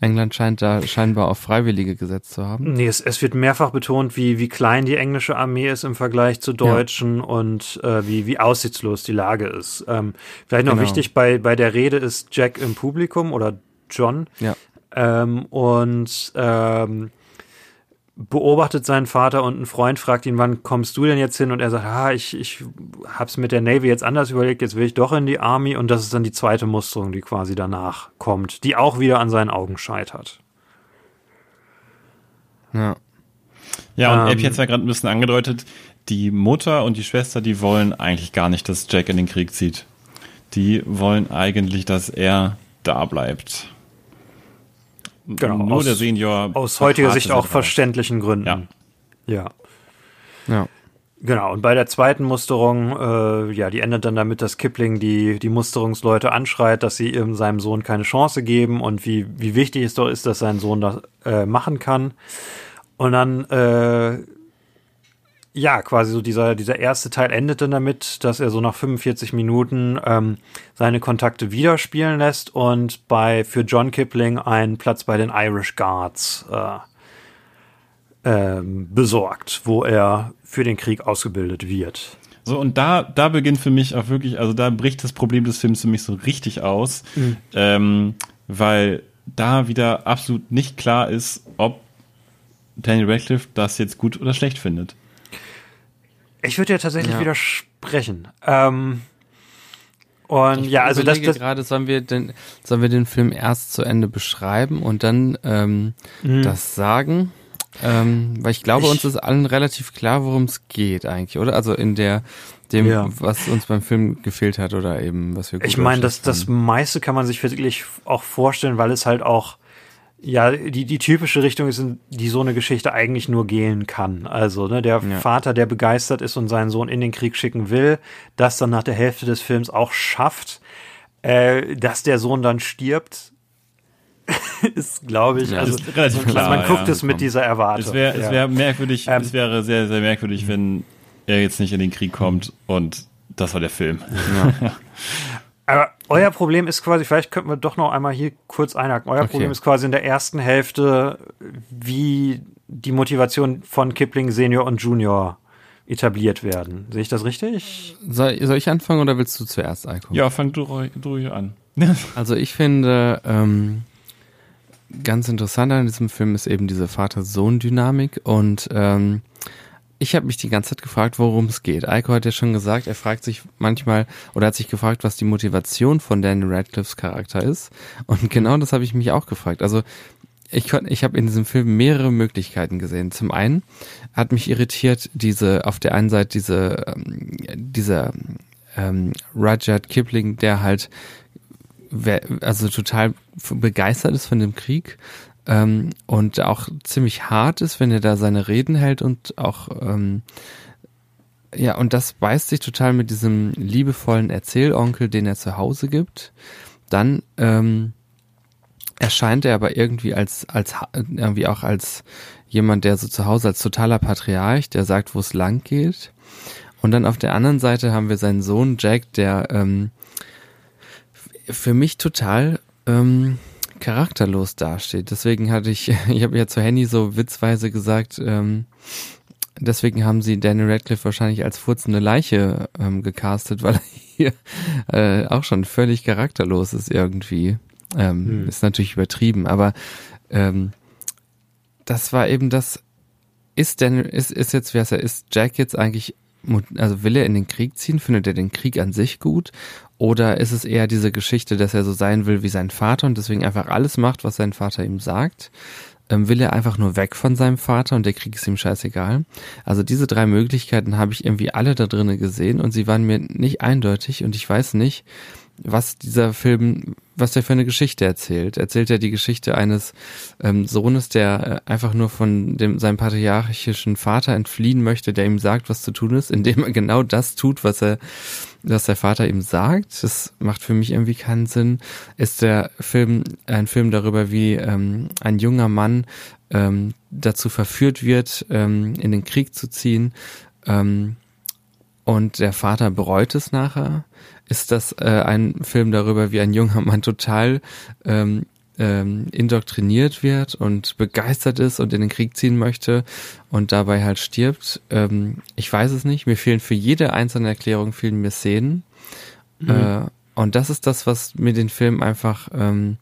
England scheint da scheinbar auf Freiwillige gesetzt zu haben. Nee, es, es wird mehrfach betont, wie, wie klein die englische Armee ist im Vergleich zur deutschen und äh, wie, wie aussichtslos die Lage ist. Ähm, vielleicht noch Genau. wichtig, bei, bei der Rede ist Jack im Publikum oder John Ja. ähm, und ähm, beobachtet seinen Vater und ein Freund fragt ihn, wann kommst du denn jetzt hin? Und er sagt, ah, ich, ich hab's mit der Navy jetzt anders überlegt, jetzt will ich doch in die Army und das ist dann die zweite Musterung, die quasi danach kommt, die auch wieder an seinen Augen scheitert. Ja. Ja, und Ähm, Abby hat ja gerade ein bisschen angedeutet, die Mutter und die Schwester, die wollen eigentlich gar nicht, dass Jack in den Krieg zieht. Die wollen eigentlich, dass er da bleibt. Genau, Nur aus- der Senior. Aus heutiger Sicht auch verständlichen Gründen. Ja. Ja. Ja. Genau, und bei der zweiten Musterung, äh, ja, die endet dann damit, dass Kipling die, die Musterungsleute anschreit, dass sie ihrem, seinem Sohn keine Chance geben und wie, wie wichtig es doch ist, dass sein Sohn das äh, machen kann. Und dann, äh, ja, quasi so dieser, dieser erste Teil endet dann damit, dass er so nach 45 Minuten ähm, seine Kontakte wieder spielen lässt und bei für John Kipling einen Platz bei den Irish Guards äh, ähm, besorgt, wo er für den Krieg ausgebildet wird. So, und da, da beginnt für mich auch wirklich, also da bricht das Problem des Films für mich so richtig aus, Mhm. ähm, weil da wieder absolut nicht klar ist, ob Daniel Radcliffe das jetzt gut oder schlecht findet. Ich würde ja tatsächlich Ja. widersprechen. Ähm, und Ich ja, also das, das gerade, sollen wir den, sollen wir den Film erst zu Ende beschreiben und dann ähm, das sagen? Ähm, weil ich glaube, Ich- uns ist allen relativ klar, worum es geht eigentlich, oder? Also in der dem, Ja. was uns beim Film gefehlt hat oder eben was wir gut ich meine, das, das meiste kann man sich wirklich auch vorstellen, weil es halt auch ja die, die typische Richtung ist, in die so eine Geschichte eigentlich nur gehen kann. Also ne, der Ja. Vater, der begeistert ist und seinen Sohn in den Krieg schicken will, das dann nach der Hälfte des Films auch schafft, äh, dass der Sohn dann stirbt. ist, glaube ich, Ja, also ist relativ man, klar, man guckt ja. es mit dieser Erwartung. Es wäre, es ja. wäre merkwürdig, Ähm, es wäre sehr, sehr merkwürdig, wenn er jetzt nicht in den Krieg kommt und das war der Film. Aber euer Problem ist quasi, vielleicht könnten wir doch noch einmal hier kurz einhaken. Euer Okay. Problem ist quasi in der ersten Hälfte, wie die Motivation von Kipling Senior und Junior etabliert werden. Sehe ich das richtig? Soll, soll ich anfangen oder willst du zuerst, Eiko? Ja, fang du, ruhig- an. Also ich finde, ähm, ganz interessant an diesem Film ist eben diese Vater-Sohn-Dynamik und ähm, ich habe mich die ganze Zeit gefragt, worum es geht. Eiko hat ja schon gesagt, er fragt sich manchmal oder hat sich gefragt, was die Motivation von Daniel Radcliffes Charakter ist. Und genau das habe ich mich auch gefragt. Also ich, ich habe in diesem Film mehrere Möglichkeiten gesehen. Zum einen hat mich irritiert diese auf der einen Seite diese ähm, dieser ähm, Rudyard Kipling, der halt also total begeistert ist von dem Krieg ähm, und auch ziemlich hart ist, wenn er da seine Reden hält und auch ähm, ja, und das beißt sich total mit diesem liebevollen Erzählonkel, den er zu Hause gibt. Dann ähm, erscheint er aber irgendwie als, als irgendwie auch als jemand, der so zu Hause als totaler Patriarch, der sagt, wo es lang geht. Und dann auf der anderen Seite haben wir seinen Sohn Jack, der ähm, für mich total ähm, charakterlos dasteht. Deswegen hatte ich, ich habe ja zu Henny so witzweise gesagt, ähm, deswegen haben sie Daniel Radcliffe wahrscheinlich als furzende Leiche ähm, gecastet, weil er hier äh, auch schon völlig charakterlos ist irgendwie. Ähm, Hm. Ist natürlich übertrieben, aber ähm, das war eben das, ist Daniel, ist, ist jetzt, wer ist er, ist Jack jetzt eigentlich, also will er in den Krieg ziehen, findet er den Krieg an sich gut? Oder ist es eher diese Geschichte, dass er so sein will wie sein Vater und deswegen einfach alles macht, was sein Vater ihm sagt? Ähm, will er einfach nur weg von seinem Vater und der Krieg ist ihm scheißegal? Also diese drei Möglichkeiten habe ich irgendwie alle da drinnen gesehen und sie waren mir nicht eindeutig und ich weiß nicht, was dieser Film, was der für eine Geschichte erzählt. Erzählt er die Geschichte eines ähm, Sohnes, der äh, einfach nur von dem seinem patriarchischen Vater entfliehen möchte, der ihm sagt, was zu tun ist, indem er genau das tut, was er, was der Vater ihm sagt. Das macht für mich irgendwie keinen Sinn. Ist der Film ein Film darüber, wie ähm, ein junger Mann ähm, dazu verführt wird, ähm, in den Krieg zu ziehen? Ähm, und der Vater bereut es nachher. Ist das äh, ein Film darüber, wie ein junger Mann total ähm, ähm, indoktriniert wird und begeistert ist und in den Krieg ziehen möchte und dabei halt stirbt? Ähm, ich weiß es nicht. Mir fehlen für jede einzelne Erklärung fehlen mir Szenen. Äh, und das ist das, was mir den Film einfach, ähm,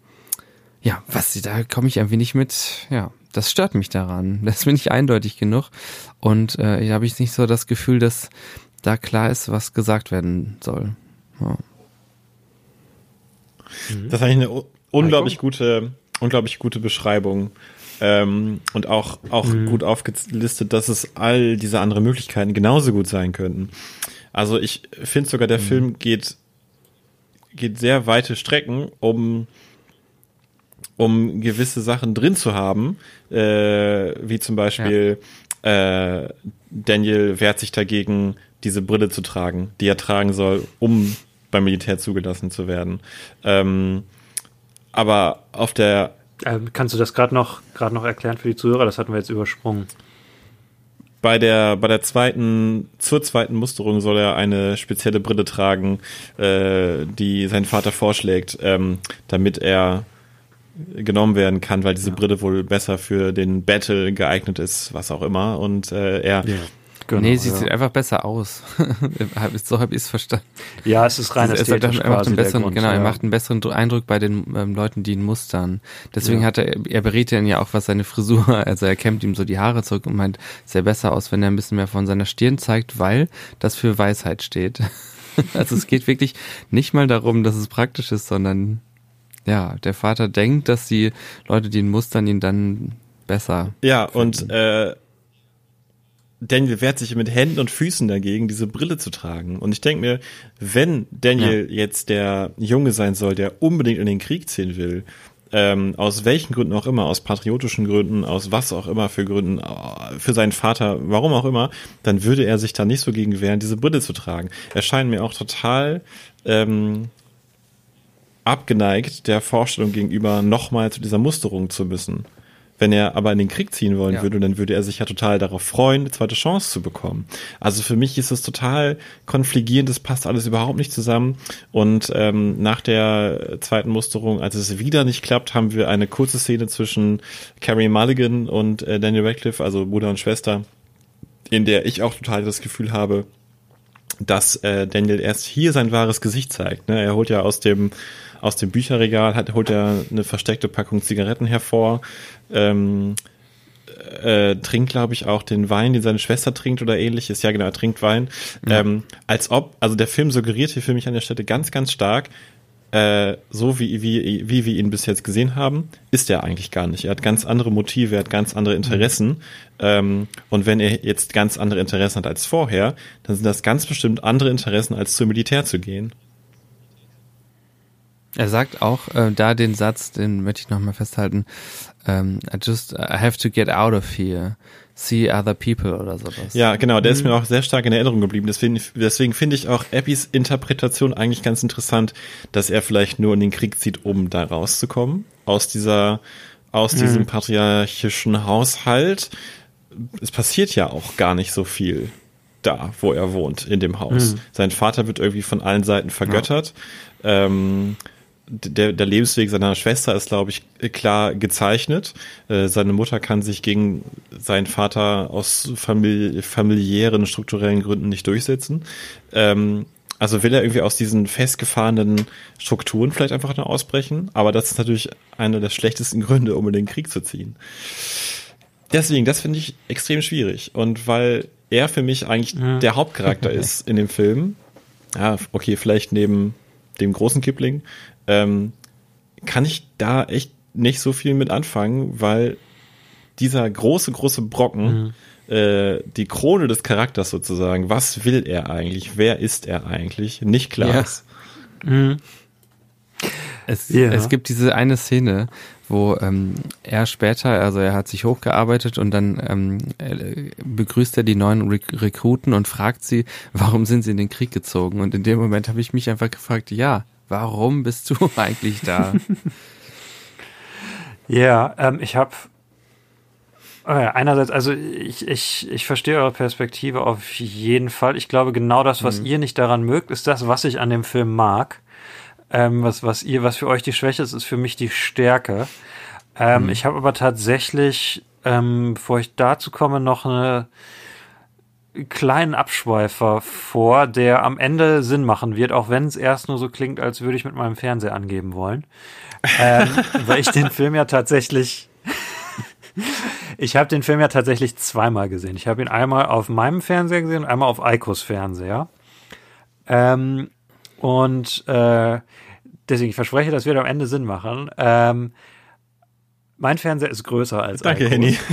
ja, was da komme ich irgendwie nicht mit, ja, das stört mich daran. Das bin ich eindeutig genug. Und äh, hier habe ich nicht so das Gefühl, dass da klar ist, was gesagt werden soll. Ja. Das ist eigentlich eine unglaublich gute unglaublich gute Beschreibung ähm, und auch, auch Mhm. gut aufgelistet, dass es all diese anderen Möglichkeiten genauso gut sein könnten. Also ich finde sogar, der Film geht, geht sehr weite Strecken, um um gewisse Sachen drin zu haben, äh, wie zum Beispiel äh, Daniel wehrt sich dagegen, diese Brille zu tragen, die er tragen soll, um beim Militär zugelassen zu werden. Ähm, aber auf der Ähm, kannst du das gerade noch, noch erklären für die Zuhörer? Das hatten wir jetzt übersprungen. bei der bei der zweiten zur zweiten Musterung soll er eine spezielle Brille tragen, äh, die sein Vater vorschlägt, ähm, damit er genommen werden kann, weil diese Brille wohl besser für den Battle geeignet ist, was auch immer. Und äh, er Genau, nee, sie ja. sieht einfach besser aus. So habe ich es verstanden. ja, es ist rein Also er, sagt, ästhetisch er macht quasi einen besseren, Grund, genau, er ja. macht einen besseren Eindruck bei den ähm, Leuten, die ihn mustern. Deswegen Ja. hat er, er berät ihn ja auch, was seine Frisur, also er kämmt ihm so die Haare zurück und meint, sehr besser aus, wenn er ein bisschen mehr von seiner Stirn zeigt, weil das für Weisheit steht. also es geht wirklich nicht mal darum, dass es praktisch ist, sondern ja, der Vater denkt, dass die Leute, die ihn mustern, ihn dann besser. Ja, und äh, Daniel wehrt sich mit Händen und Füßen dagegen, diese Brille zu tragen. Und ich denke mir, wenn Daniel jetzt der Junge sein soll, der unbedingt in den Krieg ziehen will, ähm, aus welchen Gründen auch immer, aus patriotischen Gründen, aus was auch immer für Gründen, äh, für seinen Vater, warum auch immer, dann würde er sich da nicht so gegen wehren, diese Brille zu tragen. Er scheint mir auch total ähm, abgeneigt der Vorstellung gegenüber, nochmal zu dieser Musterung zu müssen. Wenn er aber in den Krieg ziehen wollen Ja. würde, dann würde er sich ja total darauf freuen, eine zweite Chance zu bekommen. Also für mich ist es total konfligierend, das passt alles überhaupt nicht zusammen. Und ähm, nach der zweiten Musterung, als es wieder nicht klappt, haben wir eine kurze Szene zwischen Carrie Mulligan und äh, Daniel Radcliffe, also Bruder und Schwester, in der ich auch total das Gefühl habe, dass äh, Daniel erst hier sein wahres Gesicht zeigt. Ne? Er holt ja aus dem aus dem Bücherregal hat, holt er eine versteckte Packung Zigaretten hervor, ähm, äh, trinkt, glaube ich, auch den Wein, den seine Schwester trinkt oder ähnliches. Ja, genau, er trinkt Wein. Ähm, als ob, also der Film suggeriert hier für mich an der Stelle ganz, ganz stark, äh, so wie, wie, wie wir ihn bis jetzt gesehen haben, ist er eigentlich gar nicht. Er hat ganz andere Motive, er hat ganz andere Interessen. Ähm, und wenn er jetzt ganz andere Interessen hat als vorher, dann sind das ganz bestimmt andere Interessen, als zum Militär zu gehen. Er sagt auch äh, da den Satz, den möchte ich nochmal festhalten, ähm, I just I have to get out of here, see other people oder sowas. Ja, genau, der ist mir auch sehr stark in Erinnerung geblieben. Deswegen, deswegen finde ich auch Abbys Interpretation eigentlich ganz interessant, dass er vielleicht nur in den Krieg zieht, um da rauszukommen, aus dieser, aus diesem patriarchischen Haushalt. Es passiert ja auch gar nicht so viel da, wo er wohnt, in dem Haus. Sein Vater wird irgendwie von allen Seiten vergöttert. Ähm, der, der Lebensweg seiner Schwester ist, glaube ich, klar gezeichnet. Äh, seine Mutter kann sich gegen seinen Vater aus famili familiären, strukturellen Gründen nicht durchsetzen. Ähm, also will er irgendwie aus diesen festgefahrenen Strukturen vielleicht einfach nur ausbrechen. Aber das ist natürlich einer der schlechtesten Gründe, um in den Krieg zu ziehen. Deswegen, das finde ich extrem schwierig. Und weil er für mich eigentlich der Hauptcharakter ist in dem Film, ja, okay, vielleicht neben dem großen Kipling, ähm, kann ich da echt nicht so viel mit anfangen, weil dieser große, große Brocken, äh, die Krone des Charakters sozusagen, was will er eigentlich, wer ist er eigentlich, nicht klar Ja. ist. Es, Ja. es gibt diese eine Szene, wo ähm, er später, also er hat sich hochgearbeitet und dann ähm, äh, begrüßt er die neuen Re Rekruten und fragt sie, warum sind sie in den Krieg gezogen? Und in dem Moment habe ich mich einfach gefragt, ja, warum bist du eigentlich da? Ja, ähm, ich habe einerseits, also ich, ich, ich verstehe eure Perspektive auf jeden Fall. Ich glaube, genau das, was ihr nicht daran mögt, ist das, was ich an dem Film mag. Ähm, was, was ihr, was für euch die Schwäche ist, ist für mich die Stärke. Ähm, Ich habe aber tatsächlich, ähm, bevor ich dazu komme, noch eine kleinen Abschweifer vor, der am Ende Sinn machen wird, auch wenn es erst nur so klingt, als würde ich mit meinem Fernseher angeben wollen. ähm, weil ich den Film ja tatsächlich ich habe den Film ja tatsächlich zweimal gesehen. Ich habe ihn einmal auf meinem Fernseher gesehen und einmal auf Eikos Fernseher. Ähm, und äh, deswegen, ich verspreche, das wird am Ende Sinn machen. Ähm, Mein Fernseher ist größer als Danke. Henny.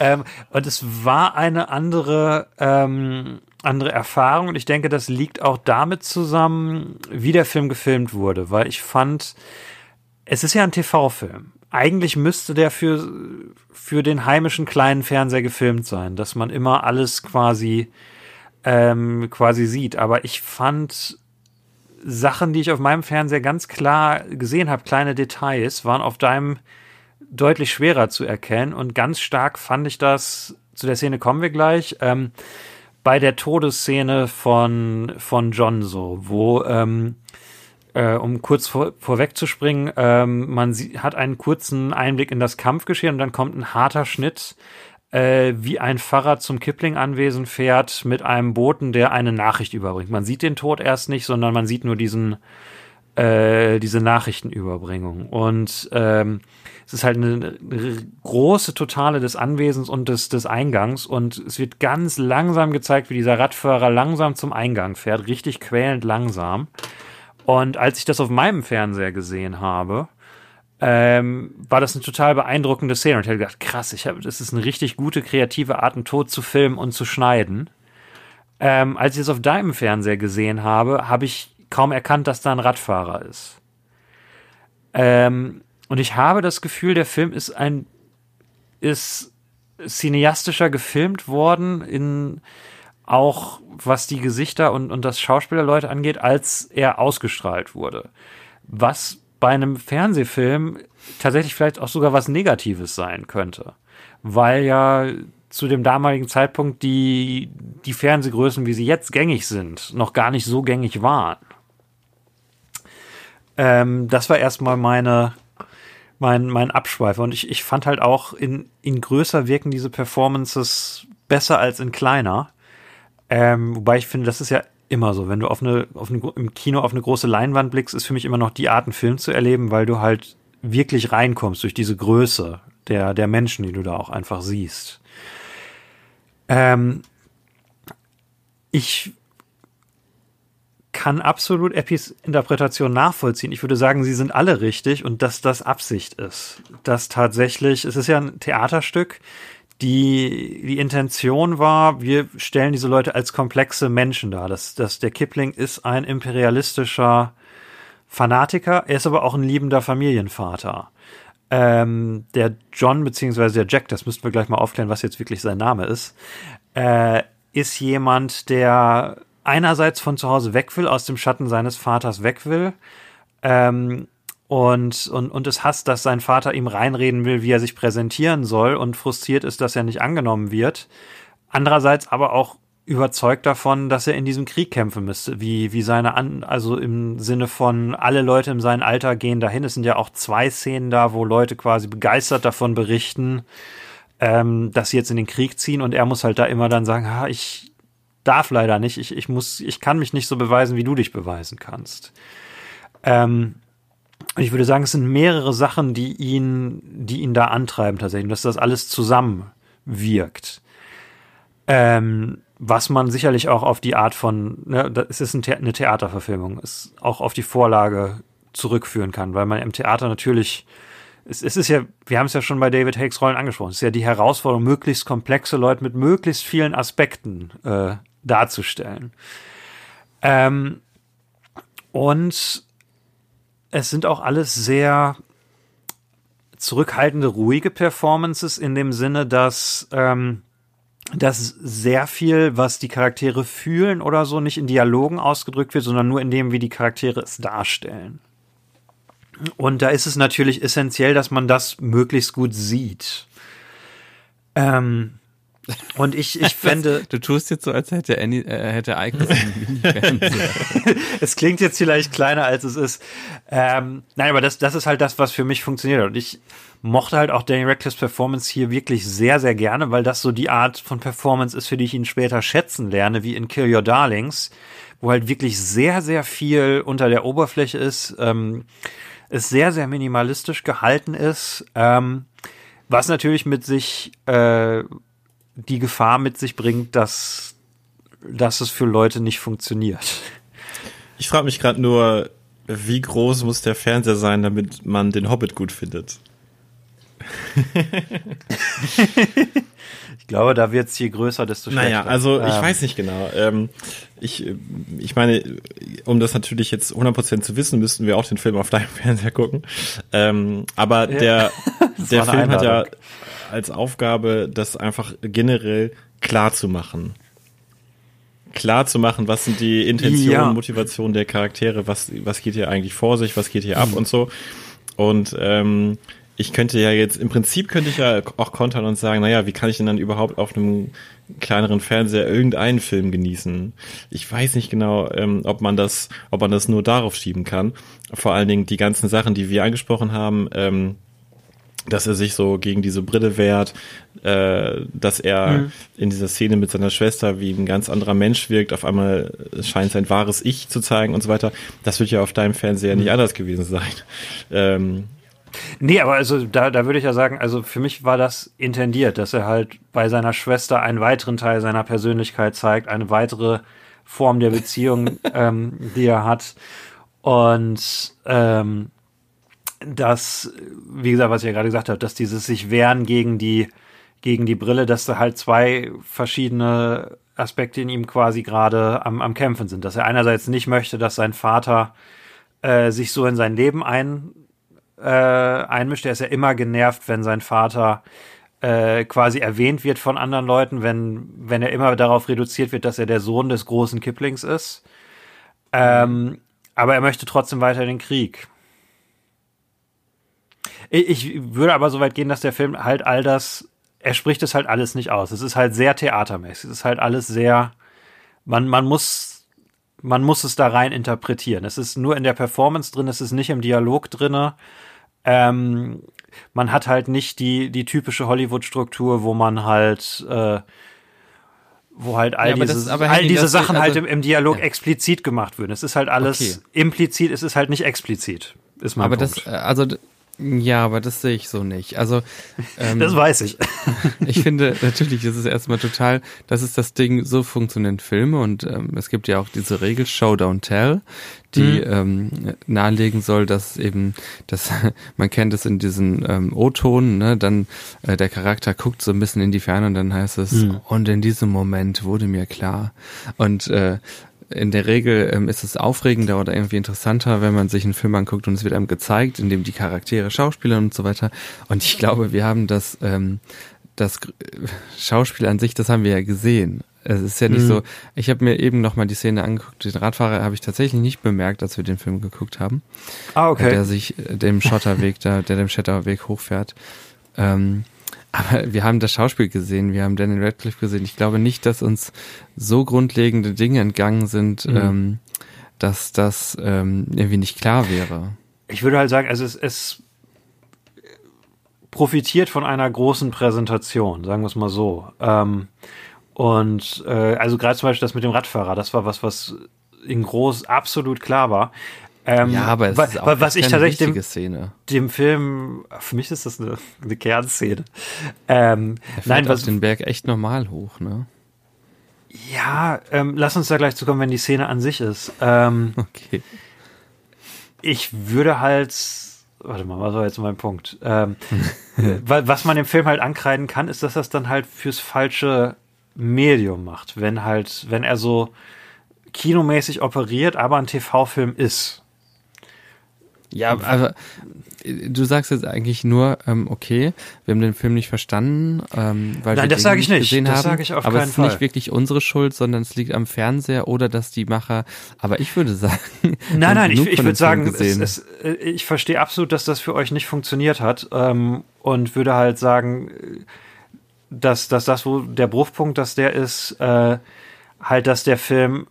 Ähm, und es war eine andere, ähm, andere Erfahrung und ich denke, das liegt auch damit zusammen, wie der Film gefilmt wurde, weil ich fand, es ist ja ein TV-Film. Eigentlich müsste der für, für den heimischen kleinen Fernseher gefilmt sein, dass man immer alles quasi, ähm, quasi sieht. Aber ich fand Sachen, die ich auf meinem Fernseher ganz klar gesehen habe, kleine Details, waren auf deinem deutlich schwerer zu erkennen. Und ganz stark fand ich das, zu der Szene kommen wir gleich, ähm, bei der Todesszene von, von John so, wo, ähm, äh, um kurz vor, vorwegzuspringen, ähm, man sie, hat einen kurzen Einblick in das Kampfgeschehen und dann kommt ein harter Schnitt, äh, wie ein Pfarrer zum Kipling-Anwesen fährt mit einem Boten, der eine Nachricht überbringt. Man sieht den Tod erst nicht, sondern man sieht nur diesen, äh, diese Nachrichtenüberbringung. Und ähm, es ist halt eine große Totale des Anwesens und des, des Eingangs und es wird ganz langsam gezeigt, wie dieser Radfahrer langsam zum Eingang fährt, richtig quälend langsam. Und als ich das auf meinem Fernseher gesehen habe, ähm, war das eine total beeindruckende Szene und ich habe gedacht, krass, ich habe, das ist eine richtig gute kreative Art, einen Tod zu filmen und zu schneiden. Ähm, als ich es auf deinem Fernseher gesehen habe, habe ich kaum erkannt, dass da ein Radfahrer ist. Ähm, und ich habe das Gefühl, der Film ist ein ist cineastischer gefilmt worden in auch was die Gesichter und, und das Schauspielerleute angeht, als er ausgestrahlt wurde. Was bei einem Fernsehfilm tatsächlich vielleicht auch sogar was Negatives sein könnte. Weil ja zu dem damaligen Zeitpunkt die, die Fernsehgrößen, wie sie jetzt gängig sind, noch gar nicht so gängig waren. Ähm, das war erstmal meine, mein, mein Abschweifer. Und ich, ich fand halt auch in, in größer wirken diese Performances besser als in kleiner. Ähm, wobei ich finde, das ist ja immer so. Wenn du auf eine, auf eine, im Kino auf eine große Leinwand blickst, ist für mich immer noch die Art, einen Film zu erleben, weil du halt wirklich reinkommst durch diese Größe der, der Menschen, die du da auch einfach siehst. Ähm, ich kann absolut Eppis Interpretation nachvollziehen. Ich würde sagen, sie sind alle richtig und dass das Absicht ist. Dass tatsächlich, es ist ja ein Theaterstück, die, die Intention war, wir stellen diese Leute als komplexe Menschen dar. Das, das, der Kipling ist ein imperialistischer Fanatiker, er ist aber auch ein liebender Familienvater. Ähm, der John, beziehungsweise der Jack, das müssten wir gleich mal aufklären, was jetzt wirklich sein Name ist, äh, ist jemand, der einerseits von zu Hause weg will, aus dem Schatten seines Vaters weg will, ähm, und, und, und es hasst, dass sein Vater ihm reinreden will, wie er sich präsentieren soll und frustriert ist, dass er nicht angenommen wird. Andererseits aber auch überzeugt davon, dass er in diesem Krieg kämpfen müsste, wie, wie seine An, also im Sinne von alle Leute in seinem Alter gehen dahin. Es sind ja auch zwei Szenen da, wo Leute quasi begeistert davon berichten, ähm, dass sie jetzt in den Krieg ziehen und er muss halt da immer dann sagen, ha, ich darf leider nicht, ich, ich muss, ich kann mich nicht so beweisen, wie du dich beweisen kannst. Ähm, ich würde sagen, es sind mehrere Sachen, die ihn, die ihn da antreiben tatsächlich, dass das alles zusammen wirkt. Ähm, was man sicherlich auch auf die Art von, ne, es ist ein The eine Theaterverfilmung, es auch auf die Vorlage zurückführen kann, weil man im Theater natürlich, es, es ist ja, wir haben es ja schon bei David Hakes Rollen angesprochen, es ist ja die Herausforderung, möglichst komplexe Leute mit möglichst vielen Aspekten äh, darzustellen. Ähm, und es sind auch alles sehr zurückhaltende, ruhige Performances in dem Sinne, dass, ähm, dass sehr viel, was die Charaktere fühlen oder so, nicht in Dialogen ausgedrückt wird, sondern nur in dem, wie die Charaktere es darstellen. Und da ist es natürlich essentiell, dass man das möglichst gut sieht. Ähm, und ich, ich fände. Du tust jetzt so, als hätte Annie, äh, hätte Mini-Fernseher. es klingt jetzt vielleicht kleiner, als es ist. Ähm, nein, aber das, das ist halt das, was für mich funktioniert. Und ich mochte halt auch Danny Radcliffe's Performance hier wirklich sehr, sehr gerne, weil das so die Art von Performance ist, für die ich ihn später schätzen lerne, wie in Kill Your Darlings, wo halt wirklich sehr, sehr viel unter der Oberfläche ist, ähm, es sehr, sehr minimalistisch gehalten ist, ähm, was natürlich mit sich, äh, die Gefahr mit sich bringt, dass, dass es für Leute nicht funktioniert. Ich frage mich gerade nur, Wie groß muss der Fernseher sein, damit man den Hobbit gut findet? ich glaube, da wird es je größer, desto schlechter. Naja, also ich Ähm, weiß nicht genau. Ähm, ich, ich meine, um das natürlich jetzt 100% zu wissen, müssten wir auch den Film auf deinem Fernseher gucken. Ähm, aber der, der Film hat ja als Aufgabe, das einfach generell klar zu machen. Klar zu machen, was sind die Intentionen, Ja. Motivationen der Charaktere, was, was geht hier eigentlich vor sich, was geht hier Mhm. ab und so. Und ähm, ich könnte ja jetzt, im Prinzip könnte ich ja auch kontern und sagen, naja, wie kann ich denn dann überhaupt auf einem kleineren Fernseher irgendeinen Film genießen? Ich weiß nicht genau, ähm, ob man das, ob man das nur darauf schieben kann. Vor allen Dingen die ganzen Sachen, die wir angesprochen haben, ähm, dass er sich so gegen diese Brille wehrt, äh, dass er in dieser Szene mit seiner Schwester wie ein ganz anderer Mensch wirkt, auf einmal scheint sein wahres Ich zu zeigen und so weiter. Das wird ja auf deinem Fernseher nicht anders gewesen sein. Ähm, Nee, aber also da, da würde ich ja sagen, also für mich war das intendiert, dass er halt bei seiner Schwester einen weiteren Teil seiner Persönlichkeit zeigt, eine weitere Form der Beziehung, ähm, die er hat. Und ähm, das, wie gesagt, was ich ja gerade gesagt habe, dass dieses sich wehren gegen die, gegen die Brille, dass da halt zwei verschiedene Aspekte in ihm quasi gerade am, am Kämpfen sind. Dass er einerseits nicht möchte, dass sein Vater äh, sich so in sein Leben ein, äh, einmischt. Er ist ja immer genervt, wenn sein Vater äh, quasi erwähnt wird von anderen Leuten, wenn, wenn er immer darauf reduziert wird, dass er der Sohn des großen Kiplings ist. Ähm, aber er möchte trotzdem weiter den Krieg. Ich, ich würde aber so weit gehen, dass der Film halt all das, er spricht es halt alles nicht aus. Es ist halt sehr theatermäßig. Es ist halt alles sehr, man, man muss, man muss es da rein interpretieren. Es ist nur in der Performance drin, es ist nicht im Dialog drinne. Ähm, man hat halt nicht die, die typische Hollywood-Struktur, wo man halt, äh, wo halt all Ja, das- diese, aber all Henning, diese das- Sachen halt also- im, im Dialog Ja. explizit gemacht würden. Es ist halt alles Okay. implizit, es ist halt nicht explizit. Ist mein Aber Punkt. das, äh, also, ja, aber das sehe ich so nicht. Also, ähm, das weiß ich. ich finde, natürlich ist es erstmal total, das ist das Ding, so funktionieren Filme und ähm, es gibt ja auch diese Regel Show, Don't Tell, die ähm, nahelegen soll, dass eben, dass man kennt es in diesen ähm, O-Tonen, ne, dann äh, der Charakter guckt so ein bisschen in die Ferne und dann heißt es, und in diesem Moment wurde mir klar. Und äh, in der Regel ähm, ist es aufregender oder irgendwie interessanter, wenn man sich einen Film anguckt und es wird einem gezeigt, in dem die Charaktere Schauspieler und so weiter. Und ich glaube, wir haben das, ähm, das Schauspiel an sich, das haben wir ja gesehen. Es ist ja nicht so, ich habe mir eben nochmal die Szene angeguckt, den Radfahrer habe ich tatsächlich nicht bemerkt, als wir den Film geguckt haben Ah, äh, der sich äh, dem Schotterweg da, der dem Schotterweg hochfährt. Ähm, aber wir haben das Schauspiel gesehen, wir haben Daniel Radcliffe gesehen. Ich glaube nicht, dass uns so grundlegende Dinge entgangen sind, ähm, dass das ähm, irgendwie nicht klar wäre. Ich würde halt sagen, also es, es profitiert von einer großen Präsentation, sagen wir es mal so. Ähm, und äh, also gerade zum Beispiel das mit dem Radfahrer, das war was, was in groß absolut klar war. Ähm, Ja, aber es ist auch wa- was ich tatsächlich dem, wichtige Szene. dem Film, für mich ist das eine, eine Kernszene. Ähm, Er nein, was, den Berg echt normal hoch, ne? ja, ähm, lass uns da gleich zu kommen, wenn die Szene an sich ist. Ähm, Okay. ich würde halt, warte mal, was war jetzt mein Punkt? Ähm, wa- was man dem Film halt ankreiden kann, ist, dass das dann halt fürs falsche Medium macht. Wenn halt, wenn er so kinomäßig operiert, aber ein TV-Film ist. Ja, aber äh, du sagst jetzt eigentlich nur, ähm, okay, wir haben den Film nicht verstanden, ähm, weil Nein, wir das Dinge sag ich nicht. gesehen Das haben. sag ich auf aber keinen es ist nicht Fall. wirklich unsere Schuld, sondern es liegt am Fernseher oder dass die Macher. Aber ich würde sagen, Nein, nein, ich, ich würde sagen, es, es, äh, ich verstehe absolut, dass das für euch nicht funktioniert hat ähm, und würde halt sagen, äh, dass, dass das, wo der Bruchpunkt, dass der ist, äh, halt, dass der Film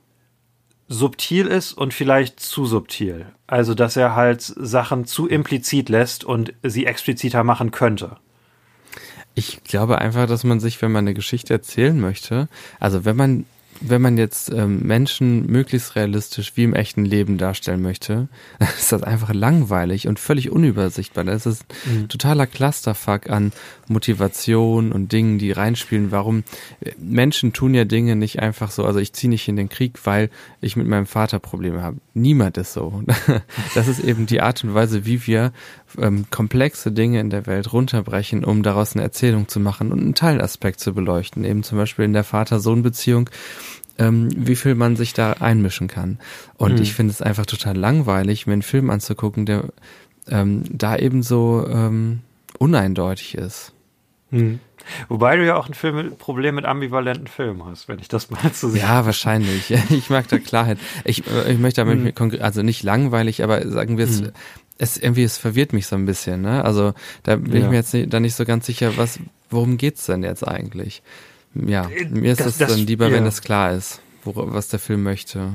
subtil ist und vielleicht zu subtil. Also, dass er halt Sachen zu implizit lässt und sie expliziter machen könnte. Ich glaube einfach, dass man sich, wenn man eine Geschichte erzählen möchte, also wenn man wenn man jetzt ähm, Menschen möglichst realistisch wie im echten Leben darstellen möchte, ist das einfach langweilig und völlig unübersichtbar. Das ist mhm. totaler Clusterfuck an Motivation und Dingen, die reinspielen. Warum äh, Menschen tun ja Dinge nicht einfach so. Also ich ziehe nicht in den Krieg, weil ich mit meinem Vater Probleme habe. Niemand ist so. Das ist eben die Art und Weise, wie wir ähm, komplexe Dinge in der Welt runterbrechen, um daraus eine Erzählung zu machen und einen Teilaspekt zu beleuchten. Eben zum Beispiel in der Vater-Sohn-Beziehung ähm, wie viel man sich da einmischen kann. Und mhm. ich finde es einfach total langweilig, mir einen Film anzugucken, der ähm, da eben so ähm, uneindeutig ist. Mhm. Wobei du ja auch ein Film, Problem mit ambivalenten Filmen hast, wenn ich das mal so sehe. Ja, wahrscheinlich. Ich mag da Klarheit. Ich, äh, ich möchte damit, mhm. also nicht langweilig, aber sagen wir es, mhm. Es irgendwie, es verwirrt mich so ein bisschen, ne? Also da bin ja. ich mir jetzt nicht, da nicht so ganz sicher, was, worum geht's denn jetzt eigentlich? Ja, äh, mir ist es dann lieber, ja. wenn das klar ist, wo, was der Film möchte.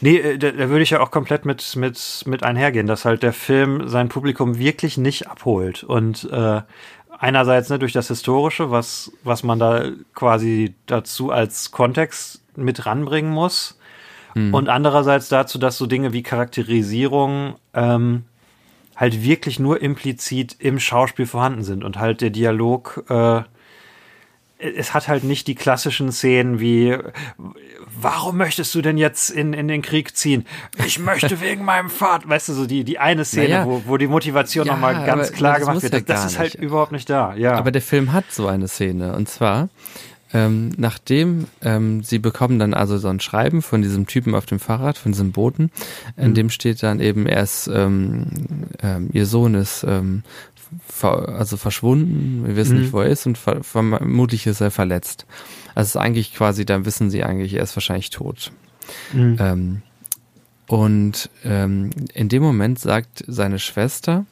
Nee, äh, da, da würde ich ja auch komplett mit, mit, mit einhergehen, dass halt der Film sein Publikum wirklich nicht abholt. Und äh, einerseits ne, durch das Historische, was, was man da quasi dazu als Kontext mit ranbringen muss. Mhm. Und andererseits dazu, dass so Dinge wie Charakterisierung ähm, halt wirklich nur implizit im Schauspiel vorhanden sind und halt der Dialog äh, es hat halt nicht die klassischen Szenen wie, warum möchtest du denn jetzt in, in den Krieg ziehen? Ich möchte wegen meinem Vater. Weißt du, so die, die eine Szene, naja, wo, wo die Motivation ja, nochmal ganz klar gemacht wird. Das, das ist halt überhaupt nicht da, ja. Aber der Film hat so eine Szene. Und zwar, ähm, nachdem ähm, sie bekommen dann also so ein Schreiben von diesem Typen auf dem Fahrrad, von diesem Boten, in mhm. dem steht dann eben, er ist, ähm, ähm, ihr Sohn ist ähm, also verschwunden, wir wissen mhm. nicht, wo er ist und ver vermutlich ist er verletzt. Also ist eigentlich quasi, dann wissen sie eigentlich, er ist wahrscheinlich tot. Mhm. Ähm, und ähm, in dem Moment sagt seine Schwester,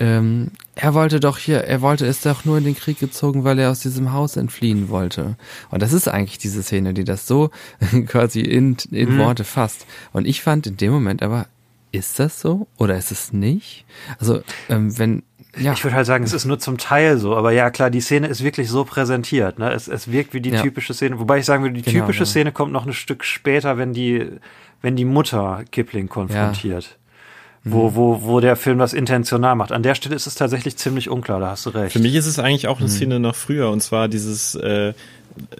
ähm, er wollte doch hier, er wollte, ist doch nur in den Krieg gezogen, weil er aus diesem Haus entfliehen wollte. Und das ist eigentlich diese Szene, die das so quasi in, in mhm. Worte fasst. Und ich fand in dem Moment aber, ist das so oder ist es nicht? Also, ähm, wenn, ja. Ich würde halt sagen, es ist nur zum Teil so, aber ja klar, die Szene ist wirklich so präsentiert. Ne? Es, es wirkt wie die ja. typische Szene, wobei ich sagen würde, die genau, typische ja. Szene kommt noch ein Stück später, wenn die, wenn die Mutter Kipling konfrontiert. Wo, mhm. wo, wo der Film das intentional macht. An der Stelle ist es tatsächlich ziemlich unklar, da hast du recht. Für mich ist es eigentlich auch eine mhm. Szene noch früher, und zwar dieses äh,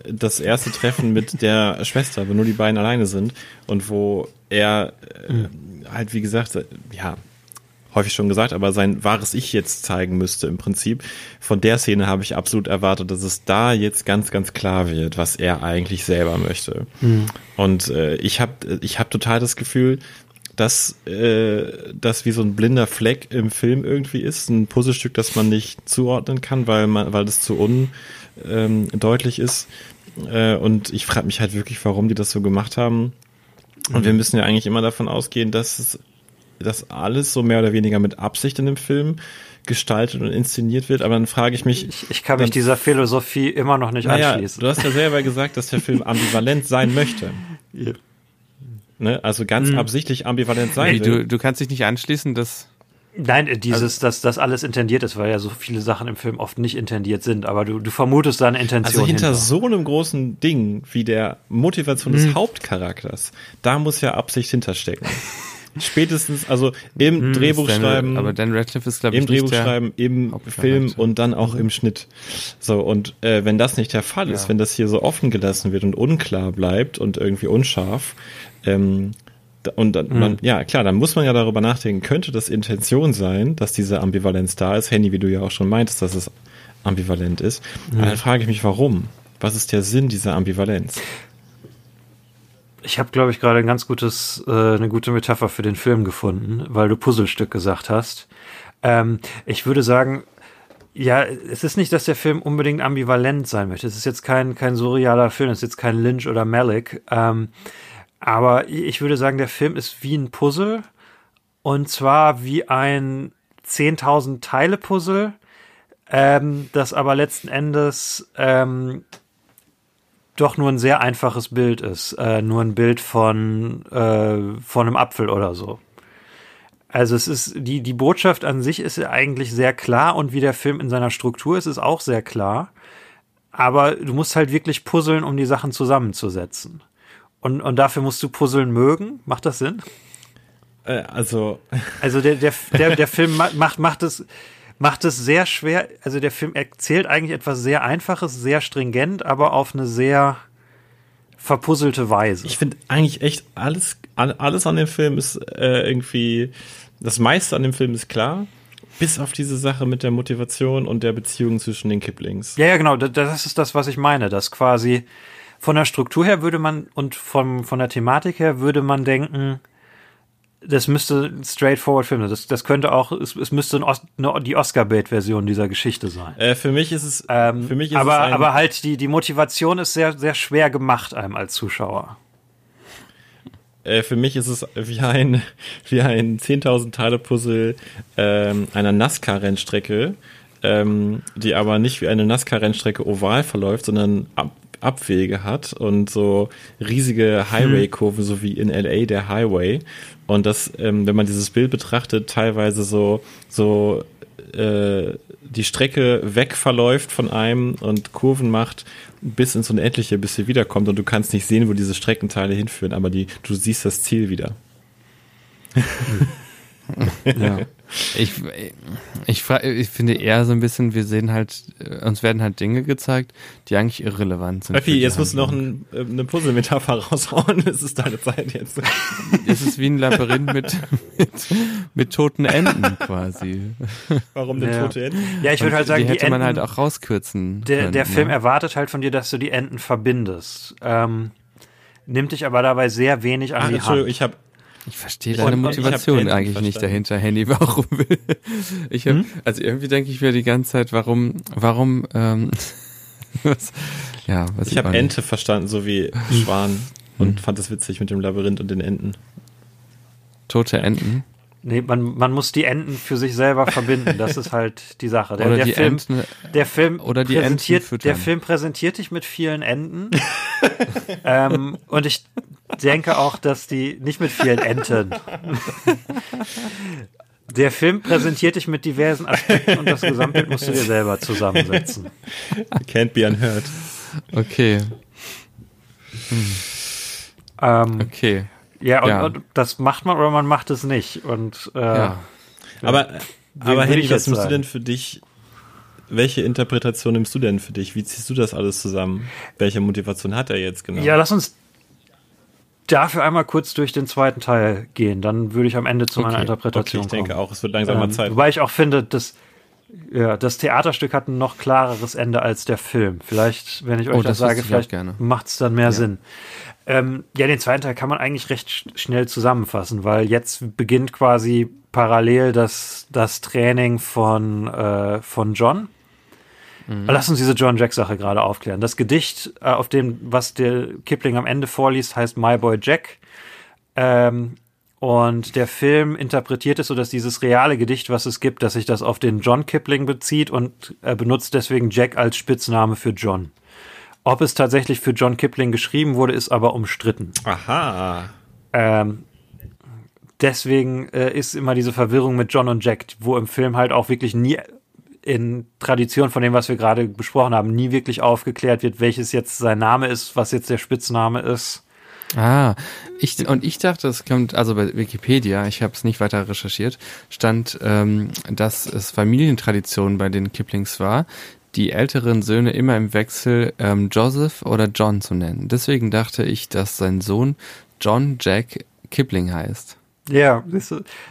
das erste Treffen mit der Schwester, wo nur die beiden alleine sind und wo er äh, mhm. halt, wie gesagt, ja, häufig schon gesagt, aber sein wahres Ich jetzt zeigen müsste im Prinzip. Von der Szene habe ich absolut erwartet, dass es da jetzt ganz, ganz klar wird, was er eigentlich selber möchte. Mhm. Und äh, ich habe ich hab total das Gefühl, dass äh, das wie so ein blinder Fleck im Film irgendwie ist, ein Puzzlestück, das man nicht zuordnen kann, weil man, weil das zu undeutlich ähm, ist. Äh, und ich frage mich halt wirklich, warum die das so gemacht haben. Und wir müssen ja eigentlich immer davon ausgehen, dass es das alles so mehr oder weniger mit Absicht in dem Film gestaltet und inszeniert wird, aber dann frage ich mich. Ich, ich kann mich dieser Philosophie immer noch nicht naja, anschließen. Du hast ja selber gesagt, dass der Film ambivalent sein möchte. Ja. Ne? Also ganz hm. absichtlich ambivalent sein nee, will. Du, du kannst dich nicht anschließen, dass. Nein, dieses, also, dass das alles intendiert ist, weil ja so viele Sachen im Film oft nicht intendiert sind, aber du, du vermutest da eine Intention. Also hinter, hinter. so einem großen Ding wie der Motivation hm. des Hauptcharakters, da muss ja Absicht hinterstecken. Spätestens, also im hm, Drehbuchschreiben. aber Dan Radcliffe ist, glaube ich, Im Drehbuchschreiben, im Film und dann auch im Schnitt. So, und äh, wenn das nicht der Fall ist, ja. wenn das hier so offen gelassen wird und unklar bleibt und irgendwie unscharf, ähm, und dann, mhm. man, ja, klar, dann muss man ja darüber nachdenken, könnte das Intention sein, dass diese Ambivalenz da ist? Handy, wie du ja auch schon meintest, dass es ambivalent ist. Mhm. Aber dann frage ich mich, warum? Was ist der Sinn dieser Ambivalenz? Ich habe, glaube ich, gerade ein ganz gutes, äh, eine gute Metapher für den Film gefunden, weil du Puzzlestück gesagt hast. Ähm, ich würde sagen, ja, es ist nicht, dass der Film unbedingt ambivalent sein möchte. Es ist jetzt kein, kein surrealer Film, es ist jetzt kein Lynch oder Malik. Ähm, aber ich würde sagen, der Film ist wie ein Puzzle. Und zwar wie ein 10.000 Teile Puzzle, ähm, das aber letzten Endes ähm, doch nur ein sehr einfaches Bild ist. Äh, nur ein Bild von, äh, von einem Apfel oder so. Also es ist, die, die Botschaft an sich ist eigentlich sehr klar und wie der Film in seiner Struktur ist, ist auch sehr klar. aber du musst halt wirklich puzzeln, um die Sachen zusammenzusetzen. Und, und dafür musst du Puzzeln mögen. Macht das Sinn? Äh, also. Also der, der, der, der Film macht, macht es, macht es sehr schwer. Also der Film erzählt eigentlich etwas sehr Einfaches, sehr stringent, aber auf eine sehr verpuzzelte Weise. Ich finde eigentlich echt alles, alles an dem Film ist äh, irgendwie, das meiste an dem Film ist klar. Bis auf diese Sache mit der Motivation und der Beziehung zwischen den Kiplings. Ja, ja, genau. Das ist das, was ich meine. Dass quasi von der Struktur her würde man und vom, von der Thematik her würde man denken, das müsste ein straightforward Film sein. Das, das könnte auch, es, es müsste Os, eine, die Oscar-Bait-Version dieser Geschichte sein. Äh, für mich ist es, ähm, für mich ist aber, es aber halt die, die Motivation ist sehr, sehr schwer gemacht einem als Zuschauer. Äh, für mich ist es wie ein, wie ein 10.000 Teile Puzzle ähm, einer NASCAR-Rennstrecke, ähm, die aber nicht wie eine NASCAR-Rennstrecke oval verläuft, sondern ab, Abwege hat und so riesige Highway-Kurven, so wie in LA der Highway. Und das, ähm, wenn man dieses Bild betrachtet, teilweise so, so äh, die Strecke weg verläuft von einem und Kurven macht bis ins Unendliche, bis sie wiederkommt und du kannst nicht sehen, wo diese Streckenteile hinführen, aber die, du siehst das Ziel wieder. ja. Ich, ich, ich finde eher so ein bisschen, wir sehen halt, uns werden halt Dinge gezeigt, die eigentlich irrelevant sind. Okay, jetzt musst du noch ein, äh, eine Puzzle-Metapher raushauen. Es ist deine Zeit jetzt. Es ist wie ein Labyrinth mit, mit, mit toten Enden quasi. Warum denn Ja. tote Enden? Ja, ich würde halt sagen, die hätte die man Enden, halt auch rauskürzen. der, können, der Film ne? erwartet halt von dir, dass du die Enden verbindest. Ähm, nimmt dich aber dabei sehr wenig an Ach, die Entschuldigung, Hand. ich habe Ich verstehe deine hab Motivation Enden eigentlich nicht dahinter, Henny. Warum ich hab, also irgendwie denke ich mir die ganze Zeit, warum, warum, ähm, was, ja, was ich habe. Ente verstanden, so wie Schwan und fand es witzig mit dem Labyrinth und den Enten. tote Enten Nee, man, man muss die Enden für sich selber verbinden. Das ist halt die Sache. Der, oder der die Film, Enten. der Film oder die Enten präsentiert, füttern. der Film präsentiert dich mit vielen Enden. ähm, und ich denke auch, dass die nicht mit vielen Enten. Der Film präsentiert dich mit diversen Aspekten und das Gesamtbild musst du dir selber zusammensetzen. Can't be unheard. Okay, Ähm, okay. Ja, und, Ja. und das macht man oder man macht es nicht. Und äh, Ja. Aber, aber Henny, ich was nimmst du denn für dich? Welche Interpretation nimmst du denn für dich? Wie ziehst du das alles zusammen? Welche Motivation hat er jetzt genau? Ja, lass uns dafür einmal kurz durch den zweiten Teil gehen. Dann würde ich am Ende zu meiner Okay. okay, Interpretation ich denke kommen. auch, es wird langsam mal Ähm, Zeit. wobei ich auch finde, dass ja, das Theaterstück hat ein noch klareres Ende als der Film. Vielleicht, wenn ich euch Oh, das, das sage, vielleicht macht es dann mehr Sinn. Ähm, ja, den zweiten Teil kann man eigentlich recht sch- schnell zusammenfassen, weil jetzt beginnt quasi parallel das, das Training von, äh, von John. Lass uns diese John Jack-Sache gerade aufklären. Das Gedicht, äh, auf dem, was der Kipling am Ende vorliest, heißt My Boy Jack. Ähm, und der Film interpretiert es so, dass dieses reale Gedicht, was es gibt, dass sich das auf den John Kipling bezieht und äh, benutzt deswegen Jack als Spitzname für John. Ob es tatsächlich für John Kipling geschrieben wurde, ist aber umstritten. Aha. Ähm, deswegen äh, ist immer diese Verwirrung mit John und Jack, wo im Film halt auch wirklich nie in Tradition von dem, was wir gerade besprochen haben, nie wirklich aufgeklärt wird, welches jetzt sein Name ist, was jetzt der Spitzname ist. Ah, ich, und ich dachte, es kommt, also bei Wikipedia, ich habe es nicht weiter recherchiert, stand, ähm, dass es Familientradition bei den Kiplings war, die älteren Söhne immer im Wechsel ähm, Joseph oder John zu nennen. Deswegen dachte ich, dass sein Sohn John Jack Kipling heißt. Ja,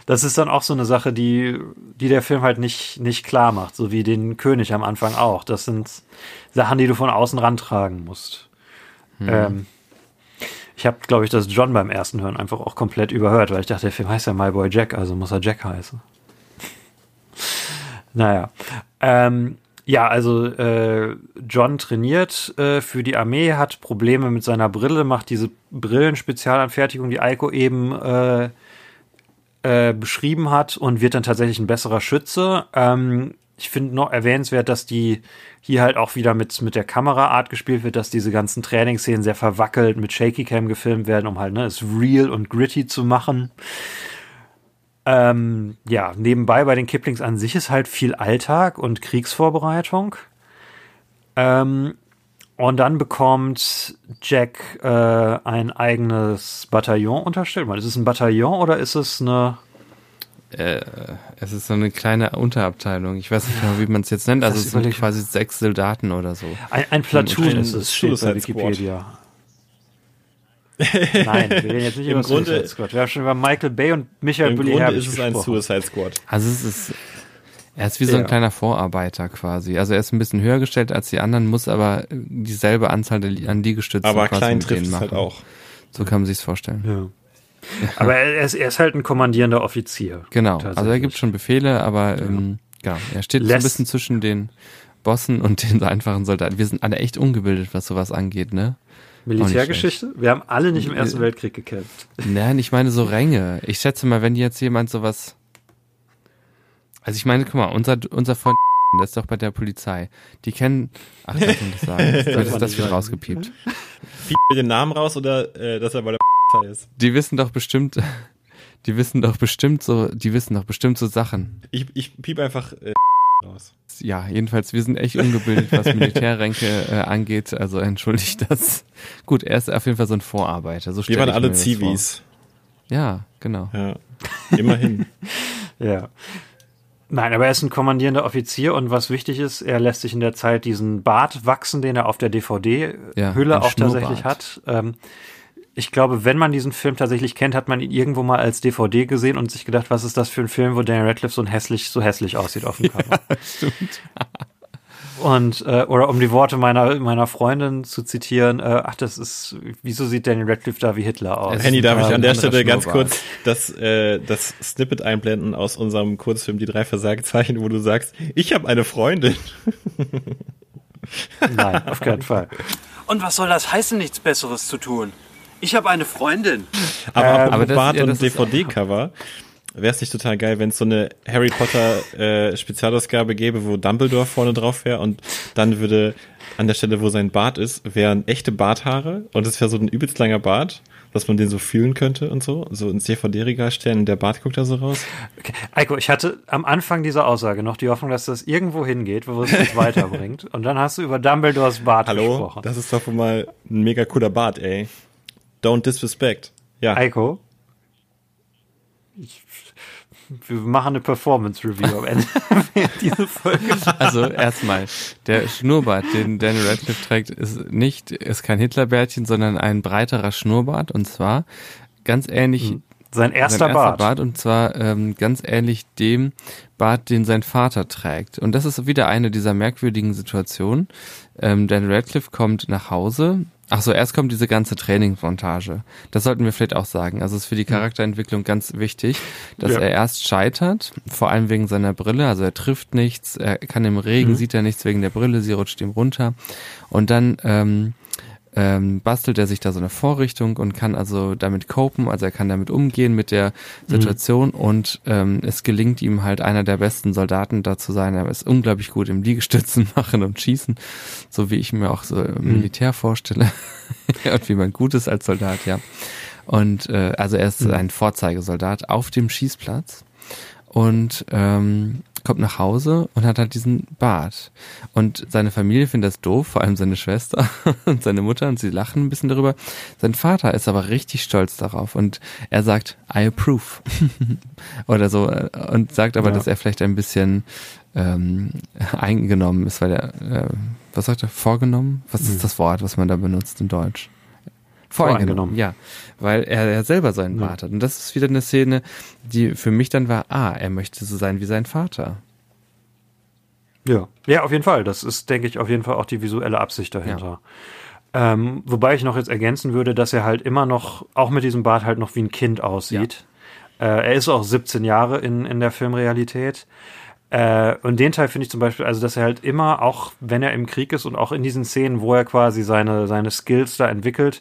das ist dann auch so eine Sache, die, die der Film halt nicht, nicht klar macht, so wie den König am Anfang auch. Das sind Sachen, die du von außen rantragen musst. Ähm, ich habe, glaube ich, das John beim ersten Hören einfach auch komplett überhört, weil ich dachte, der Film heißt ja My Boy Jack, also muss er Jack heißen. naja. Ähm, ja, also äh, John trainiert äh, für die Armee, hat Probleme mit seiner Brille, macht diese Brillenspezialanfertigung, die Eiko eben äh, äh, beschrieben hat und wird dann tatsächlich ein besserer Schütze. Ähm, ich finde noch erwähnenswert, dass die hier halt auch wieder mit, mit der Kameraart gespielt wird, dass diese ganzen Trainingsszenen sehr verwackelt mit Shaky Cam gefilmt werden, um halt ne, es real und gritty zu machen. Ähm, ja, nebenbei bei den Kiplings an sich ist halt viel Alltag und Kriegsvorbereitung. Ähm, und dann bekommt Jack äh, ein eigenes Bataillon unterstellt. Ist es ein Bataillon oder ist es eine äh, es ist so eine kleine Unterabteilung. Ich weiß nicht genau, wie man es jetzt nennt. Also es sind quasi sechs Soldaten oder so. Ein, ein Platoon ist es, steht bei Wikipedia. Nein, wir reden jetzt nicht Im über Grunde, Suicide Squad. Wir haben schon über Michael Bay und Michael Bulli Herbig ist es ein Suicide Squad. Also es ist, er ist wie so ein ja. kleiner Vorarbeiter quasi. Also er ist ein bisschen höher gestellt als die anderen, muss aber dieselbe Anzahl an Liegestützen Aber klein trifft es halt auch. So kann man sich's vorstellen. Ja. Aber er ist, er ist halt ein kommandierender Offizier. Genau, also er gibt schon Befehle, aber ähm, ja, er steht so ein bisschen zwischen den Bossen und den einfachen Soldaten. Wir sind alle echt ungebildet, was sowas angeht, ne? Militärgeschichte? Wir haben alle nicht im Ersten Weltkrieg gekämpft. Nein, ich meine so Ränge. Ich schätze mal, wenn jetzt jemand sowas. Also ich meine, guck mal, unser, unser Freund, der ist doch bei der Polizei. Die kennen. Ach, darf man das sagen? Das, das, das wird rausgepiept. Piep den Namen raus oder äh, dass er bei der Polizei ist? Die wissen doch bestimmt. Die wissen doch bestimmt so, die wissen doch bestimmt so Sachen. Ich, ich piep einfach äh, raus. Ja, jedenfalls, wir sind echt ungebildet, was Militärränke äh, angeht. Also entschuldigt das. Gut, er ist auf jeden Fall so ein Vorarbeiter. So wir waren alle Zivis. Ja, genau. Ja, immerhin. ja. Nein, aber er ist ein kommandierender Offizier und was wichtig ist, er lässt sich in der Zeit diesen Bart wachsen, den er auf der DVD-Hülle ja, auch tatsächlich hat. Ähm, ich glaube, wenn man diesen Film tatsächlich kennt, hat man ihn irgendwo mal als DVD gesehen und sich gedacht, was ist das für ein Film, wo Daniel Radcliffe so hässlich, so hässlich aussieht auf dem Cover. Ja, stimmt. Und, äh, oder um die Worte meiner, meiner Freundin zu zitieren, äh, ach, das ist, wieso sieht Daniel Radcliffe da wie Hitler aus? Henny, darf ich an der Stelle ganz kurz das, äh, das Snippet einblenden aus unserem Kurzfilm Die drei Versagezeichen, wo du sagst, ich habe eine Freundin. Nein, auf keinen Fall. Und was soll das heißen, nichts Besseres zu tun? Ich habe eine Freundin. Aber ähm, aber Bart ja, und DVD-Cover. Wäre es nicht total geil, wenn es so eine Harry Potter äh, Spezialausgabe gäbe, wo Dumbledore vorne drauf wäre und dann würde an der Stelle, wo sein Bart ist, wären echte Barthaare und es wäre so ein übelst langer Bart, dass man den so fühlen könnte und so, so ins DVD-Regal stellen und der Bart guckt da so raus. Okay. Eiko, ich hatte am Anfang dieser Aussage noch die Hoffnung, dass das irgendwo hingeht, wo es uns weiterbringt und dann hast du über Dumbledores Bart Hallo? gesprochen. Hallo, das ist doch mal ein mega cooler Bart, ey. Don't disrespect. Ja. Eiko. Ich, wir machen eine Performance-Review am Ende dieser Folge. Also erstmal, der Schnurrbart, den Daniel Radcliffe trägt, ist nicht, ist kein Hitlerbärtchen, sondern ein breiterer Schnurrbart und zwar ganz ähnlich. Hm. Sein erster, sein erster Bart. Bart. Und zwar ähm, ganz ähnlich dem Bart, den sein Vater trägt. Und das ist wieder eine dieser merkwürdigen Situationen. Ähm, Daniel Radcliffe kommt nach Hause, Ach so, erst kommt diese ganze Trainingsmontage. Das sollten wir vielleicht auch sagen. Also es ist für die Charakterentwicklung ganz wichtig, dass ja. er erst scheitert, vor allem wegen seiner Brille. Also er trifft nichts, er kann im Regen, mhm. sieht er nichts wegen der Brille, sie rutscht ihm runter. Und dann ähm, ähm, bastelt er sich da so eine Vorrichtung und kann also damit copen, also er kann damit umgehen mit der Situation mhm. und ähm, es gelingt ihm halt einer der besten Soldaten da zu sein. Er ist unglaublich gut im Liegestützen machen und schießen, so wie ich mir auch so im mhm. Militär vorstelle und wie man gut ist als Soldat, ja. Und äh, also er ist mhm. ein Vorzeigesoldat auf dem Schießplatz und ähm, kommt nach Hause und hat halt diesen Bart. Und seine Familie findet das doof, vor allem seine Schwester und seine Mutter, und sie lachen ein bisschen darüber. Sein Vater ist aber richtig stolz darauf und er sagt, I approve. Oder so, und sagt aber, ja. dass er vielleicht ein bisschen ähm, eingenommen ist, weil er, äh, was sagt er, vorgenommen? Was ist hm. das Wort, was man da benutzt in Deutsch? Voreingenommen, ja. Weil er, er selber seinen Bart hat. Und das ist wieder eine Szene, die für mich dann war, ah, er möchte so sein wie sein Vater. Ja, ja, auf jeden Fall. Das ist, denke ich, auf jeden Fall auch die visuelle Absicht dahinter. Ja. Ähm, wobei ich noch jetzt ergänzen würde, dass er halt immer noch, auch mit diesem Bart halt noch wie ein Kind aussieht. Ja. Äh, er ist auch 17 Jahre in, in der Filmrealität. Äh, und den Teil finde ich zum Beispiel, also dass er halt immer, auch wenn er im Krieg ist und auch in diesen Szenen, wo er quasi seine, seine Skills da entwickelt,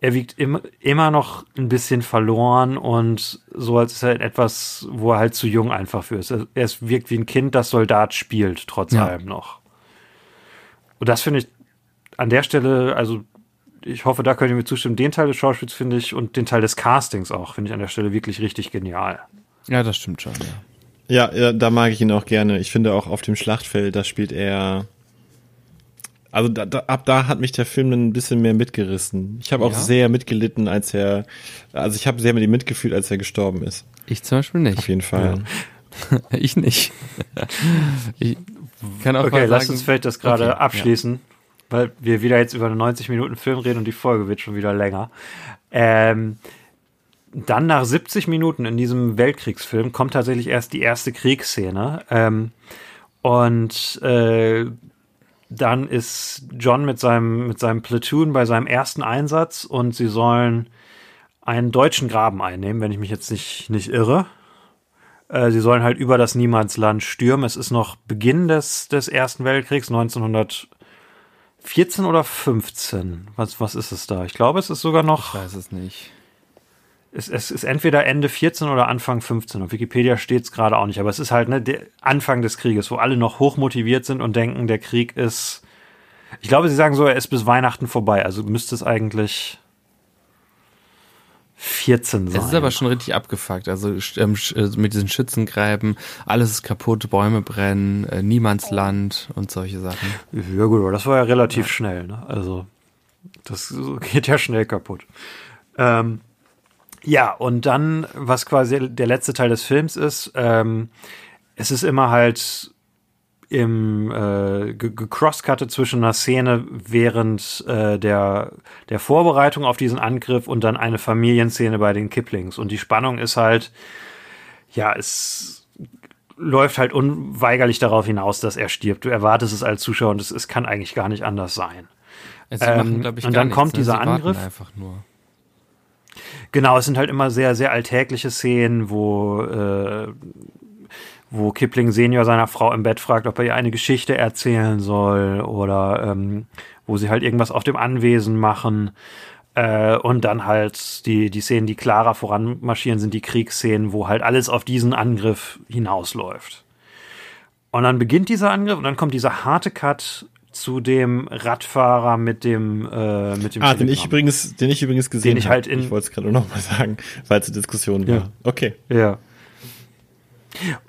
er wiegt im, immer noch ein bisschen verloren und so als ist er etwas, wo er halt zu jung einfach für ist. Er, er wirkt wie ein Kind, das Soldat spielt, trotz ja. allem noch. Und das finde ich an der Stelle, also ich hoffe, da könnt ihr mir zustimmen, den Teil des Schauspiels finde ich und den Teil des Castings auch, finde ich an der Stelle wirklich richtig genial. Ja, das stimmt schon, ja. Ja, ja, da mag ich ihn auch gerne. Ich finde auch auf dem Schlachtfeld, da spielt er Also da, da, ab da hat mich der Film ein bisschen mehr mitgerissen. Ich habe auch Ja? sehr mitgelitten, als er, also ich habe sehr mit ihm mitgefühlt, als er gestorben ist. Ich zum Beispiel nicht. Auf jeden Fall. Ich nicht. ich kann auch Okay, mal lass sagen, uns vielleicht das gerade Okay, abschließen, weil wir wieder jetzt über einen 90 Minuten Film reden und die Folge wird schon wieder länger. Ähm, dann nach 70 Minuten in diesem Weltkriegsfilm kommt tatsächlich erst die erste Kriegsszene. Ähm, und äh, dann ist John mit seinem, mit seinem Platoon bei seinem ersten Einsatz und sie sollen einen deutschen Graben einnehmen, wenn ich mich jetzt nicht, nicht irre. Äh, sie sollen halt über das Niemandsland stürmen. Es ist noch Beginn des, des Ersten Weltkriegs, 1914 oder 15. Was, was ist es da? Ich glaube, es ist sogar Ich noch, weiß es nicht. Es, es ist entweder Ende 14 oder Anfang 15. Auf Wikipedia steht es gerade auch nicht, aber es ist halt ne, der Anfang des Krieges, wo alle noch hochmotiviert sind und denken, der Krieg ist. Ich glaube, sie sagen so, er ist bis Weihnachten vorbei. Also müsste es eigentlich 14 sein. Es ist aber schon richtig abgefuckt. Also ähm, äh, mit diesen Schützengräben, alles ist kaputt, Bäume brennen, äh, Niemandsland und solche Sachen. Ja gut, aber das war ja relativ schnell. Ne? Also das geht ja schnell kaputt. Ähm, ja, und dann, was quasi der letzte Teil des Films ist, ähm, es ist immer halt im äh, ge- gecrosscuttet zwischen einer Szene während äh, der, der Vorbereitung auf diesen Angriff und dann eine Familienszene bei den Kiplings. Und die Spannung ist halt, ja, es läuft halt unweigerlich darauf hinaus, dass er stirbt. Du erwartest es als Zuschauer und es, es kann eigentlich gar nicht anders sein. Ähm, glaub und gar dann kommt ne? dieser Angriff. Einfach nur. Genau, es sind halt immer sehr, sehr alltägliche Szenen, wo, äh, wo Kipling Senior seiner Frau im Bett fragt, ob er ihr eine Geschichte erzählen soll oder ähm, wo sie halt irgendwas auf dem Anwesen machen. Äh, und dann halt die, die Szenen, die klarer voranmarschieren, sind die Kriegsszenen, wo halt alles auf diesen Angriff hinausläuft. Und dann beginnt dieser Angriff und dann kommt dieser harte Cut zu dem Radfahrer mit dem, äh, mit dem Ah, den ich Telegramm. übrigens, den ich übrigens gesehen Den ich habe. halt in- ich wollte es gerade noch mal sagen, weil es eine Diskussion Ja. war. Okay. Ja.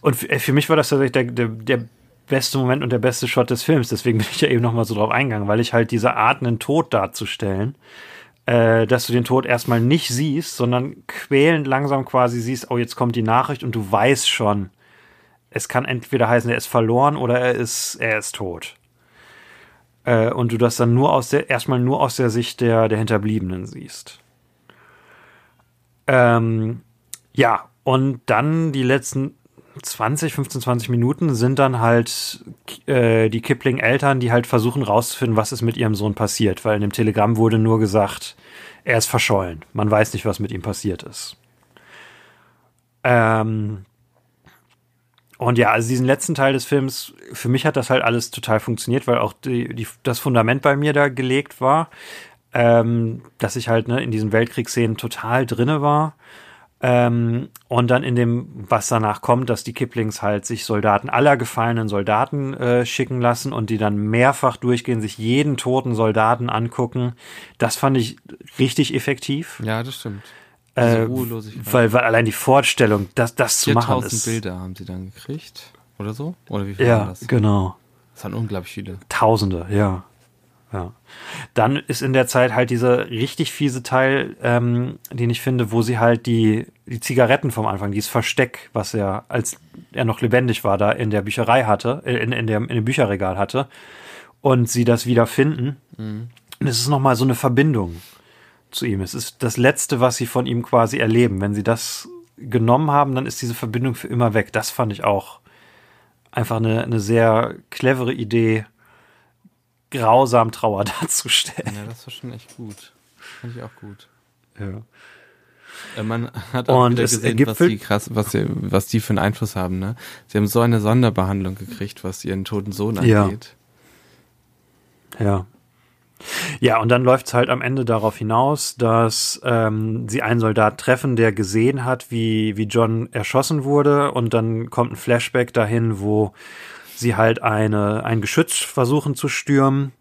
Und für, äh, für mich war das tatsächlich der, der, der beste Moment und der beste Shot des Films. Deswegen bin ich ja eben noch mal so drauf eingegangen, weil ich halt diese Art, einen Tod darzustellen, äh, dass du den Tod erstmal nicht siehst, sondern quälend langsam quasi siehst, oh, jetzt kommt die Nachricht und du weißt schon, es kann entweder heißen, er ist verloren oder er ist, er ist tot. Äh, und du das dann nur aus der, erstmal nur aus der Sicht der, der Hinterbliebenen siehst. Ähm, ja, und dann die letzten 20, 15, 20 Minuten sind dann halt äh, die Kipling-Eltern, die halt versuchen rauszufinden, was ist mit ihrem Sohn passiert, weil in dem Telegramm wurde nur gesagt, er ist verschollen. Man weiß nicht, was mit ihm passiert ist. Ähm, und ja, also diesen letzten Teil des Films, für mich hat das halt alles total funktioniert, weil auch die, die, das Fundament bei mir da gelegt war, ähm, dass ich halt ne, in diesen Weltkriegsszenen total drinne war. Ähm, und dann in dem, was danach kommt, dass die Kiplings halt sich Soldaten, aller gefallenen Soldaten äh, schicken lassen und die dann mehrfach durchgehen, sich jeden toten Soldaten angucken. Das fand ich richtig effektiv. Ja, das stimmt. Äh, Ruhelosigkeit. weil, weil allein die Vorstellung, das, das zu machen 4000 ist. Bilder haben sie dann gekriegt. Oder so? Oder wie viel waren Ja, das? genau. Das waren unglaublich viele. Tausende, ja. Ja. Dann ist in der Zeit halt dieser richtig fiese Teil, ähm, den ich finde, wo sie halt die, die Zigaretten vom Anfang, dieses Versteck, was er, als er noch lebendig war, da in der Bücherei hatte, äh, in, in, der, in dem Bücherregal hatte, und sie das wieder finden. Und es ist nochmal so eine Verbindung zu ihm. Es ist das Letzte, was sie von ihm quasi erleben. Wenn sie das genommen haben, dann ist diese Verbindung für immer weg. Das fand ich auch einfach eine, eine sehr clevere Idee, grausam Trauer darzustellen. Ja, das war schon echt gut. Fand ich auch gut. Ja. Äh, Man hat auch Und gesehen, was die krass, was sie, was die für einen Einfluss haben, ne? Sie haben so eine Sonderbehandlung gekriegt, was ihren toten Sohn angeht. Ja. Ja, und dann läuft es halt am Ende darauf hinaus, dass ähm, sie einen Soldat treffen, der gesehen hat, wie, wie John erschossen wurde. Und dann kommt ein Flashback dahin, wo sie halt eine, ein Geschütz versuchen zu stürmen.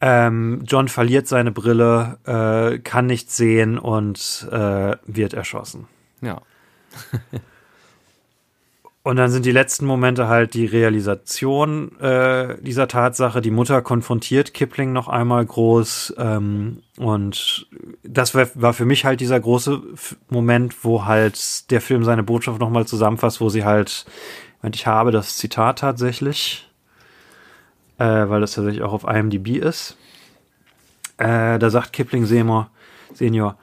Ähm, John verliert seine Brille, äh, kann nichts sehen und äh, wird erschossen. Ja. Und dann sind die letzten Momente halt die Realisation äh, dieser Tatsache. Die Mutter konfrontiert Kipling noch einmal groß. Ähm, und das war, war für mich halt dieser große Moment, wo halt der Film seine Botschaft nochmal zusammenfasst, wo sie halt, ich habe das Zitat tatsächlich, äh, weil das tatsächlich auch auf IMDb ist. Äh, da sagt Kipling Senior, Senior,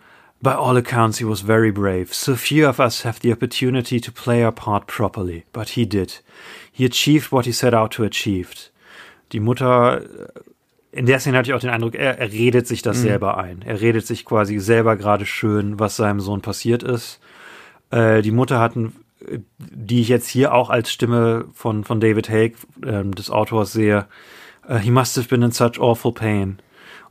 By all accounts, he was very brave. So few of us have the opportunity to play our part properly, but he did. He achieved what he set out to achieve. Die Mutter, äh, in der Szene hatte ich auch den Eindruck, er, er redet sich das mhm. selber ein. Er redet sich quasi selber gerade schön, was seinem Sohn passiert ist. Äh, die Mutter hatten, die ich jetzt hier auch als Stimme von, von David Haig, äh, des Autors sehe, uh, he must have been in such awful pain.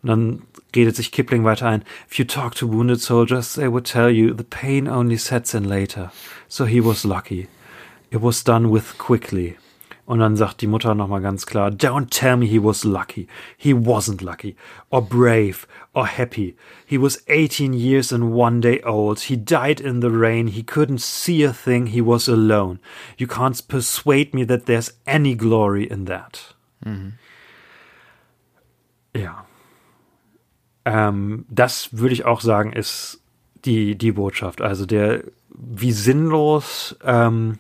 Und dann redet sich Kipling weiter ein. If you talk to wounded soldiers, they would tell you the pain only sets in later. So he was lucky. It was done with quickly. Und dann sagt die Mutter nochmal ganz klar, don't tell me he was lucky. He wasn't lucky. Or brave. Or happy. He was 18 years and one day old. He died in the rain. He couldn't see a thing. He was alone. You can't persuade me that there's any glory in that. Mhm. Ja. Ähm, das würde ich auch sagen, ist die, die Botschaft. Also der, wie sinnlos, ähm,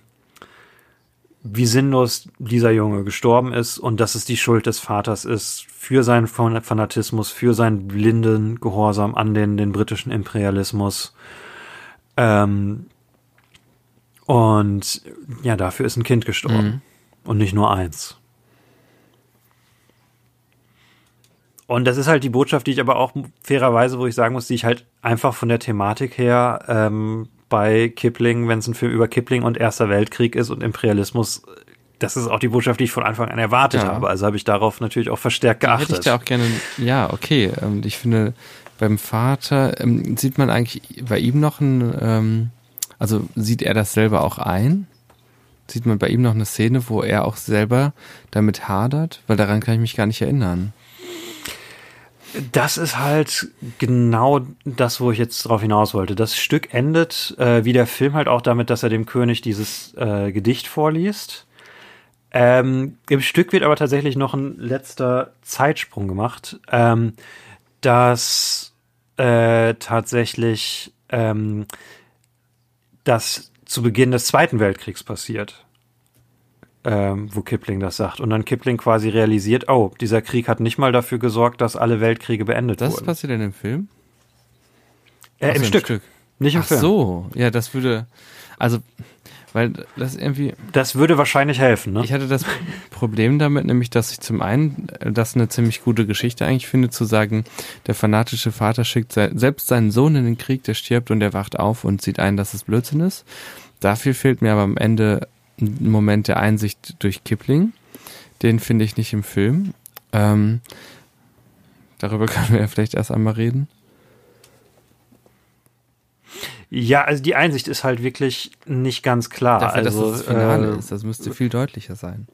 wie sinnlos dieser Junge gestorben ist und dass es die Schuld des Vaters ist für seinen Fanatismus, für seinen blinden Gehorsam an den, den britischen Imperialismus. Ähm, und ja, dafür ist ein Kind gestorben. Mhm. Und nicht nur eins. Und das ist halt die Botschaft, die ich aber auch fairerweise, wo ich sagen muss, die ich halt einfach von der Thematik her ähm, bei Kipling, wenn es ein Film über Kipling und Erster Weltkrieg ist und Imperialismus, das ist auch die Botschaft, die ich von Anfang an erwartet ja. habe. Also habe ich darauf natürlich auch verstärkt geachtet. Hätte ich da auch gerne, ja, okay. Ähm, ich finde, beim Vater ähm, sieht man eigentlich bei ihm noch ein, ähm, also sieht er das selber auch ein? Sieht man bei ihm noch eine Szene, wo er auch selber damit hadert? Weil daran kann ich mich gar nicht erinnern. Das ist halt genau das, wo ich jetzt drauf hinaus wollte. Das Stück endet, äh, wie der Film halt auch damit, dass er dem König dieses äh, Gedicht vorliest. Ähm, Im Stück wird aber tatsächlich noch ein letzter Zeitsprung gemacht, ähm, dass äh, tatsächlich ähm, das zu Beginn des Zweiten Weltkriegs passiert ähm, wo Kipling das sagt. Und dann Kipling quasi realisiert, oh, dieser Krieg hat nicht mal dafür gesorgt, dass alle Weltkriege beendet das wurden. Das passiert in dem Film? Äh, im, Stück. Stück. Nicht im Ach Film. so, ja, das würde, also, weil das irgendwie. Das würde wahrscheinlich helfen, ne? Ich hatte das Problem damit, nämlich, dass ich zum einen das eine ziemlich gute Geschichte eigentlich finde, zu sagen, der fanatische Vater schickt selbst seinen Sohn in den Krieg, der stirbt und der wacht auf und sieht ein, dass es Blödsinn ist. Dafür fehlt mir aber am Ende ein Moment der Einsicht durch Kipling. Den finde ich nicht im Film. Ähm, darüber können wir ja vielleicht erst einmal reden. Ja, also die Einsicht ist halt wirklich nicht ganz klar. Dafür, also, dass das, das Finale äh, ist, das müsste viel deutlicher sein.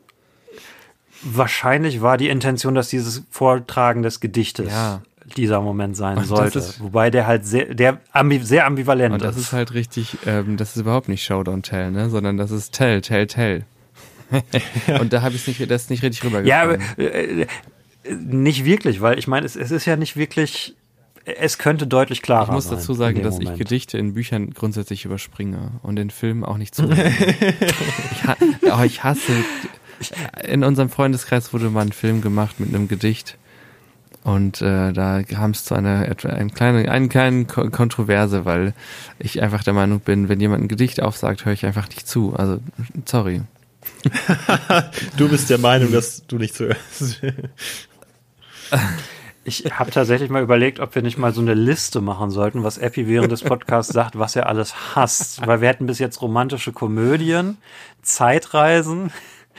Wahrscheinlich war die Intention, dass dieses Vortragen des Gedichtes ja. Dieser Moment sein und sollte. Wobei der halt sehr, der ambi sehr ambivalent und das ist. halt richtig, ähm, das ist überhaupt nicht Show Don't Tell, ne? sondern das ist Tell, Tell, Tell. und da habe ich nicht, das nicht richtig rübergekommen. Ja, aber äh, nicht wirklich, weil ich meine, es, es ist ja nicht wirklich es könnte deutlich klarer sein. Ich muss dazu sagen, dass Moment. ich Gedichte in Büchern grundsätzlich überspringe und in Filmen auch nicht zu. ich, ha oh, ich hasse in unserem Freundeskreis wurde mal ein Film gemacht mit einem Gedicht. Und äh, da kam es zu einer ein kleine, einen kleinen Kontroverse, weil ich einfach der Meinung bin, wenn jemand ein Gedicht aufsagt, höre ich einfach nicht zu. Also, sorry. du bist der Meinung, dass du nicht zuhörst. Ich habe tatsächlich mal überlegt, ob wir nicht mal so eine Liste machen sollten, was Epi während des Podcasts sagt, was er alles hasst. Weil wir hätten bis jetzt romantische Komödien, Zeitreisen,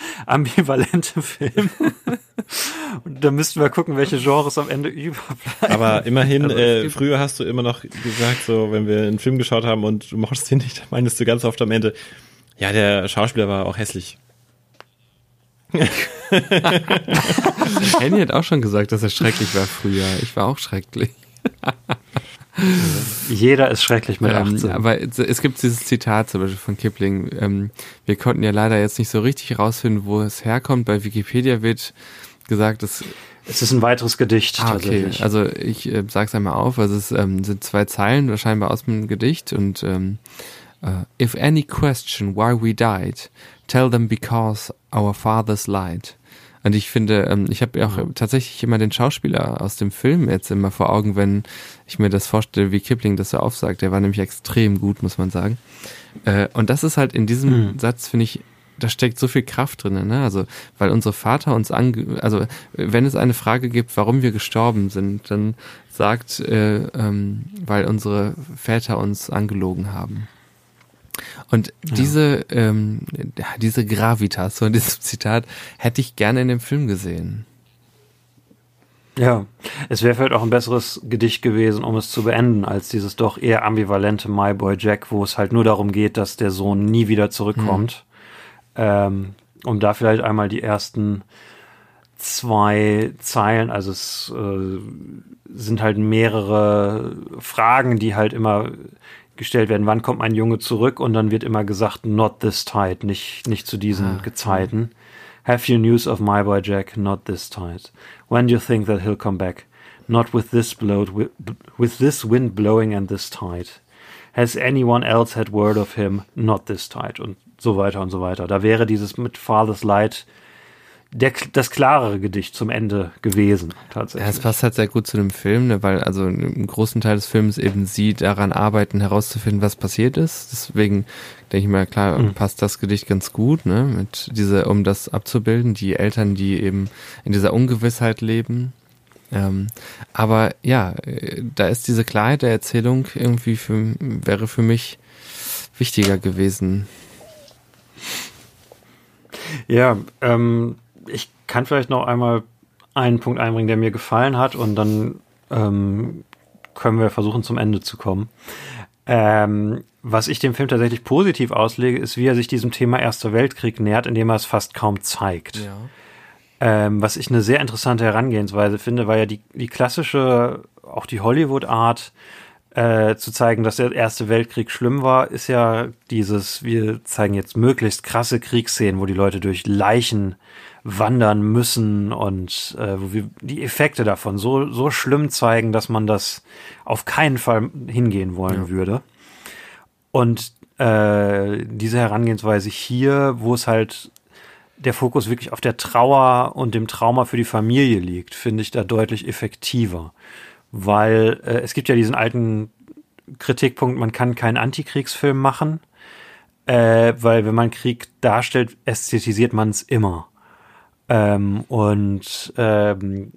ambivalente Filme. Und da müssten wir gucken, welche Genres am Ende überbleiben. Aber immerhin, also äh, früher hast du immer noch gesagt, so, wenn wir einen Film geschaut haben und du mochtest ihn nicht, meinst du ganz oft am Ende, ja, der Schauspieler war auch hässlich. Henny hat auch schon gesagt, dass er schrecklich war früher. Ich war auch schrecklich. Jeder ist schrecklich mit 18. Ähm, aber es gibt dieses Zitat zum Beispiel von Kipling. Ähm, wir konnten ja leider jetzt nicht so richtig rausfinden, wo es herkommt. Bei Wikipedia wird gesagt, dass es ist ein weiteres Gedicht ah, okay. tatsächlich. Also ich äh, sag's einmal auf. Also es ähm, sind zwei Zeilen, scheinbar aus dem Gedicht und ähm, uh, If any question why we died, tell them because our fathers lied. Und ich finde, ähm, ich habe auch mhm. tatsächlich immer den Schauspieler aus dem Film jetzt immer vor Augen, wenn ich mir das vorstelle, wie Kipling das so aufsagt. Der war nämlich extrem gut, muss man sagen. Äh, und das ist halt in diesem mhm. Satz, finde ich, da steckt so viel Kraft drin, ne? Also, weil unsere Vater uns ange, also wenn es eine Frage gibt, warum wir gestorben sind, dann sagt, äh, ähm, weil unsere Väter uns angelogen haben. Und ja. diese, ähm, diese Gravitas von diesem Zitat hätte ich gerne in dem Film gesehen. Ja, es wäre vielleicht auch ein besseres Gedicht gewesen, um es zu beenden, als dieses doch eher ambivalente My Boy Jack, wo es halt nur darum geht, dass der Sohn nie wieder zurückkommt. Mhm ähm, um da vielleicht einmal die ersten zwei Zeilen, also es äh, sind halt mehrere Fragen, die halt immer gestellt werden, wann kommt mein Junge zurück und dann wird immer gesagt, not this tide, nicht, nicht zu diesen ah, Gezeiten. Have you news of my boy Jack? Not this tide. When do you think that he'll come back? Not with this blow, with, with this wind blowing and this tide. Has anyone else had word of him? Not this tide. Und so weiter und so weiter. Da wäre dieses mit Father's Light der, das klarere Gedicht zum Ende gewesen, tatsächlich. Ja, es passt halt sehr gut zu dem Film, ne, weil also im großen Teil des Films eben sie daran arbeiten, herauszufinden, was passiert ist. Deswegen denke ich mal, klar, mhm. passt das Gedicht ganz gut, ne, mit dieser, um das abzubilden, die Eltern, die eben in dieser Ungewissheit leben. Ähm, aber ja, da ist diese Klarheit der Erzählung irgendwie für, wäre für mich wichtiger gewesen. Ja, ähm, ich kann vielleicht noch einmal einen Punkt einbringen, der mir gefallen hat und dann ähm, können wir versuchen, zum Ende zu kommen. Ähm, was ich dem Film tatsächlich positiv auslege, ist, wie er sich diesem Thema Erster Weltkrieg nähert, indem er es fast kaum zeigt. Ja. Ähm, was ich eine sehr interessante Herangehensweise finde, weil ja die, die klassische, auch die Hollywood-Art, äh, zu zeigen, dass der Erste Weltkrieg schlimm war, ist ja dieses, wir zeigen jetzt möglichst krasse Kriegsszenen, wo die Leute durch Leichen wandern müssen und äh, wo wir die Effekte davon so, so schlimm zeigen, dass man das auf keinen Fall hingehen wollen ja. würde. Und äh, diese Herangehensweise hier, wo es halt der Fokus wirklich auf der Trauer und dem Trauma für die Familie liegt, finde ich da deutlich effektiver weil äh, es gibt ja diesen alten Kritikpunkt, man kann keinen Antikriegsfilm machen, äh, weil wenn man Krieg darstellt, ästhetisiert man es immer. Ähm, und ähm,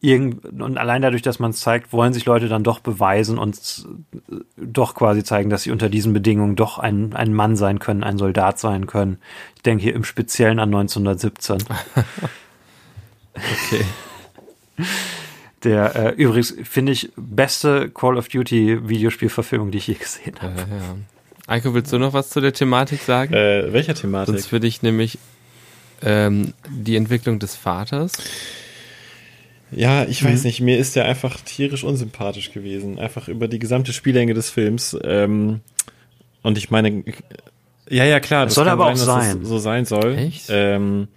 irgend, und allein dadurch, dass man es zeigt, wollen sich Leute dann doch beweisen und doch quasi zeigen, dass sie unter diesen Bedingungen doch ein, ein Mann sein können, ein Soldat sein können. Ich denke hier im Speziellen an 1917. okay. Der äh, übrigens, finde ich, beste Call of Duty Videospielverfilmung, die ich je gesehen habe. Ja, ja. Eiko, willst du noch was zu der Thematik sagen? Äh, welcher Thematik? Sonst würde ich nämlich ähm, die Entwicklung des Vaters. Ja, ich weiß mhm. nicht, mir ist der einfach tierisch unsympathisch gewesen. Einfach über die gesamte Spiellänge des Films. Ähm, und ich meine, ja, ja, klar, das, das soll aber sein, auch sein. so sein soll. Echt? Ähm,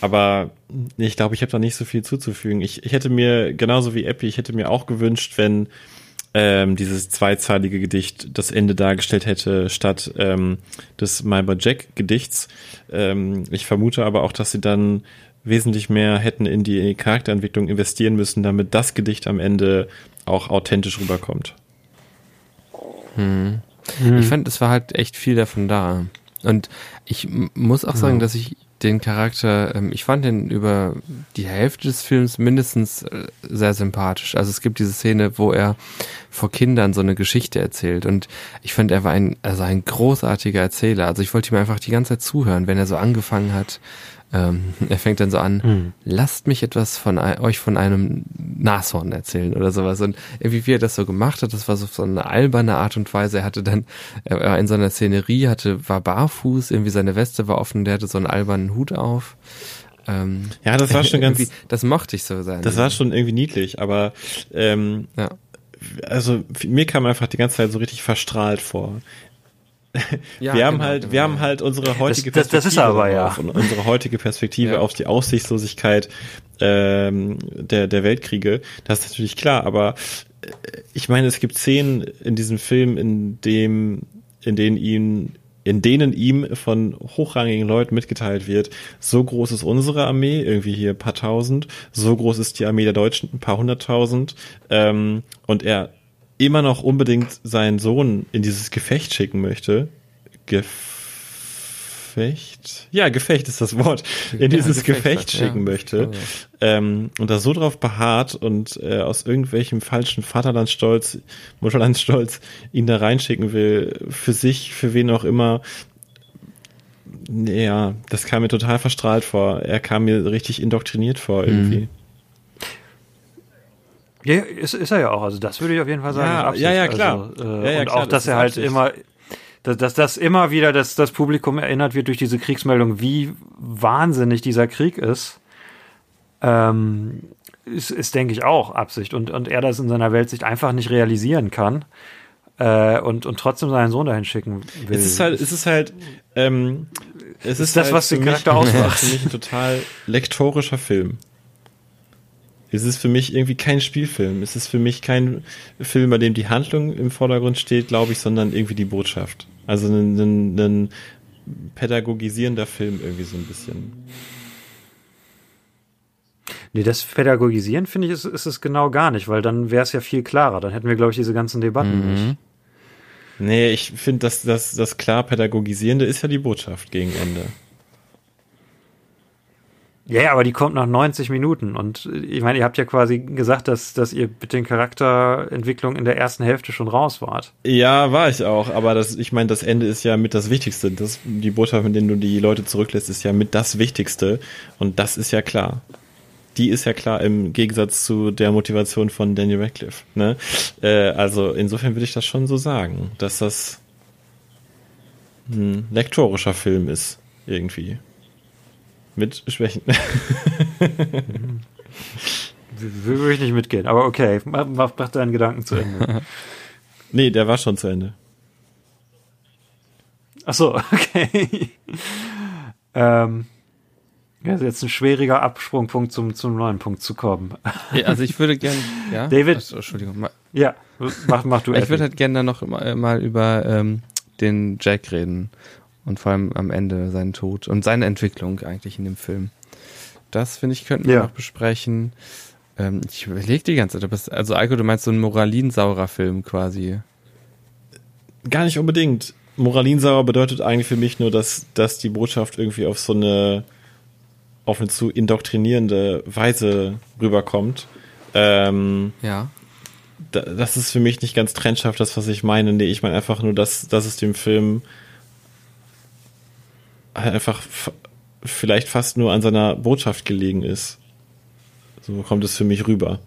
aber ich glaube, ich habe da nicht so viel zuzufügen. Ich, ich hätte mir, genauso wie Epi, ich hätte mir auch gewünscht, wenn ähm, dieses zweizeilige Gedicht das Ende dargestellt hätte, statt ähm, des My Jack Gedichts. Ähm, ich vermute aber auch, dass sie dann wesentlich mehr hätten in die Charakterentwicklung investieren müssen, damit das Gedicht am Ende auch authentisch rüberkommt. Hm. Hm. Ich fand, es war halt echt viel davon da. Und ich muss auch sagen, ja. dass ich den Charakter, ähm, ich fand den über die Hälfte des Films mindestens äh, sehr sympathisch. Also es gibt diese Szene, wo er vor Kindern so eine Geschichte erzählt und ich fand, er war ein, also ein großartiger Erzähler. Also ich wollte ihm einfach die ganze Zeit zuhören, wenn er so angefangen hat, ähm, er fängt dann so an, hm. lasst mich etwas von euch von einem Nashorn erzählen oder sowas. Und irgendwie, wie er das so gemacht hat, das war so, so eine alberne Art und Weise. Er hatte dann, er war in so einer Szenerie, hatte, war barfuß, irgendwie seine Weste war offen, der hatte so einen albernen Hut auf. Ähm, ja, das war schon ganz. Das mochte ich so sein. Das war schon irgendwie niedlich, aber ähm, ja also mir kam einfach die ganze Zeit so richtig verstrahlt vor. Ja, wir haben genau, halt, genau, wir haben halt unsere heutige Das- das- das ist Perspektive aber, ja. und unsere heutige Perspektive Ja. auf die Aussichtslosigkeit ähm, der der Weltkriege. Das ist natürlich klar, aber äh, ich meine, es gibt Szenen in diesem Film, in dem, in denen ihn in denen ihm von hochrangigen Leuten mitgeteilt wird, so groß ist unsere Armee, irgendwie hier ein paar tausend, so groß ist die Armee der Deutschen, ein paar hunderttausend, ähm, und er immer noch unbedingt seinen Sohn in dieses Gefecht schicken möchte. Gefecht? Ja, Gefecht ist das Wort. In dieses Gefecht, Gefecht ja. schicken möchte. Also. Ähm, und da so drauf beharrt und äh, aus irgendwelchem falschen Vaterlandsstolz, Mutterlandsstolz ihn da reinschicken will, für sich, für wen auch immer. Ja, das kam mir total verstrahlt vor. Er kam mir richtig indoktriniert vor irgendwie. Ja, ist, ist er ja auch. Also das würde ich auf jeden Fall sagen. Ja, ist Absicht. ja, ja, klar. Also, äh, Ja, ja, und klar, auch, das dass ist er halt Absicht. immer, dass, dass das immer wieder das, das Publikum erinnert wird durch diese Kriegsmeldung, wie wahnsinnig dieser Krieg ist. Ähm, ist, ist denke ich, auch Absicht. Und, und er das in seiner Weltsicht einfach nicht realisieren kann. Äh, und, und trotzdem seinen Sohn dahin schicken will. Es ist halt, es ist halt, ähm, es ist, das, halt was den Charakter ausmacht. Für mich ein total lektorischer Film. Es ist für mich irgendwie kein Spielfilm. Es ist für mich kein Film, bei dem die Handlung im Vordergrund steht, glaube ich, sondern irgendwie die Botschaft. Also ein, ein, ein pädagogisierender Film irgendwie so ein bisschen. Nee, das Pädagogisieren finde ich, ist, ist es genau gar nicht, weil dann wäre es ja viel klarer. Dann hätten wir, glaube ich, diese ganzen Debatten Mhm. nicht. Nee, ich finde, dass das, das klar pädagogisierende ist ja die Botschaft gegen Ende. Ja, aber die kommt nach 90 Minuten. Und äh, ich meine, ihr habt ja quasi gesagt, dass, dass ihr mit den Charakterentwicklungen in der ersten Hälfte schon raus wart. Ja, war ich auch, aber das, ich meine, das Ende ist ja mit das Wichtigste. Das, die Botschaft, mit der du die Leute zurücklässt, ist ja mit das Wichtigste. Und das ist ja klar. Die ist ja klar im Gegensatz zu der Motivation von Daniel Radcliffe. Ne? Äh, also insofern würde ich das schon so sagen, dass das ein lektorischer Film ist, irgendwie. Mit Schwächen. Würde ich nicht mitgehen. Aber okay, mach, mach, mach deinen Gedanken zu Ende. nee, der war schon zu Ende. Ach so, okay. ähm, ja, ist jetzt ein schwieriger Absprungpunkt zum, zum neuen Punkt zu kommen. Ja, also ich würde gerne, ja. David? Achso, Entschuldigung. Ma- ja, mach, mach du Ich würde halt gerne dann noch mal, mal über ähm, den Jack reden und vor allem am Ende seinen Tod und seine Entwicklung eigentlich in dem Film. Das finde ich könnten wir Ja. noch besprechen. Ähm, ich überlege die ganze Zeit, es, also Eiko, du meinst so ein moralinsaurer Film quasi. Gar nicht unbedingt. Moralinsauer bedeutet eigentlich für mich nur, dass, dass die Botschaft irgendwie auf so eine, auf eine zu indoktrinierende Weise rüberkommt. Ähm, Ja. da, das ist für mich nicht ganz trennscharf, das, was ich meine. Nee, ich meine einfach nur, dass, dass es dem Film einfach f- vielleicht fast nur an seiner Botschaft gelegen ist. So kommt es für mich rüber.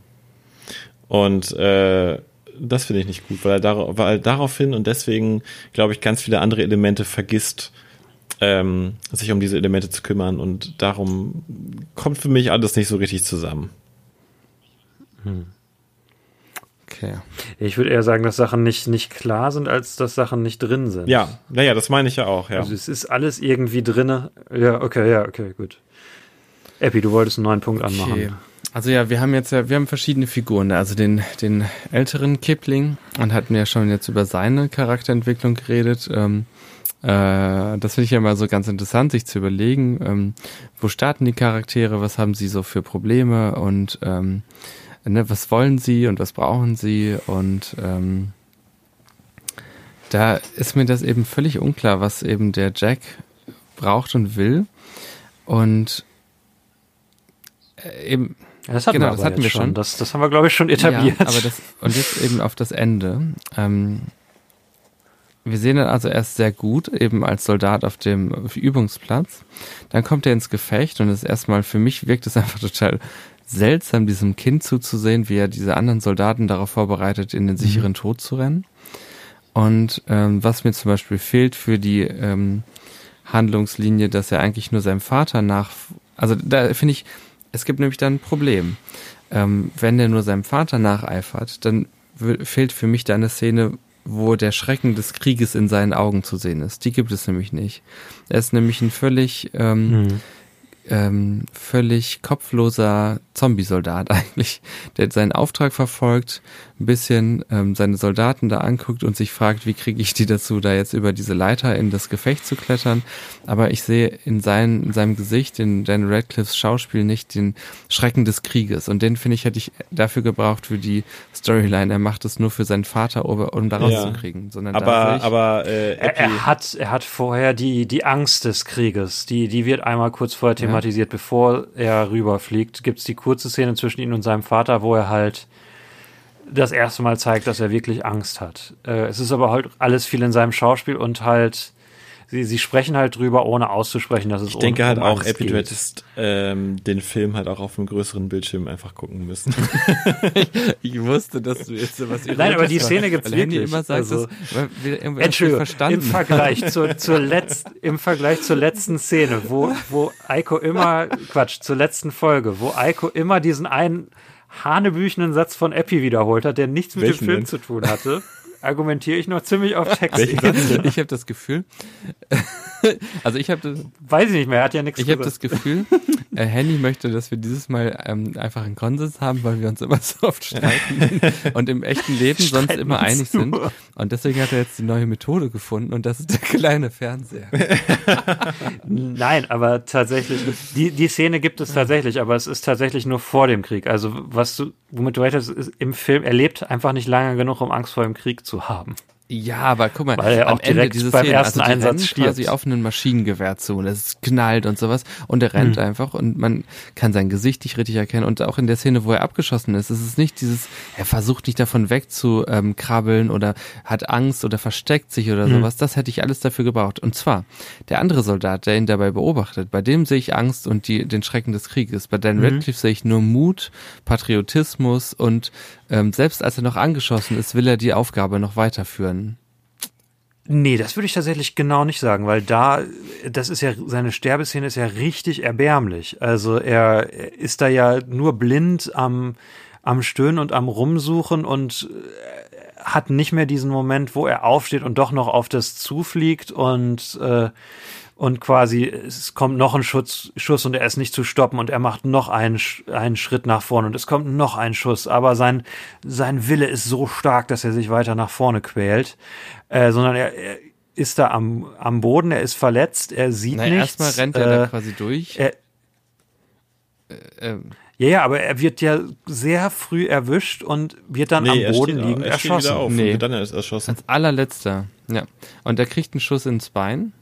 Und äh, das finde ich nicht gut, weil er, dar weil daraufhin und deswegen, glaube ich, ganz viele andere Elemente vergisst, ähm, sich um diese Elemente zu kümmern. Und darum kommt für mich alles nicht so richtig zusammen. Okay. Ich würde eher sagen, dass Sachen nicht, nicht klar sind, als dass Sachen nicht drin sind. Ja, naja, das meine ich ja auch, ja. Also es ist alles irgendwie drinne. Ja, okay, ja, okay, gut. Epi, du wolltest einen neuen Punkt Okay. anmachen. Also ja, wir haben jetzt ja, wir haben verschiedene Figuren, also den, den älteren Kipling und hatten ja schon jetzt über seine Charakterentwicklung geredet. Ähm, äh, das finde ich ja immer so ganz interessant, sich zu überlegen, ähm, wo starten die Charaktere, was haben sie so für Probleme und ähm, ne, was wollen sie und was brauchen sie und ähm, da ist mir das eben völlig unklar, was eben der Jack braucht und will und äh, eben das hatten Genau, wir, das hatten wir schon. Das, das haben wir, glaube ich, schon etabliert. ja, aber das, und jetzt eben auf das Ende. Ähm, wir sehen dann also erst sehr gut, eben als Soldat auf dem Übungsplatz. Dann kommt er ins Gefecht und ist erstmal, für mich wirkt es einfach total seltsam, diesem Kind zuzusehen, wie er diese anderen Soldaten darauf vorbereitet, in den sicheren Tod zu rennen. Und ähm, was mir zum Beispiel fehlt für die ähm, Handlungslinie, dass er eigentlich nur seinem Vater nach, also da finde ich, es gibt nämlich dann ein Problem. Ähm, wenn er nur seinem Vater nacheifert, dann fehlt für mich da eine Szene, wo der Schrecken des Krieges in seinen Augen zu sehen ist. Die gibt es nämlich nicht. Er ist nämlich ein völlig ähm, Mhm. ähm, völlig kopfloser Zombie-Soldat eigentlich, der seinen Auftrag verfolgt, ein bisschen ähm, seine Soldaten da anguckt und sich fragt, wie kriege ich die dazu, da jetzt über diese Leiter in das Gefecht zu klettern. Aber ich sehe in, sein, in seinem Gesicht, in Dan Radcliffes Schauspiel nicht den Schrecken des Krieges. Und den, finde ich, hätte ich dafür gebraucht für die Storyline. Er macht es nur für seinen Vater, um da Ja. rauszukriegen. Sondern da sehe Aber, ich, aber äh, Er, er hat, er hat vorher die, die Angst des Krieges, die, die wird einmal kurz vorher thematisiert, bevor er rüberfliegt. Gibt es die kurze Szene zwischen ihm und seinem Vater, wo er halt das erste Mal zeigt, dass er wirklich Angst hat. Äh, es ist aber halt alles viel in seinem Schauspiel und halt, sie, sie sprechen halt drüber, ohne auszusprechen, dass es ich denke halt auch, Epi, du hättest ähm, den Film halt auch auf einem größeren Bildschirm einfach gucken müssen. ich wusste, dass du jetzt sowas Nein, aber die Szene weil Handy wirklich. immer sagt, Also- Entschuldigung, verstanden. im Vergleich zur, zur letzt, im Vergleich zur letzten Szene, wo, wo Eiko immer, Quatsch, zur letzten Folge, wo Eiko immer diesen einen hanebüchenen Satz von Epi wiederholt hat, der nichts mit Welchen dem Film denn? zu tun hatte, argumentiere ich noch ziemlich auf Text. Ich habe das Gefühl, also ich habe Weiß ich nicht mehr, er hat ja nichts ich habe das Gefühl, äh, Henny möchte, dass wir dieses Mal ähm, einfach einen Konsens haben, weil wir uns immer so oft streiten und im echten Leben sonst Streiten immer uns einig sind. nur. Und deswegen hat er jetzt die neue Methode gefunden und das ist der kleine Fernseher. Nein, aber tatsächlich, die, die Szene gibt es tatsächlich, aber es ist tatsächlich nur vor dem Krieg. Also, was du, womit du hättest, ist im Film, er lebt einfach nicht lange genug, um Angst vor dem Krieg zu haben. Ja, aber guck mal, Weil er am auch Ende direkt diese beim Szene, ersten also Einsatz stirbt. quasi auf ein Maschinengewehr zu und es knallt und sowas und er rennt Hm. einfach und man kann sein Gesicht nicht richtig erkennen und auch in der Szene, wo er abgeschossen ist, ist es nicht dieses, er versucht nicht davon wegzukrabbeln ähm, krabbeln oder hat Angst oder versteckt sich oder Hm. sowas, das hätte ich alles dafür gebraucht. Und zwar, der andere Soldat, der ihn dabei beobachtet, bei dem sehe ich Angst und die, den Schrecken des Krieges. Bei Dan Mhm. Radcliffe sehe ich nur Mut, Patriotismus und ähm, selbst als er noch angeschossen ist, will er die Aufgabe noch weiterführen. Nee, das würde ich tatsächlich genau nicht sagen, weil da, das ist ja, seine Sterbeszene ist ja richtig erbärmlich. Also er ist da ja nur blind am, am Stöhnen und am Rumsuchen und äh, hat nicht mehr diesen Moment, wo er aufsteht und doch noch auf das zufliegt und, äh, und quasi es kommt noch ein Schuss, Schuss und er ist nicht zu stoppen und er macht noch einen, einen Schritt nach vorne und es kommt noch ein Schuss, aber sein, sein Wille ist so stark, dass er sich weiter nach vorne quält, äh, sondern er, er ist da am, am Boden, er ist verletzt, er sieht Na, nichts. erstmal rennt er da äh, quasi durch. er- ähm, ja, ja, aber er wird ja sehr früh erwischt und wird dann am er Boden liegend er erschossen. wieder auf Nee. und wird dann erst erschossen. als allerletzter, ja. Und er kriegt einen Schuss ins Bein,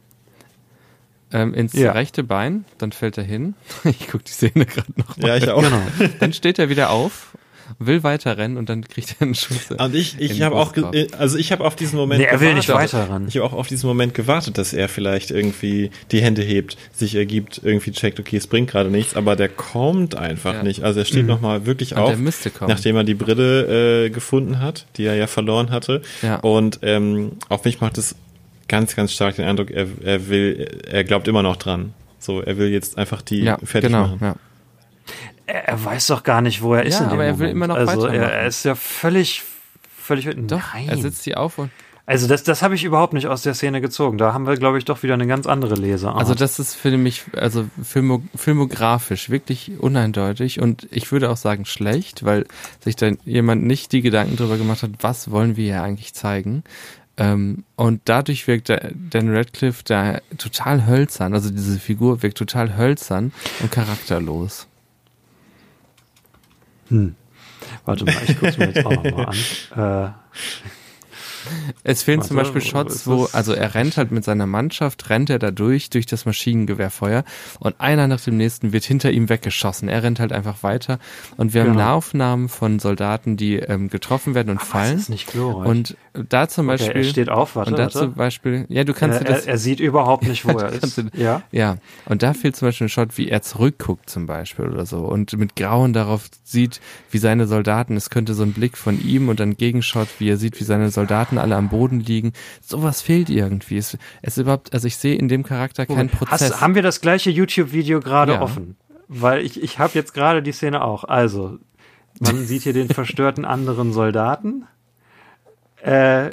ähm, ins Ja. rechte Bein, dann fällt er hin. Ich guck die Szene gerade noch mal. Ja, ich auch. Genau. Dann steht er wieder auf, will weiter rennen und dann kriegt er einen Schuss. Und ich, ich habe auch, also ich habe auf diesen Moment Nee, er will nicht gewartet. weiter ran. Ich habe auch auf diesen Moment gewartet, dass er vielleicht irgendwie die Hände hebt, sich ergibt, irgendwie checkt, okay, es bringt gerade nichts, aber der kommt einfach Ja. nicht. Also er steht noch mal wirklich Und auf, der müsste kommen. nachdem er die Brille äh, gefunden hat, die er ja verloren hatte. Ja. Und ähm, auf mich macht es ganz, ganz stark den Eindruck, er, er will, er glaubt immer noch dran. So, er will jetzt einfach die ja, fertig genau, machen. ja. Er, er weiß doch gar nicht, wo er ist Ja, in dem aber er will Moment. immer noch Also er, er ist ja völlig, völlig, Doch, nein. er sitzt hier auf und Also das, das habe ich überhaupt nicht aus der Szene gezogen. Da haben wir, glaube ich, doch wieder eine ganz andere Leseart. Also das ist für mich, also filmo, filmografisch wirklich uneindeutig und ich würde auch sagen schlecht, weil sich da jemand nicht die Gedanken drüber gemacht hat, was wollen wir hier eigentlich zeigen. Ähm, und dadurch wirkt der, Dan Radcliffe da total hölzern, also diese Figur wirkt total hölzern und charakterlos. Warte mal, ich gucke mir jetzt auch nochmal an. Äh, Es fehlen zum Warte, Beispiel wo Shots, wo, das? also er rennt halt mit seiner Mannschaft, rennt er da durch, durch das Maschinengewehrfeuer und einer nach dem nächsten wird hinter ihm weggeschossen. Er rennt halt einfach weiter und wir haben Genau. Nahaufnahmen von Soldaten, die ähm, getroffen werden und was fallen. ist nicht glorreich. Und da zum okay, Beispiel, er steht auf, warte, und da warte. zum Beispiel, ja, du kannst er, dir das, er, er sieht überhaupt nicht, wo er ist. du- Ja. ja, und da fehlt zum Beispiel ein Shot, wie er zurückguckt zum Beispiel oder so und mit Grauen darauf sieht, wie seine Soldaten, es könnte so ein Blick von ihm und dann Gegenshot, wie er sieht, wie seine Soldaten alle am Boden liegen. Sowas fehlt irgendwie. Es, es ist überhaupt, also ich sehe in dem Charakter keinen Prozess. Hast, haben wir das gleiche YouTube-Video gerade Ja. offen? Weil ich, ich habe jetzt gerade die Szene auch. Also, man sieht hier den verstörten anderen Soldaten. Äh,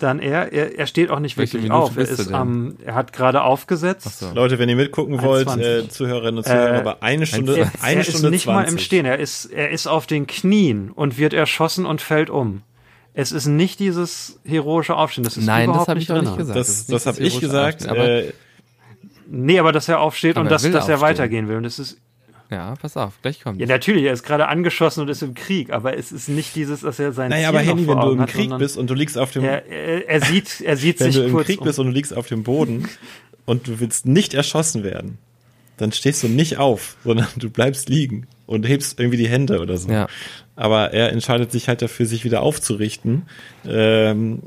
dann er, er, er steht auch nicht Welche wirklich Minute auf. Er, ist am, er hat gerade aufgesetzt. So. Leute, wenn ihr mitgucken wollt, 1,20. äh, Zuhörerinnen und Zuhörer, Äh, aber eine Stunde, Er, eine er Stunde ist nicht 20. mal im Stehen. Er ist, er ist auf den Knien und wird erschossen und fällt um. Es ist nicht dieses heroische Aufstehen. Das ist Nein, das überhaupt habe nicht ich auch drin. nicht gesagt. Das, das, nicht habe ich gesagt. Aufstehen, Aber, äh, Nee, aber dass er aufsteht und er dass, dass er aufstehen. weitergehen will. Und es ist, ja, pass auf, gleich kommt. ja, natürlich, er ist gerade angeschossen und ist im Krieg, aber es ist nicht dieses, dass er sein naja, Ziel aber Henny, wenn du im hat, Krieg bist und du liegst auf dem, Er, er, er sieht, er sieht wenn sich du im Krieg um. bist und du liegst auf dem Boden und du willst nicht erschossen werden, dann stehst du nicht auf, sondern du bleibst liegen und hebst irgendwie die Hände oder so. Ja. Aber er entscheidet sich halt dafür, sich wieder aufzurichten. Ähm,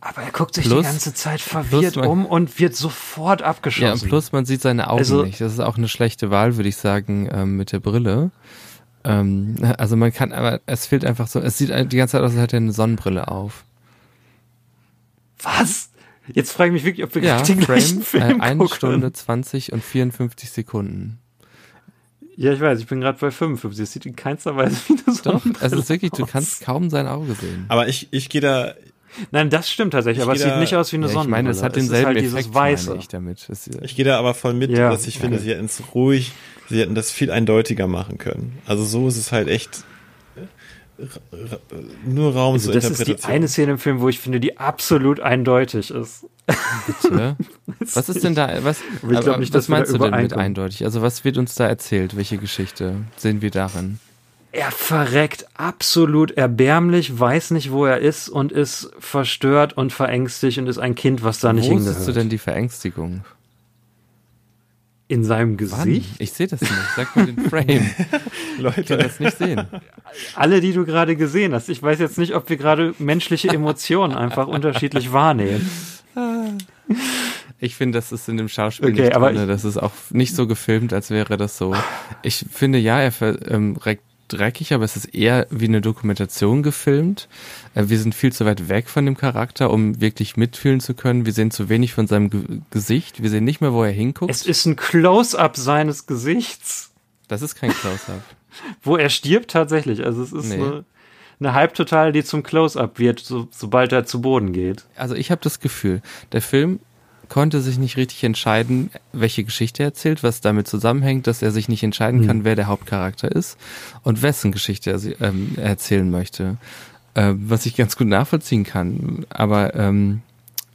Aber er guckt sich Plus- die ganze Zeit verwirrt man- um und wird sofort abgeschossen. Ja, und plus man sieht seine Augen Also- nicht. Das ist auch eine schlechte Wahl, würde ich sagen, ähm, mit der Brille. Ähm, also man kann, aber es fehlt einfach so, es sieht die ganze Zeit aus, als hätte er eine Sonnenbrille auf. Was? Jetzt frage ich mich wirklich, ob wir Ja, den gleichen Frame, Film äh, eine gucken. Stunde 20 und 54 Sekunden. Ja, ich weiß, ich bin gerade bei 55. Es sieht in keinster Weise wie eine Doch, es ist wirklich, du aus. kannst kaum sein Auge sehen. aber ich, ich gehe da, Nein, das stimmt tatsächlich, Ich aber es sieht da- nicht aus wie eine Ja, ich Sonnenbrille. meine, es hat denselben halt dieses Effekt, Weiße. meine ich damit. Es, ich gehe da aber voll mit, Ja, dass ich finde, okay. sie hätten es ruhig, sie hätten das viel eindeutiger machen können. Also so ist es halt echt äh, nur Raum Also zur das ist die eine Szene im Film, wo ich finde, die absolut eindeutig ist. Bitte. Was ist denn da, was, Aber ich glaub nicht, was meinst du denn mit eindeutig? Also was wird uns da erzählt? Welche Geschichte sehen wir darin? Er verreckt absolut erbärmlich, weiß nicht, wo er ist und ist verstört und verängstigt und ist ein Kind, was da nicht Wo hingehört. siehst du denn die Verängstigung? In seinem Wann? Gesicht? Ich sehe das nicht. Sag mir den Frame. Ich kann Leute, das nicht sehen. Alle, die du gerade gesehen hast. Ich weiß jetzt nicht, ob wir gerade menschliche Emotionen einfach unterschiedlich wahrnehmen. Ich finde, das ist in dem Schauspiel Okay, nicht aber drin. Das ist auch nicht so gefilmt, als wäre das so. Ich finde, ja, er verreckt ähm, recht dreckig, aber es ist eher wie eine Dokumentation gefilmt. Äh, wir sind viel zu weit weg von dem Charakter, um wirklich mitfühlen zu können. Wir sehen zu wenig von seinem Ge Gesicht. Wir sehen nicht mehr, wo er hinguckt. Es ist ein Close-up seines Gesichts, das ist kein Close-Up. wo er stirbt tatsächlich. Also es ist Nee. eine, eine Halbtotale, die zum Close-up wird, so, sobald er zu Boden geht. Also ich habe das Gefühl, der Film konnte sich nicht richtig entscheiden, welche Geschichte er erzählt, was damit zusammenhängt, dass er sich nicht entscheiden kann, wer der Hauptcharakter ist und wessen Geschichte er ähm, er erzählen möchte. Äh, was ich ganz gut nachvollziehen kann. Aber ähm,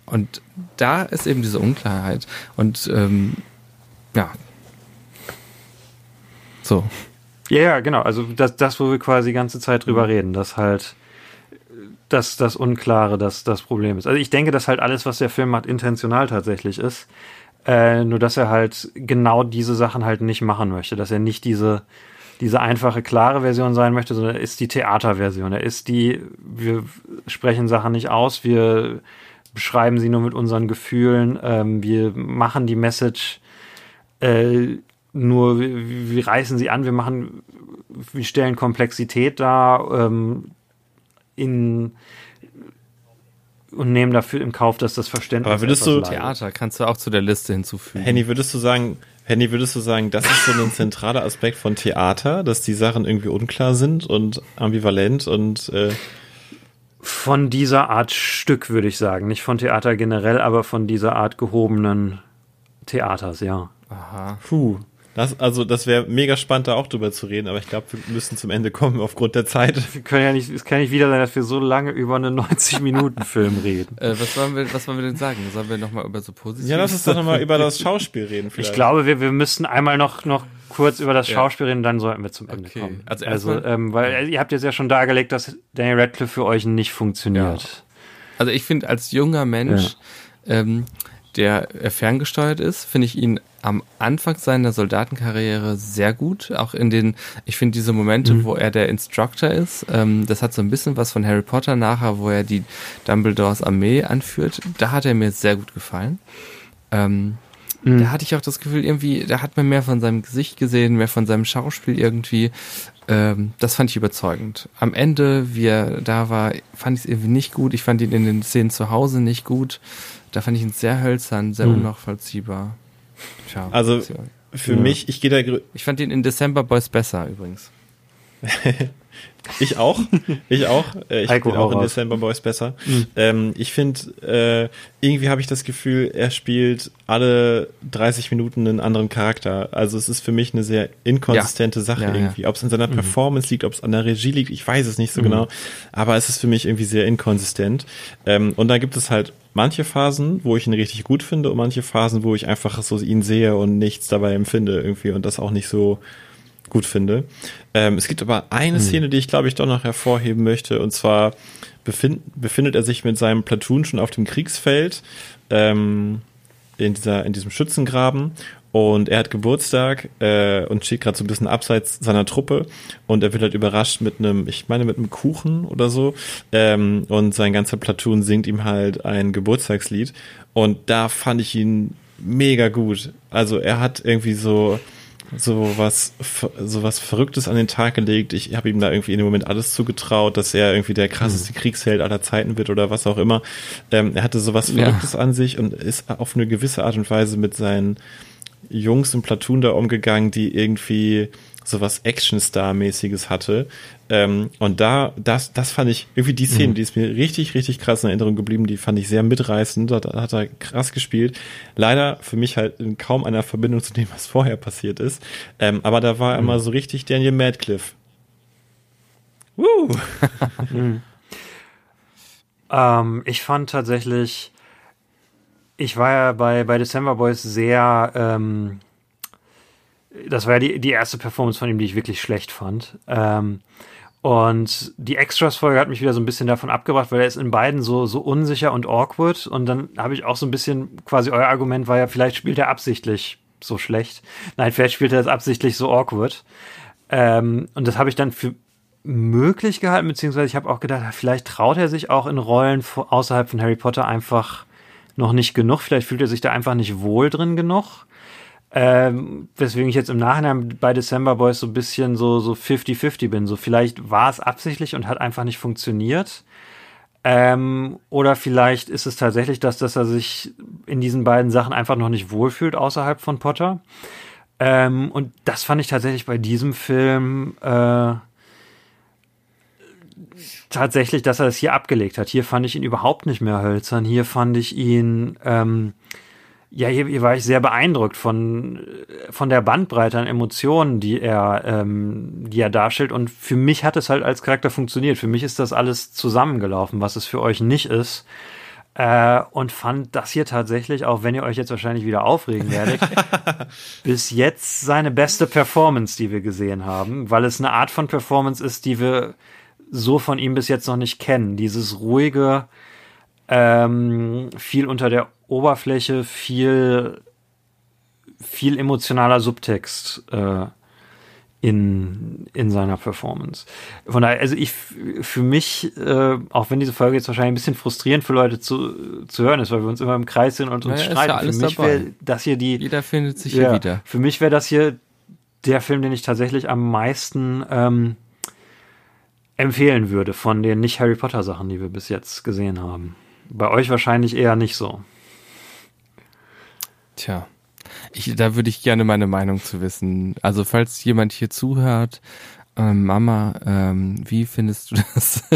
und da ist eben diese Unklarheit. Und ähm, ja. So. Ja, ja, genau. Also das, das, wo wir quasi die ganze Zeit drüber reden, dass halt dass das Unklare das, das Problem ist. Also ich denke, dass halt alles, was der Film macht, intentional tatsächlich ist. Äh, nur dass er halt genau diese Sachen halt nicht machen möchte. Dass er nicht diese, diese einfache, klare Version sein möchte, sondern er ist die Theaterversion. Er ist die, wir sprechen Sachen nicht aus, wir beschreiben sie nur mit unseren Gefühlen, ähm, wir machen die Message äh, nur, wir, wir reißen sie an, wir machen, wir stellen Komplexität dar ähm, in und nehmen dafür im Kauf, dass das Verständnis Aber würdest etwas du-. Theater kannst du auch zu der Liste hinzufügen. Henny, würdest du sagen, Henny, würdest du sagen, das ist so ein zentraler Aspekt von Theater, dass die Sachen irgendwie unklar sind und ambivalent und äh, Von dieser Art Stück würde ich sagen, nicht von Theater generell, aber von dieser Art gehobenen Theaters, ja. Aha. puh. Das, also das wäre mega spannend, da auch drüber zu reden, aber ich glaube, wir müssen zum Ende kommen aufgrund der Zeit. Wir können ja nicht, es kann nicht wieder sein, dass wir so lange über einen 90-Minuten-Film reden. Äh, was, wollen wir, was wollen wir denn sagen? Sollen wir nochmal über so positive Ja, lass uns doch nochmal über das Schauspiel reden. Vielleicht. Ich glaube, wir, wir müssten einmal noch, noch kurz über das Ja. Schauspiel reden, dann sollten wir zum Ende Okay. kommen. Also Also, ähm, weil ihr habt jetzt ja schon dargelegt, dass Daniel Radcliffe für euch nicht funktioniert. Also ich finde, als junger Mensch, ähm, der äh, ferngesteuert ist, finde ich ihn am Anfang seiner Soldatenkarriere sehr gut. Auch in den, ich finde diese Momente, wo er der Instructor ist, ähm, das hat so ein bisschen was von Harry Potter nachher, wo er die Dumbledores Armee anführt. Da hat er mir sehr gut gefallen. Ähm, Da hatte ich auch das Gefühl, irgendwie, da hat man mehr von seinem Gesicht gesehen, mehr von seinem Schauspiel irgendwie. Ähm, das fand ich überzeugend. Am Ende, wie er da war, fand ich es irgendwie nicht gut. Ich fand ihn in den Szenen zu Hause nicht gut. Da fand ich ihn sehr hölzern, sehr Mhm. unnachvollziehbar. Tja, Also- Für Ja. mich, ich gehe da, ich fand ihn in December Boys besser übrigens. Ich auch. Ich auch. Äh, Ich Heiko, bin auch in. December Boys besser. Ähm, ich finde, äh, irgendwie habe ich das Gefühl, er spielt alle 30 Minuten einen anderen Charakter. Also es ist für mich eine sehr inkonsistente Sache Ja, ja. irgendwie. Ob es an seiner Performance liegt, ob es an der Regie liegt, ich weiß es nicht so genau. Aber es ist für mich irgendwie sehr inkonsistent. Ähm, und da gibt es halt manche Phasen, wo ich ihn richtig gut finde und manche Phasen, wo ich einfach so ihn sehe und nichts dabei empfinde irgendwie und das auch nicht so gut finde. Ähm, es gibt aber eine Szene, die ich glaube ich doch noch hervorheben möchte. Und zwar befind, befindet er sich mit seinem Platoon schon auf dem Kriegsfeld ähm, in dieser in diesem Schützengraben. Und er hat Geburtstag äh, und steht gerade so ein bisschen abseits seiner Truppe. Und er wird halt überrascht mit einem, ich meine mit einem Kuchen oder so. Ähm, und sein ganzer Platoon singt ihm halt ein Geburtstagslied. Und da fand ich ihn mega gut. Also er hat irgendwie so so was so was Verrücktes an den Tag gelegt. Ich habe ihm da irgendwie in dem Moment alles zugetraut, dass er irgendwie der krasseste Kriegsheld aller Zeiten wird oder was auch immer. Ähm, er hatte so was Ja. Verrücktes an sich und ist auf eine gewisse Art und Weise mit seinen Jungs im Platoon da umgegangen, die irgendwie sowas Action-Star-mäßiges hatte. Ähm, und da, das, das fand ich, irgendwie die Szene, die ist mir richtig, richtig krass in Erinnerung geblieben, die fand ich sehr mitreißend, da, da hat er krass gespielt. Leider für mich halt in kaum einer Verbindung zu dem, was vorher passiert ist. Ähm, aber da war er immer so richtig Daniel Madcliffe. Woo! Ähm, ich fand tatsächlich, ich war ja bei, bei December Boys sehr, ähm, das war ja die, die erste Performance von ihm, die ich wirklich schlecht fand. Ähm, und die Extras-Folge hat mich wieder so ein bisschen davon abgebracht, weil er ist in beiden so, so unsicher und awkward. Und dann habe ich auch so ein bisschen, quasi euer Argument war ja, vielleicht spielt er absichtlich so schlecht. Nein, vielleicht spielt er es absichtlich so awkward. Ähm, und das habe ich dann für möglich gehalten, beziehungsweise ich habe auch gedacht, vielleicht traut er sich auch in Rollen außerhalb von Harry Potter einfach noch nicht genug. Vielleicht fühlt er sich da einfach nicht wohl drin genug. Ähm, weswegen ich jetzt im Nachhinein bei December Boys so ein bisschen so, so 50-50 bin. So vielleicht war es absichtlich und hat einfach nicht funktioniert. Ähm, oder vielleicht ist es tatsächlich das, dass er sich in diesen beiden Sachen einfach noch nicht wohlfühlt außerhalb von Potter. Ähm, und das fand ich tatsächlich bei diesem Film äh, tatsächlich, dass er es hier abgelegt hat. Hier fand ich ihn überhaupt nicht mehr hölzern. Hier fand ich ihn, ähm, ja, hier, hier war ich sehr beeindruckt von, von der Bandbreite an Emotionen, die er, ähm, die er darstellt. Und für mich hat es halt als Charakter funktioniert. Für mich ist das alles zusammengelaufen, was es für euch nicht ist. Äh, und fand das hier tatsächlich, auch wenn ihr euch jetzt wahrscheinlich wieder aufregen werdet, bis jetzt seine beste Performance, die wir gesehen haben, weil es eine Art von Performance ist, die wir so von ihm bis jetzt noch nicht kennen. Dieses ruhige, ähm, viel unter der Oberfläche, viel, viel emotionaler Subtext äh, in, in seiner Performance. Von daher, also ich für mich, äh, auch wenn diese Folge jetzt wahrscheinlich ein bisschen frustrierend für Leute zu, zu hören ist, weil wir uns immer im Kreis sind und uns Naja, ist ja streiten. alles für mich wäre das hier die Jeder findet sich ja, hier wieder. Für mich wäre das hier der Film, den ich tatsächlich am meisten ähm, empfehlen würde von den nicht Harry Potter Sachen, die wir bis jetzt gesehen haben. Bei euch wahrscheinlich eher nicht so. Tja. Ich, da würde ich gerne meine Meinung zu wissen. Also falls jemand hier zuhört, ähm, Mama, ähm, wie findest du das?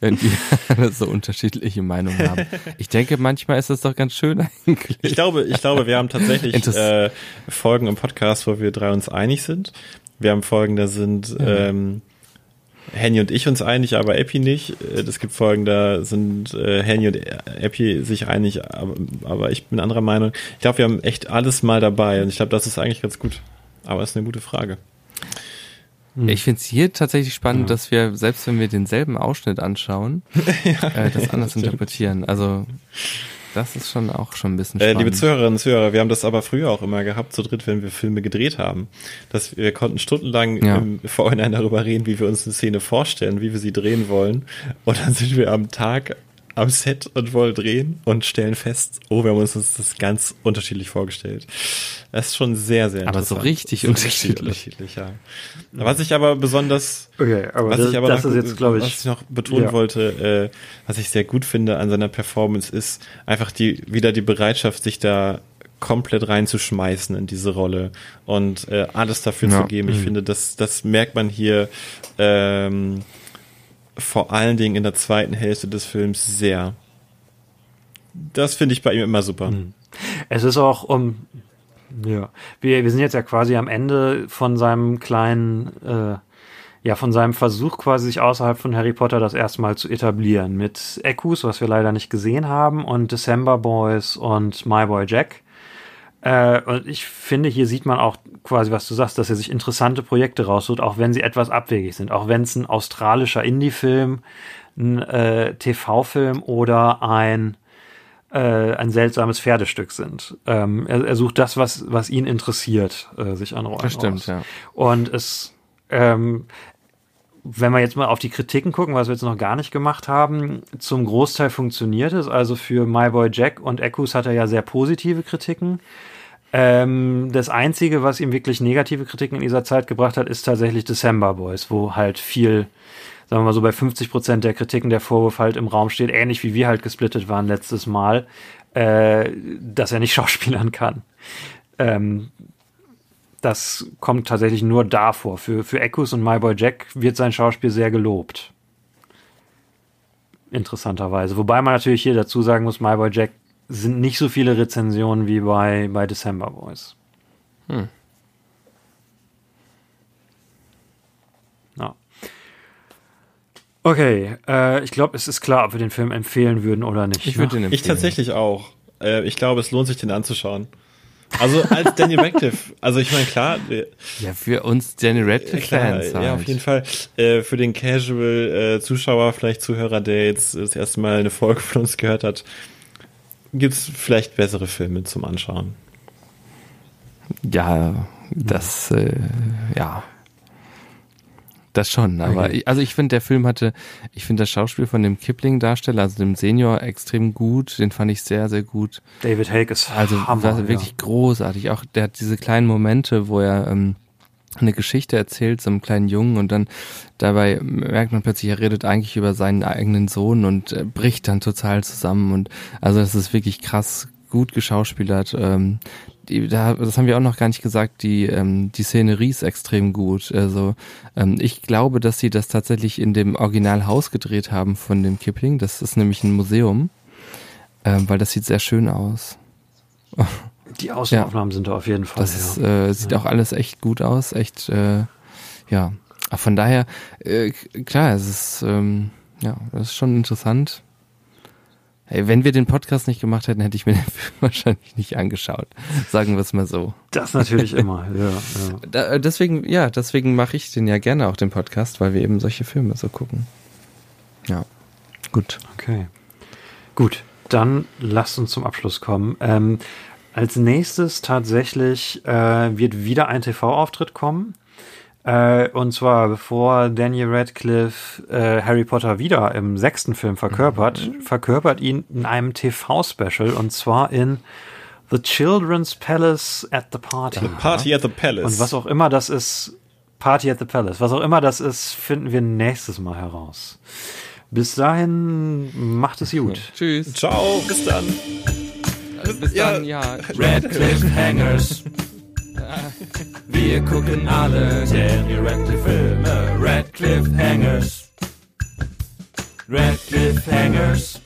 Wenn wir alle so unterschiedliche Meinungen haben. Ich denke, manchmal ist das doch ganz schön eigentlich. Ich glaube, ich glaube, wir haben tatsächlich äh, Folgen im Podcast, wo wir drei uns einig sind. Wir haben Folgen, da sind ähm, Henny und ich uns einig, aber Epi nicht. Äh, Es gibt Folgen, da sind äh, Henny und Epi sich einig, aber, aber ich bin anderer Meinung. Ich glaube, wir haben echt alles mal dabei und ich glaube, das ist eigentlich ganz gut. Aber ist eine gute Frage. Ich finde es hier tatsächlich spannend, dass wir, selbst wenn wir denselben Ausschnitt anschauen, äh, das anders interpretieren. Also das ist schon auch schon ein bisschen Äh, spannend. liebe Zuhörerinnen und Zuhörer, wir haben das aber früher auch immer gehabt, zu dritt, wenn wir Filme gedreht haben. Dass wir konnten stundenlang Ja. im Vorhinein darüber reden, wie wir uns eine Szene vorstellen, wie wir sie drehen wollen. Und dann sind wir am Tag am Set und wollen drehen und stellen fest, oh, wir haben uns das ganz unterschiedlich vorgestellt. Das ist schon sehr, sehr Aber so interessant. richtig So unterschiedlich. unterschiedlich, ja. Was ich aber besonders Okay, aber was das, ich aber das noch, ist jetzt, glaube was ich, ich noch betonen ja. wollte, äh, was ich sehr gut finde an seiner Performance, ist einfach die wieder die Bereitschaft, sich da komplett reinzuschmeißen in diese Rolle und äh, alles dafür ja. zu geben. Ich mhm. finde, das, das merkt man hier ähm, vor allen Dingen in der zweiten Hälfte des Films sehr. Das finde ich bei ihm immer super. Mhm. Es ist auch um ja, wir, wir sind jetzt ja quasi am Ende von seinem kleinen äh, ja, von seinem Versuch quasi sich außerhalb von Harry Potter das erste Mal zu etablieren. Mit Ekus, was wir leider nicht gesehen haben, und December Boys und My Boy Jack. Äh, und ich finde, hier sieht man auch quasi, was du sagst, dass er sich interessante Projekte raussucht, auch wenn sie etwas abwegig sind. Auch wenn es ein australischer Indie-Film, ein äh, TV-Film oder ein äh, ein seltsames Pferdestück sind. Ähm, er, er, sucht das, was, was ihn interessiert, äh, sich an Rollen Das stimmt, aus. ja. Und es, ähm, wenn wir jetzt mal auf die Kritiken gucken, was wir jetzt noch gar nicht gemacht haben, zum Großteil funktioniert es. Also für My Boy Jack und Echoes hat er ja sehr positive Kritiken. Ähm, das Einzige, was ihm wirklich negative Kritiken in dieser Zeit gebracht hat, ist tatsächlich December Boys, wo halt viel, sagen wir mal so bei 50 Prozent der Kritiken der Vorwurf halt im Raum steht, ähnlich wie wir halt gesplittet waren letztes Mal, äh, dass er nicht schauspielern kann. Ähm, das kommt tatsächlich nur davor. Für, für Echoes und My Boy Jack wird sein Schauspiel sehr gelobt. Interessanterweise. Wobei man natürlich hier dazu sagen muss, My Boy Jack sind nicht so viele Rezensionen wie bei, bei December Boys. Hm. Ja. Okay, äh, ich glaube, es ist klar, ob wir den Film empfehlen würden oder nicht. Ich würde ne? den empfehlen. Ich tatsächlich auch. Äh, ich glaube, es lohnt sich, den anzuschauen. Also als Daniel Radcliffe, also ich meine klar. Äh, ja, für uns Daniel Radcliffe-Fans. Halt. Ja, auf jeden Fall. Äh, für den Casual-Zuschauer, äh, vielleicht Zuhörer, der jetzt das erste Mal eine Folge von uns gehört hat, gibt's vielleicht bessere Filme zum Anschauen. Ja, das, äh, ja. Das schon, aber okay. ich, also ich finde, der Film hatte, ich finde das Schauspiel von dem Kipling-Darsteller, also dem Senior, extrem gut. Den fand ich sehr, sehr gut. David Hake ist also Hammer, war wirklich ja. großartig. Auch der hat diese kleinen Momente, wo er ähm, eine Geschichte erzählt, so einem kleinen Jungen und dann dabei merkt man plötzlich, er redet eigentlich über seinen eigenen Sohn und äh, bricht dann total zusammen und also das ist wirklich krass gut geschauspielert. Ähm, die, da, das haben wir auch noch gar nicht gesagt, die, ähm, die Szenerie ist extrem gut. Also ähm, ich glaube, dass sie das tatsächlich in dem Originalhaus gedreht haben von dem Kipling. Das ist nämlich ein Museum, ähm, weil das sieht sehr schön aus. Die Außenaufnahmen ja, sind da auf jeden Fall. Das ist, äh, sieht ja. auch alles echt gut aus, echt, äh, ja. Von daher, äh, klar, es ist, ähm, ja, das ist schon interessant. Hey, wenn wir den Podcast nicht gemacht hätten, hätte ich mir den Film wahrscheinlich nicht angeschaut. Sagen wir es mal so. Das natürlich immer, ja. ja. Da, äh, deswegen, ja, deswegen mache ich den ja gerne auch den Podcast, weil wir eben solche Filme so gucken. Ja. Gut. Okay. Gut, dann lasst uns zum Abschluss kommen. Ähm, als nächstes tatsächlich äh, wird wieder ein TV-Auftritt kommen. Äh, und zwar bevor Daniel Radcliffe äh, Harry Potter wieder im sechsten Film verkörpert, mhm. verkörpert ihn in einem TV-Special und zwar in The Children's Palace at the Party. The Party at the Palace. Und was auch immer das ist, Party at the Palace, was auch immer das ist, finden wir nächstes Mal heraus. Bis dahin, macht es gut. Tschüss. Ciao, bis dann. Bis dann, ja. Radcliffe Hangers. Wir gucken alle Daniel Radcliffe Filme, Radcliffe Hangers. Radcliffe Hangers.